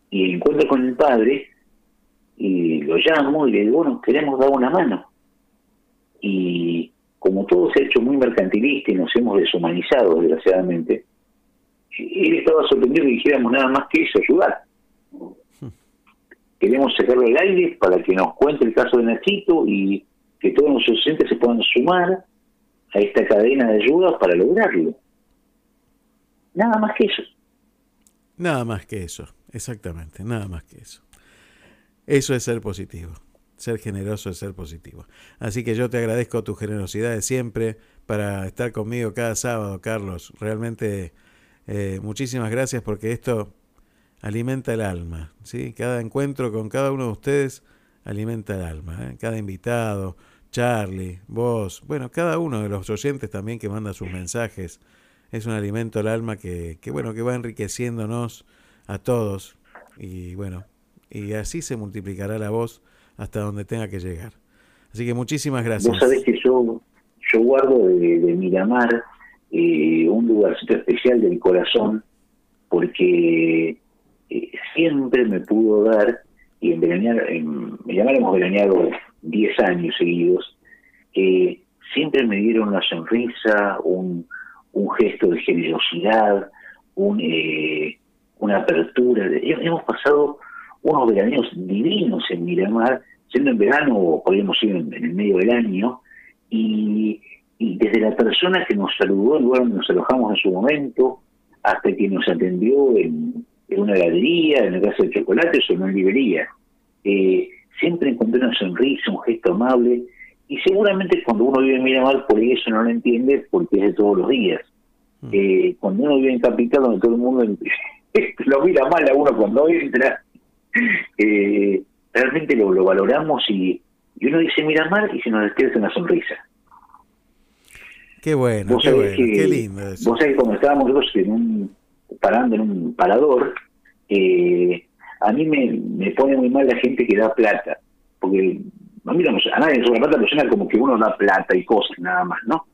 Y encuentro con el padre y lo llamo y le digo, bueno, queremos dar una mano. Y como todo se ha hecho muy mercantilista y nos hemos deshumanizado, desgraciadamente, él estaba sorprendido que dijéramos nada más que eso, ayudar queremos sacarlo al aire para que nos cuente el caso de Nachito y que todos nuestros docentes se puedan sumar a esta cadena de ayuda para lograrlo. Nada más que eso. Nada más que eso, exactamente, nada más que eso. Eso es ser positivo, ser generoso es ser positivo. Así que yo te agradezco tu generosidad de siempre para estar conmigo cada sábado, Carlos. Realmente eh, muchísimas gracias porque esto alimenta el alma, ¿sí? Cada encuentro con cada uno de ustedes alimenta el alma, ¿eh? Cada invitado, Charlie, vos, bueno, cada uno de los oyentes también que manda sus mensajes es un alimento al alma que, que bueno, que va enriqueciéndonos a todos y bueno, y así se multiplicará la voz hasta donde tenga que llegar. Así que muchísimas gracias. Vos sabés que yo, yo guardo de, de Miramar eh, un lugarcito especial del corazón porque eh, siempre me pudo dar, y en, veranear, en Miramar hemos veraneado 10 años seguidos, eh, siempre me dieron una sonrisa, un, un gesto de generosidad, eh, una apertura. Hemos pasado unos veraneos divinos en Miramar, siendo en verano, podríamos ir en, el medio del año, y, desde la persona que nos saludó, el lugar donde nos alojamos en su momento, hasta que nos atendió en, una galería, en una casa de chocolates o en una librería. Eh, siempre encontré una sonrisa, un gesto amable, Y seguramente cuando uno vive en Miramar, por eso no lo entiende porque es de todos los días. Eh, cuando uno vive en Capital, donde todo el mundo lo mira mal a uno cuando entra, eh, realmente lo, lo valoramos y, y uno dice Miramar y se nos despierta una sonrisa. Qué bueno, Vos qué sabés bueno, que- qué lindo eso. Vos sabés que cuando estábamos nosotros en un, parando en un parador, eh, a mí me, me pone muy mal la gente que da plata, porque a mí no, a nadie le sobra plata, pero suena como que uno da plata y cosas nada más, ¿no?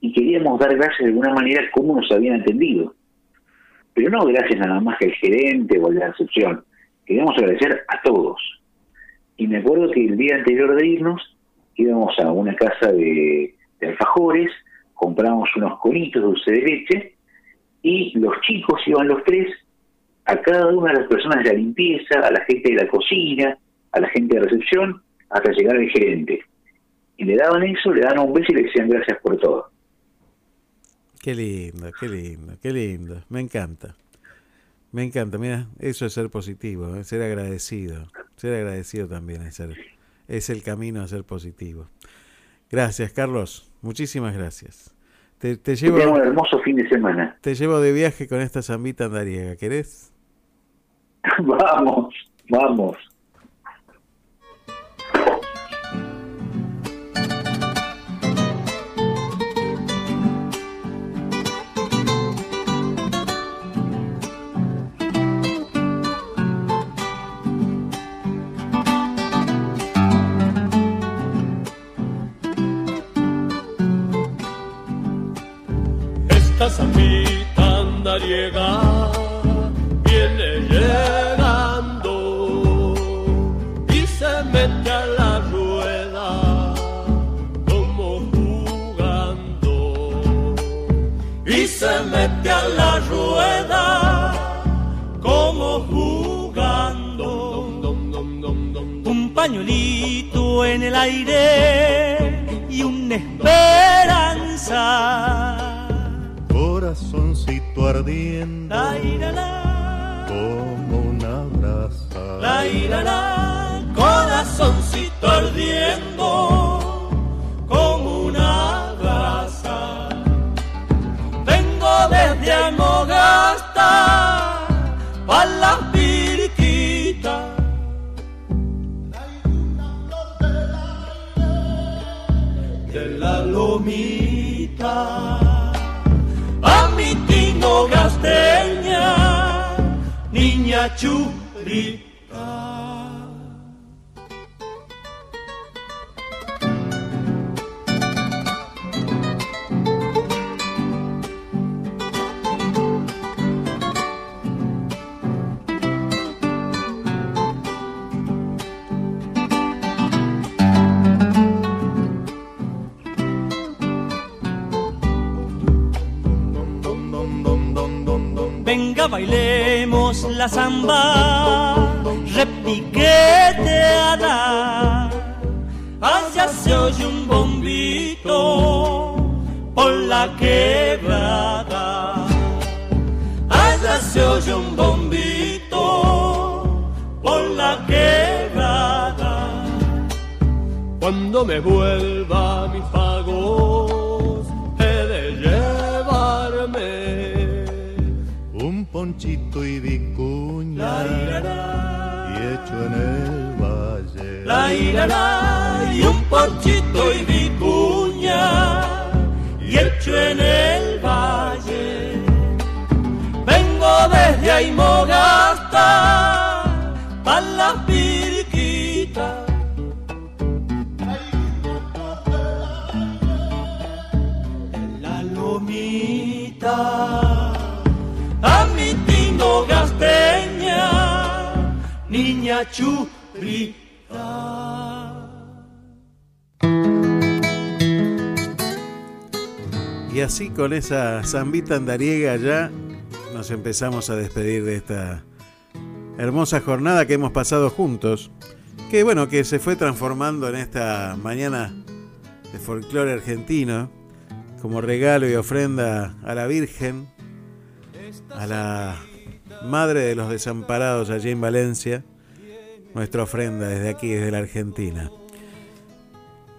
Y queríamos dar gracias de alguna manera cómo nos habían atendido. Pero no gracias nada más que al gerente o a la recepción. Queríamos agradecer a todos. Y me acuerdo que el día anterior de irnos íbamos a una casa de, de alfajores, compramos unos conitos de dulce de leche y los chicos iban los tres a cada una de las personas de la limpieza, a la gente de la cocina, a la gente de recepción, hasta llegar al gerente. Y le daban eso, le daban un beso y le decían gracias por todo. Qué lindo, qué lindo, qué lindo. Me encanta. Me encanta. Mira, eso es ser positivo, ¿eh? ser agradecido. Ser agradecido también es, ser, es el camino a ser positivo. Gracias, Carlos. Muchísimas gracias. Te, te llevo, un hermoso fin de semana. te llevo de viaje con esta zambita andariega. ¿Querés? vamos, vamos. Esta zambita andariega viene se mete a la rueda como jugando Un pañuelito en el aire y una esperanza. Corazoncito la, como una brasa. la la, corazoncito ardiendo Vengo desde Amogasta pa' las pirquitas. de la lomita a mi tino gasteña, niña churita. Con esa zambita andariega ya nos empezamos a despedir de esta hermosa jornada que hemos pasado juntos. Que bueno, que se fue transformando en esta mañana de folclore argentino como regalo y ofrenda a la Virgen, a la Madre de los Desamparados allí en Valencia, nuestra ofrenda desde aquí, desde la Argentina.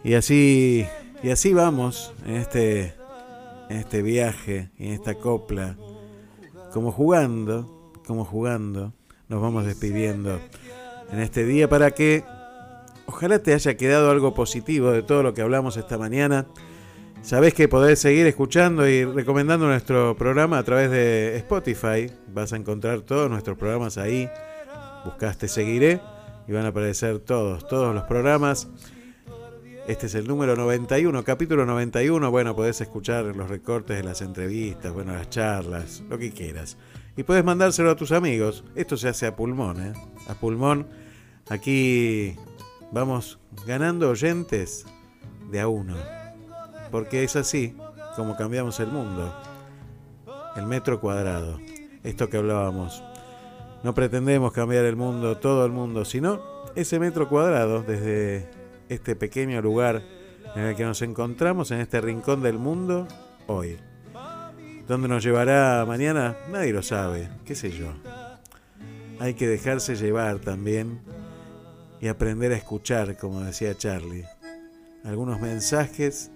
Y así, y así vamos en este, en este viaje, en esta copla, como jugando, como jugando, nos vamos despidiendo en este día para que ojalá te haya quedado algo positivo de todo lo que hablamos esta mañana. Sabés que podés seguir escuchando y recomendando nuestro programa a través de Spotify. Vas a encontrar todos nuestros programas ahí. Buscaste Seguiré y van a aparecer todos, todos los programas. Este es el número 91, capítulo 91. Bueno, podés escuchar los recortes de las entrevistas, bueno, las charlas, lo que quieras. Y puedes mandárselo a tus amigos. Esto se hace a pulmón, ¿eh? A pulmón. Aquí vamos ganando oyentes de a uno. Porque es así como cambiamos el mundo. El metro cuadrado. Esto que hablábamos. No pretendemos cambiar el mundo, todo el mundo, sino ese metro cuadrado desde este pequeño lugar en el que nos encontramos en este rincón del mundo hoy. ¿Dónde nos llevará mañana? Nadie lo sabe, qué sé yo. Hay que dejarse llevar también y aprender a escuchar, como decía Charlie, algunos mensajes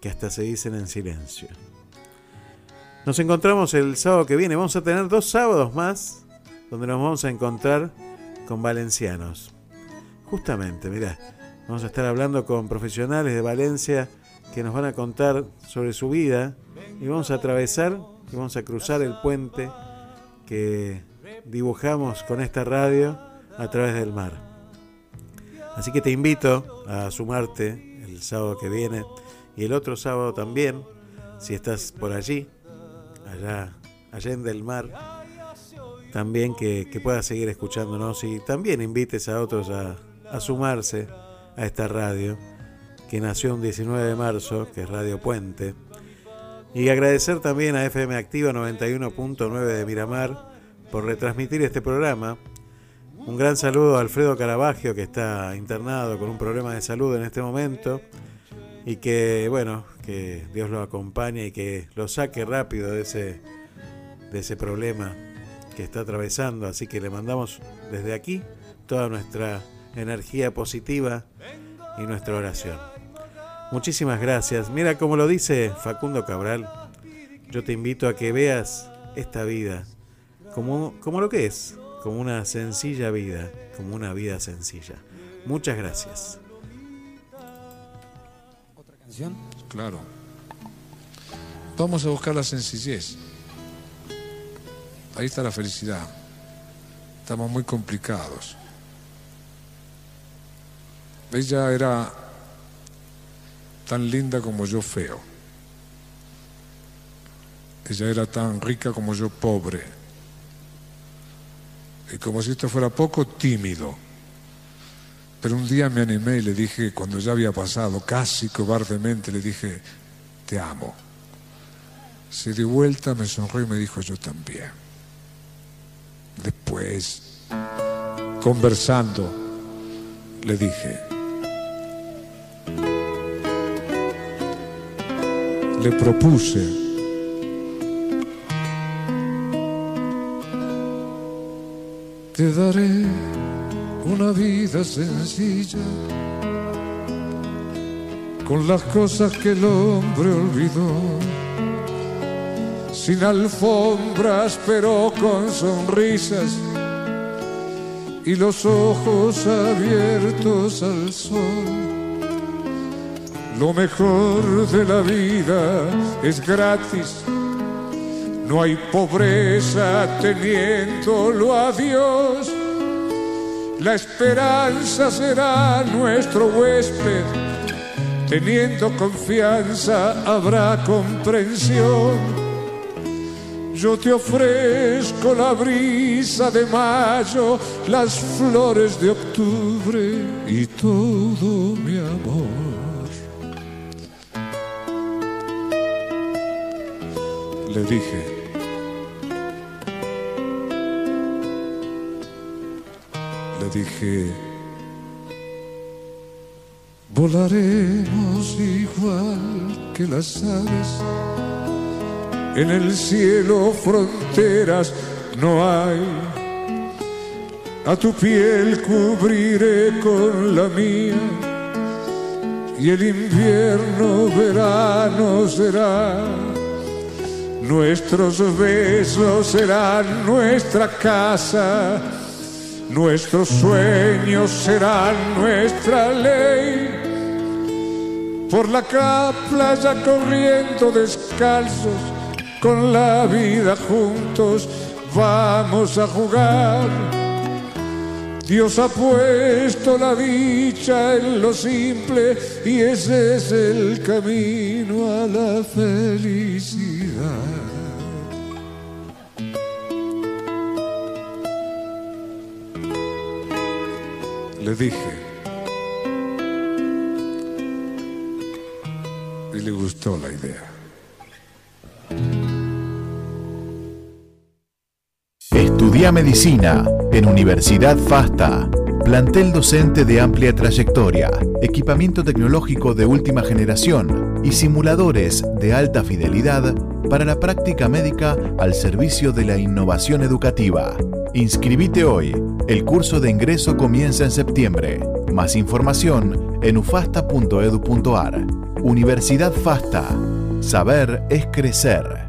que hasta se dicen en silencio. Nos encontramos el sábado que viene. Vamos a tener dos sábados más donde nos vamos a encontrar con valencianos. Justamente, mirá, vamos a estar hablando con profesionales de Valencia que nos van a contar sobre su vida y vamos a atravesar y vamos a cruzar el puente que dibujamos con esta radio a través del mar. Así que te invito a sumarte el sábado que viene y el otro sábado también, si estás por allí, allá, en del mar, también que, que puedas seguir escuchándonos y también invites a otros a, a sumarse a esta radio que nació un 19 de marzo, que es Radio Puente. Y agradecer también a FM Activa 91.9 de Miramar por retransmitir este programa. Un gran saludo a Alfredo Caravaggio, que está internado con un problema de salud en este momento. Y que, bueno, que Dios lo acompañe y que lo saque rápido de ese, de ese problema que está atravesando. Así que le mandamos desde aquí toda nuestra energía positiva y nuestra oración. Muchísimas gracias. Mira como lo dice Facundo Cabral, yo te invito a que veas esta vida como, como lo que es, como una sencilla vida, como una vida sencilla. Muchas gracias. ¿Otra canción? Claro. Vamos a buscar la sencillez. Ahí está la felicidad. Estamos muy complicados. Ella era tan linda como yo feo. Ella era tan rica como yo pobre. Y como si esto fuera poco, tímido. Pero un día me animé y le dije, cuando ya había pasado, casi cobardemente, le dije, te amo. Se dio vuelta, me sonrió y me dijo, yo también. Después, conversando, le dije, le propuse. Te daré una vida sencilla con las cosas que el hombre olvidó. Sin alfombras pero con sonrisas y los ojos abiertos al sol lo mejor de la vida es gratis. No hay pobreza teniéndolo a Dios. La esperanza será nuestro huésped. Teniendo confianza habrá comprensión. Yo te ofrezco la brisa de mayo, las flores de octubre y todo mi amor. Le dije, le dije, volaremos igual que las aves, en el cielo fronteras no hay, a tu piel cubriré con la mía. Y el invierno verano será. Nuestros besos serán nuestra casa, nuestros sueños serán nuestra ley. Por la playa corriendo descalzos, con la vida juntos vamos a jugar. Dios ha puesto la dicha en lo simple y ese es el camino a la felicidad. Le dije. Y le gustó la idea. Estudia medicina en Universidad FASTA. Plantel docente de amplia trayectoria, equipamiento tecnológico de última generación y simuladores de alta fidelidad para la práctica médica al servicio de la innovación educativa. Inscribite hoy. El curso de ingreso comienza en septiembre. Más información en ufasta.edu.ar. Universidad FASTA. Saber es crecer.